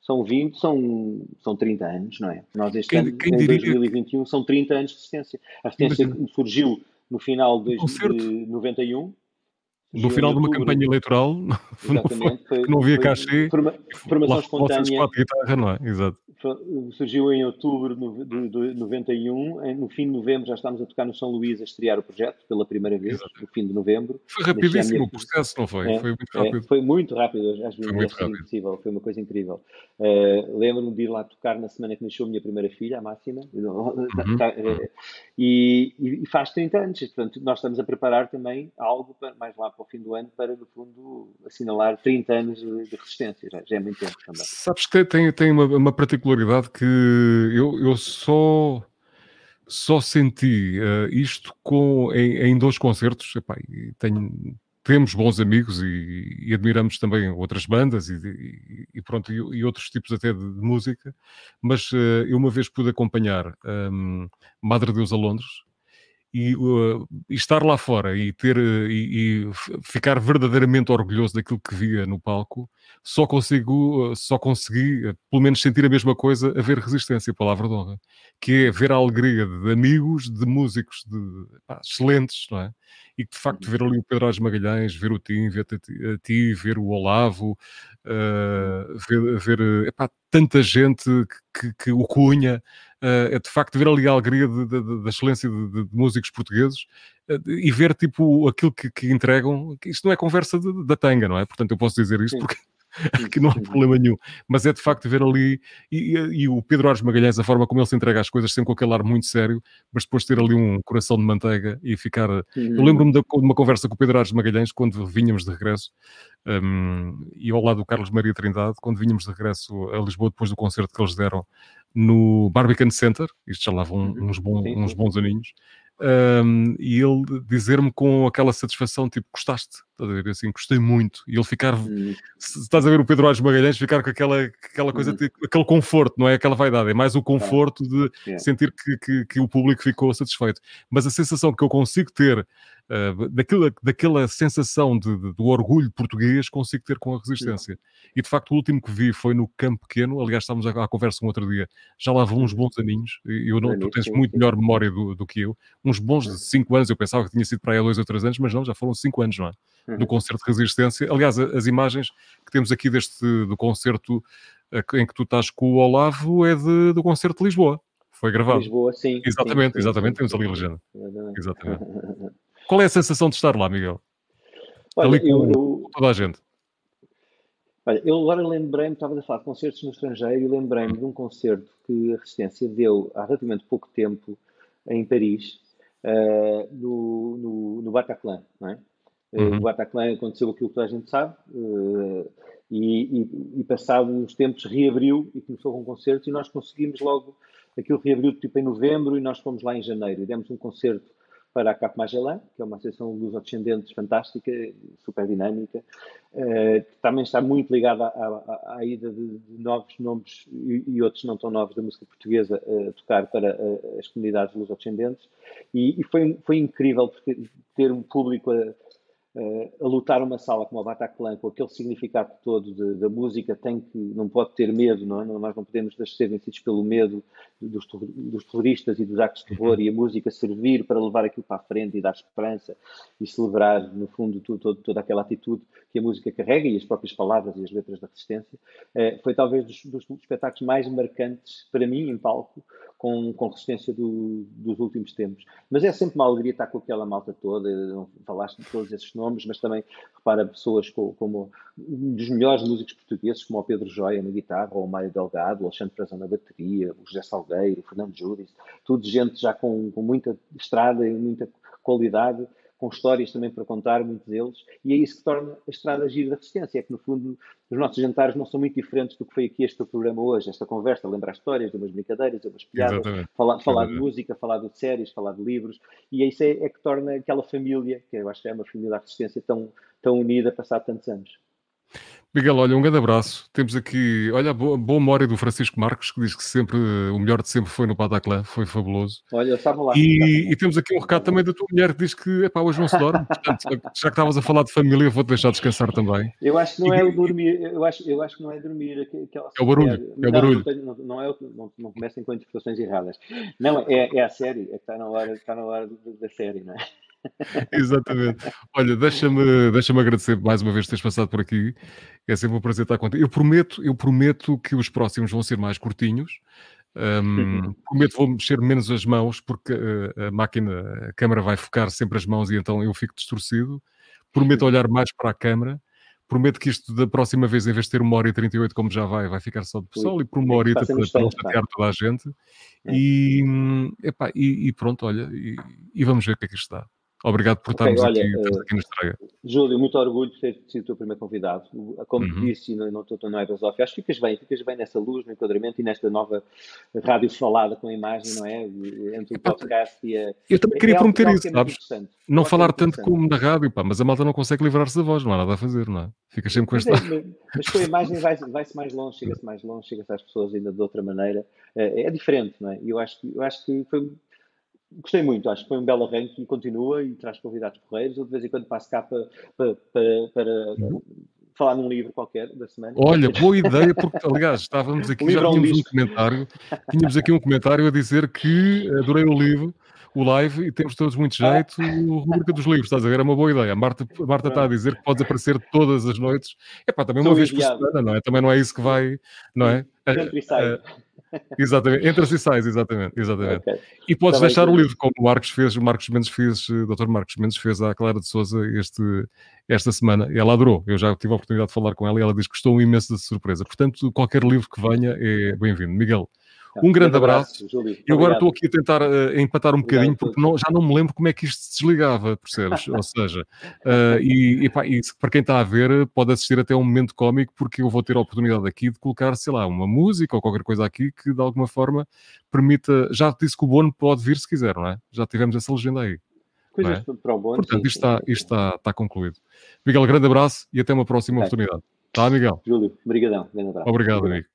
São 20, são, são 30 anos, não é? Nós este quem, ano, quem em 2021, são 30 anos de resistência. A resistência surgiu no final de, de 91 no final de uma campanha eleitoral Exatamente, foi, não havia cachê formação espontânea guitarra, não é? Exato. Surgiu em outubro de 91. No fim de novembro já estávamos a tocar no São Luís a estrear o projeto pela primeira vez, Exato. no fim de novembro. Foi rapidíssimo minha... o processo, não foi? É, foi muito rápido. É, foi muito rápido, às vezes foi, muito impossível, foi uma coisa incrível. Uh, Lembro-me de ir lá tocar na semana que nasceu a minha primeira filha, a Máxima, uhum. uh, e, e, faz 30 anos. Portanto, nós estamos a preparar também algo para, mais lá para o fim do ano para, no fundo, assinalar 30 anos de, de resistência. Já, já, é muito tempo também. Sabes que tem, tem uma, uma particularidade que eu, eu só só senti uh, isto com, em, em, dois concertos. Epá, tenho, temos bons amigos e, e, admiramos também outras bandas e, e, e pronto, e, outros tipos até de, de música, mas uh, eu uma vez pude acompanhar um, Madre Deus a Londres e, uh, e, estar lá fora e ter uh, e, e, ficar verdadeiramente orgulhoso daquilo que via no palco, só consigo, uh, só consegui, pelo menos sentir a mesma coisa a ver resistência, palavra de honra, que é ver a alegria de amigos, de músicos de, pá, excelentes, não é? E que de facto ver ali o Pedro Ás Magalhães, ver o Tim, ver a ti, ver o Olavo, ver, ver epá, tanta gente que, que, que o Cunha, uh, é de facto ver ali a alegria da excelência de, de, de, músicos portugueses uh, e ver tipo aquilo que, que entregam. Isto não é conversa da tanga, não é? Portanto, eu posso dizer isto Sim. porque que não há problema nenhum. Mas é de facto ver ali, e, e, o Pedro Ares Magalhães, a forma como ele se entrega às coisas, sempre com aquele ar muito sério, mas depois ter ali um coração de manteiga e ficar. Eu lembro-me de uma conversa com o Pedro Ares Magalhães quando vínhamos de regresso, um, e ao lado do Carlos Maria Trindade, quando vínhamos de regresso a Lisboa depois do concerto que eles deram no Barbican Center, isto já lá vão uhum. uns, bons, uns bons aninhos, um, e ele dizer-me com aquela satisfação, tipo, gostaste? Estás a ver? Assim, gostei muito. E ele ficar, uhum. se estás a ver o Pedro Aires Magalhães, ficar com aquela, aquela coisa, uhum. aquele conforto, não é aquela vaidade, é mais o conforto de yeah. sentir que, que, que, o público ficou satisfeito. Mas a sensação que eu consigo ter uh, daquela, daquela sensação de, de, do orgulho português, consigo ter com a resistência. Yeah. E de facto, o último que vi foi no Campo Pequeno. Aliás, estávamos à, à conversa um outro dia, já lá vão uns bons aninhos. Eu não, tu tens muito melhor memória do, do que eu. Uns bons de 5 anos, eu pensava que tinha sido para aí há 2 ou 3 anos, mas não, já foram 5 anos, não é? Uhum. Do concerto de resistência. Aliás, as imagens que temos aqui deste do concerto em que tu estás com o Olavo é de, do concerto de Lisboa. Foi gravado. Lisboa, sim. Exatamente, sim, exatamente. Temos ali a legenda. Exatamente. Qual é a sensação de estar lá, Miguel? Olha, ali com, eu, eu... toda a gente. Olha, eu agora lembrei-me, estava a falar de concertos no estrangeiro e lembrei-me de um concerto que a Resistência deu há relativamente pouco tempo em Paris, uh, no, no, no Bataclan, não é? Eh, uhum. No Bataclan aconteceu aquilo que toda a gente sabe, uh, e, e, e passado uns tempos reabriu e começou com concertos e nós conseguimos logo, aquilo reabriu tipo em novembro e nós fomos lá em janeiro e demos um concerto para a Cap Magellan, que é uma associação dos descendentes fantástica, super dinâmica, eh, que também está muito ligada à, à, à ida de, de, novos nomes e, e, outros não tão novos da música portuguesa a tocar para eh, as comunidades lusodescendentes. E, e foi, foi incrível ter um público a, a lutar uma sala como a Bataclan, com aquele significado todo da música, tem que, não pode ter medo, não é? Nós não podemos ser vencidos pelo medo dos, dos terroristas e dos actos de terror e a música servir para levar aquilo para a frente e dar esperança e celebrar, no fundo, tudo, toda aquela atitude que a música carrega e as próprias palavras e as letras da resistência. Eh, foi talvez dos, dos espetáculos mais marcantes para mim em palco, com, com resistência do, dos últimos tempos. Mas é sempre uma alegria estar com aquela malta toda, falaste de todos esses nomes, mas também repara pessoas como, como um dos melhores músicos portugueses, como o Pedro Joia na guitarra, ou o Mário Delgado, o Alexandre Frazão na bateria, o José Salgueiro, o Fernando Júris, tudo gente já com, com muita estrada e muita qualidade com histórias também para contar, muitos deles, e é isso que torna a estrada gira da resistência, é que no fundo os nossos jantares não são muito diferentes do que foi aqui este programa hoje, esta conversa, lembrar histórias, de umas brincadeiras, de umas piadas, Exatamente. falar, falar de música, falar de séries, falar de livros, e é isso é, é, que torna aquela família, que eu acho que é uma família da resistência tão, tão unida, passado tantos anos. Miguel, olha, um grande abraço. Temos aqui, olha, boa, boa memória do Francisco Marcos, que diz que sempre o melhor de sempre foi no Bataclan, foi fabuloso. Olha, estava lá. E, e, temos aqui um recado também da tua mulher que diz que, epá, hoje não se dorme. Portanto, já que estavas a falar de família, vou-te deixar descansar também. Eu acho que não e, é o dormir, eu acho, eu acho que não é dormir. Aquela é o barulho, é o barulho. Não, não, é, não, não comecem com interpretações erradas. Não, é, é a série, é que está na hora, está na hora da série, não é? Exatamente. Olha, deixa-me deixa agradecer mais uma vez teres passado por aqui. É sempre um prazer estar contigo. Eu prometo, eu prometo que os próximos vão ser mais curtinhos. Um, prometo vou mexer menos as mãos porque a, a máquina, a câmera vai focar sempre as mãos e então eu fico distorcido. Prometo olhar mais para a câmera prometo que isto da próxima vez, em vez de ter uma hora e 38, como já vai, vai ficar só de pessoal e por uma hora para, para não chatear toda a gente. É. E, epá, e, e, pronto, olha, e, e, vamos ver o que é que isto dá. Obrigado por okay, estarmos olha, aqui, uh, aqui na estreia. Júlio, muito orgulho de ter sido o teu primeiro convidado. Como uhum. disse, não, não estou no Aerosof, acho que ficas bem, ficas bem nessa luz, no enquadramento e nesta nova rádio falada com a imagem, não é? Entre o podcast e a. Eu também queria é prometer isso, é sabes? Não falar tanto como na rádio, pá, mas a malta não consegue livrar-se da voz, não há nada a fazer, não é? Ficas sempre com esta. É, mas com a imagem vai-se vai mais longe, chega-se mais longe, chega-se às pessoas ainda de outra maneira. É, é diferente, não é? E eu acho, eu acho que foi Gostei muito, acho que foi um belo arranque e continua e traz convidados correios. Eu de vez em quando passo cá para, para, para, para falar num livro qualquer da semana. Olha, boa ideia, porque aliás estávamos aqui, já tínhamos um comentário, tínhamos aqui um comentário a dizer que adorei o livro, o live, e temos todos muito jeito, o rubrica dos livros, estás a ver? É uma boa ideia. A Marta, a Marta está a dizer que podes aparecer todas as noites. É pá, também uma vez por semana, não é? Também não é isso que vai, não é? Sempre sai. Exatamente, entras e sais, exatamente. exatamente. Okay. E podes Também deixar o livro, como o Marcos fez, o Marcos Mendes fez, o Dr. Marcos Mendes fez à Clara de Souza este, esta semana. Ela adorou. Eu já tive a oportunidade de falar com ela e ela diz que gostou imenso da surpresa. Portanto, qualquer livro que venha é bem-vindo. Miguel, um grande abraço. abraço e agora estou aqui a tentar uh, empatar um Obrigado bocadinho, porque não, já não me lembro como é que isto se desligava, percebes? Ou seja, uh, e, e, pá, e, para quem está a ver, pode assistir até um momento cómico, porque eu vou ter a oportunidade aqui de colocar, sei lá, uma música ou qualquer coisa aqui que de alguma forma permita. Já disse que o Bono pode vir se quiser, não é? Já tivemos essa legenda aí. Coisas é? para o Bono. Portanto, isto, está, isto está, está concluído. Miguel, grande abraço e até uma próxima okay. oportunidade. Tá, Miguel? Júlio, obrigadão. Grande abraço. Obrigado, amigo.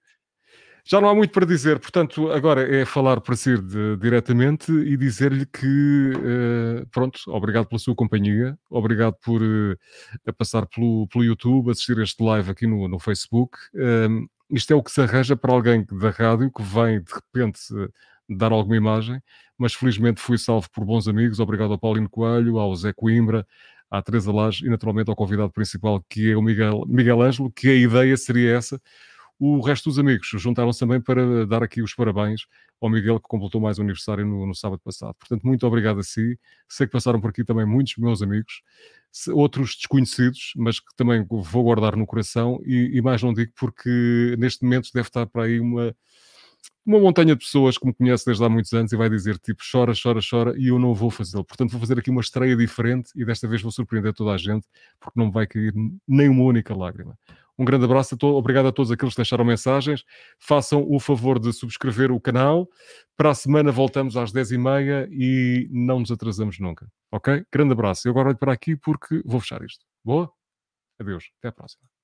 Já não há muito para dizer, portanto, agora é falar para si de, diretamente e dizer-lhe que, uh, pronto, obrigado pela sua companhia, obrigado por uh, passar pelo, pelo YouTube, assistir este live aqui no, no Facebook. Uh, isto é o que se arranja para alguém da rádio que vem de repente dar alguma imagem, mas felizmente fui salvo por bons amigos. Obrigado ao Paulino Coelho, ao Zé Coimbra, à Teresa Lage e naturalmente ao convidado principal que é o Miguel, Miguel Ângelo, que a ideia seria essa o resto dos amigos juntaram-se também para dar aqui os parabéns ao Miguel, que completou mais um aniversário no, no, sábado passado. Portanto, muito obrigado a si. Sei que passaram por aqui também muitos meus amigos, outros desconhecidos, mas que também vou guardar no coração. E, e mais não digo porque neste momento deve estar para aí uma, uma montanha de pessoas que me conhece desde há muitos anos e vai dizer tipo chora, chora, chora e eu não vou fazê-lo. Portanto, vou fazer aqui uma estreia diferente e desta vez vou surpreender toda a gente porque não vai cair nem uma única lágrima. Um grande abraço, a obrigado a todos aqueles que deixaram mensagens. Façam o favor de subscrever o canal. Para a semana voltamos às 10h30 e não nos atrasamos nunca. Ok? Grande abraço. Eu agora olho para aqui porque vou fechar isto. Boa? Adeus. Até à próxima.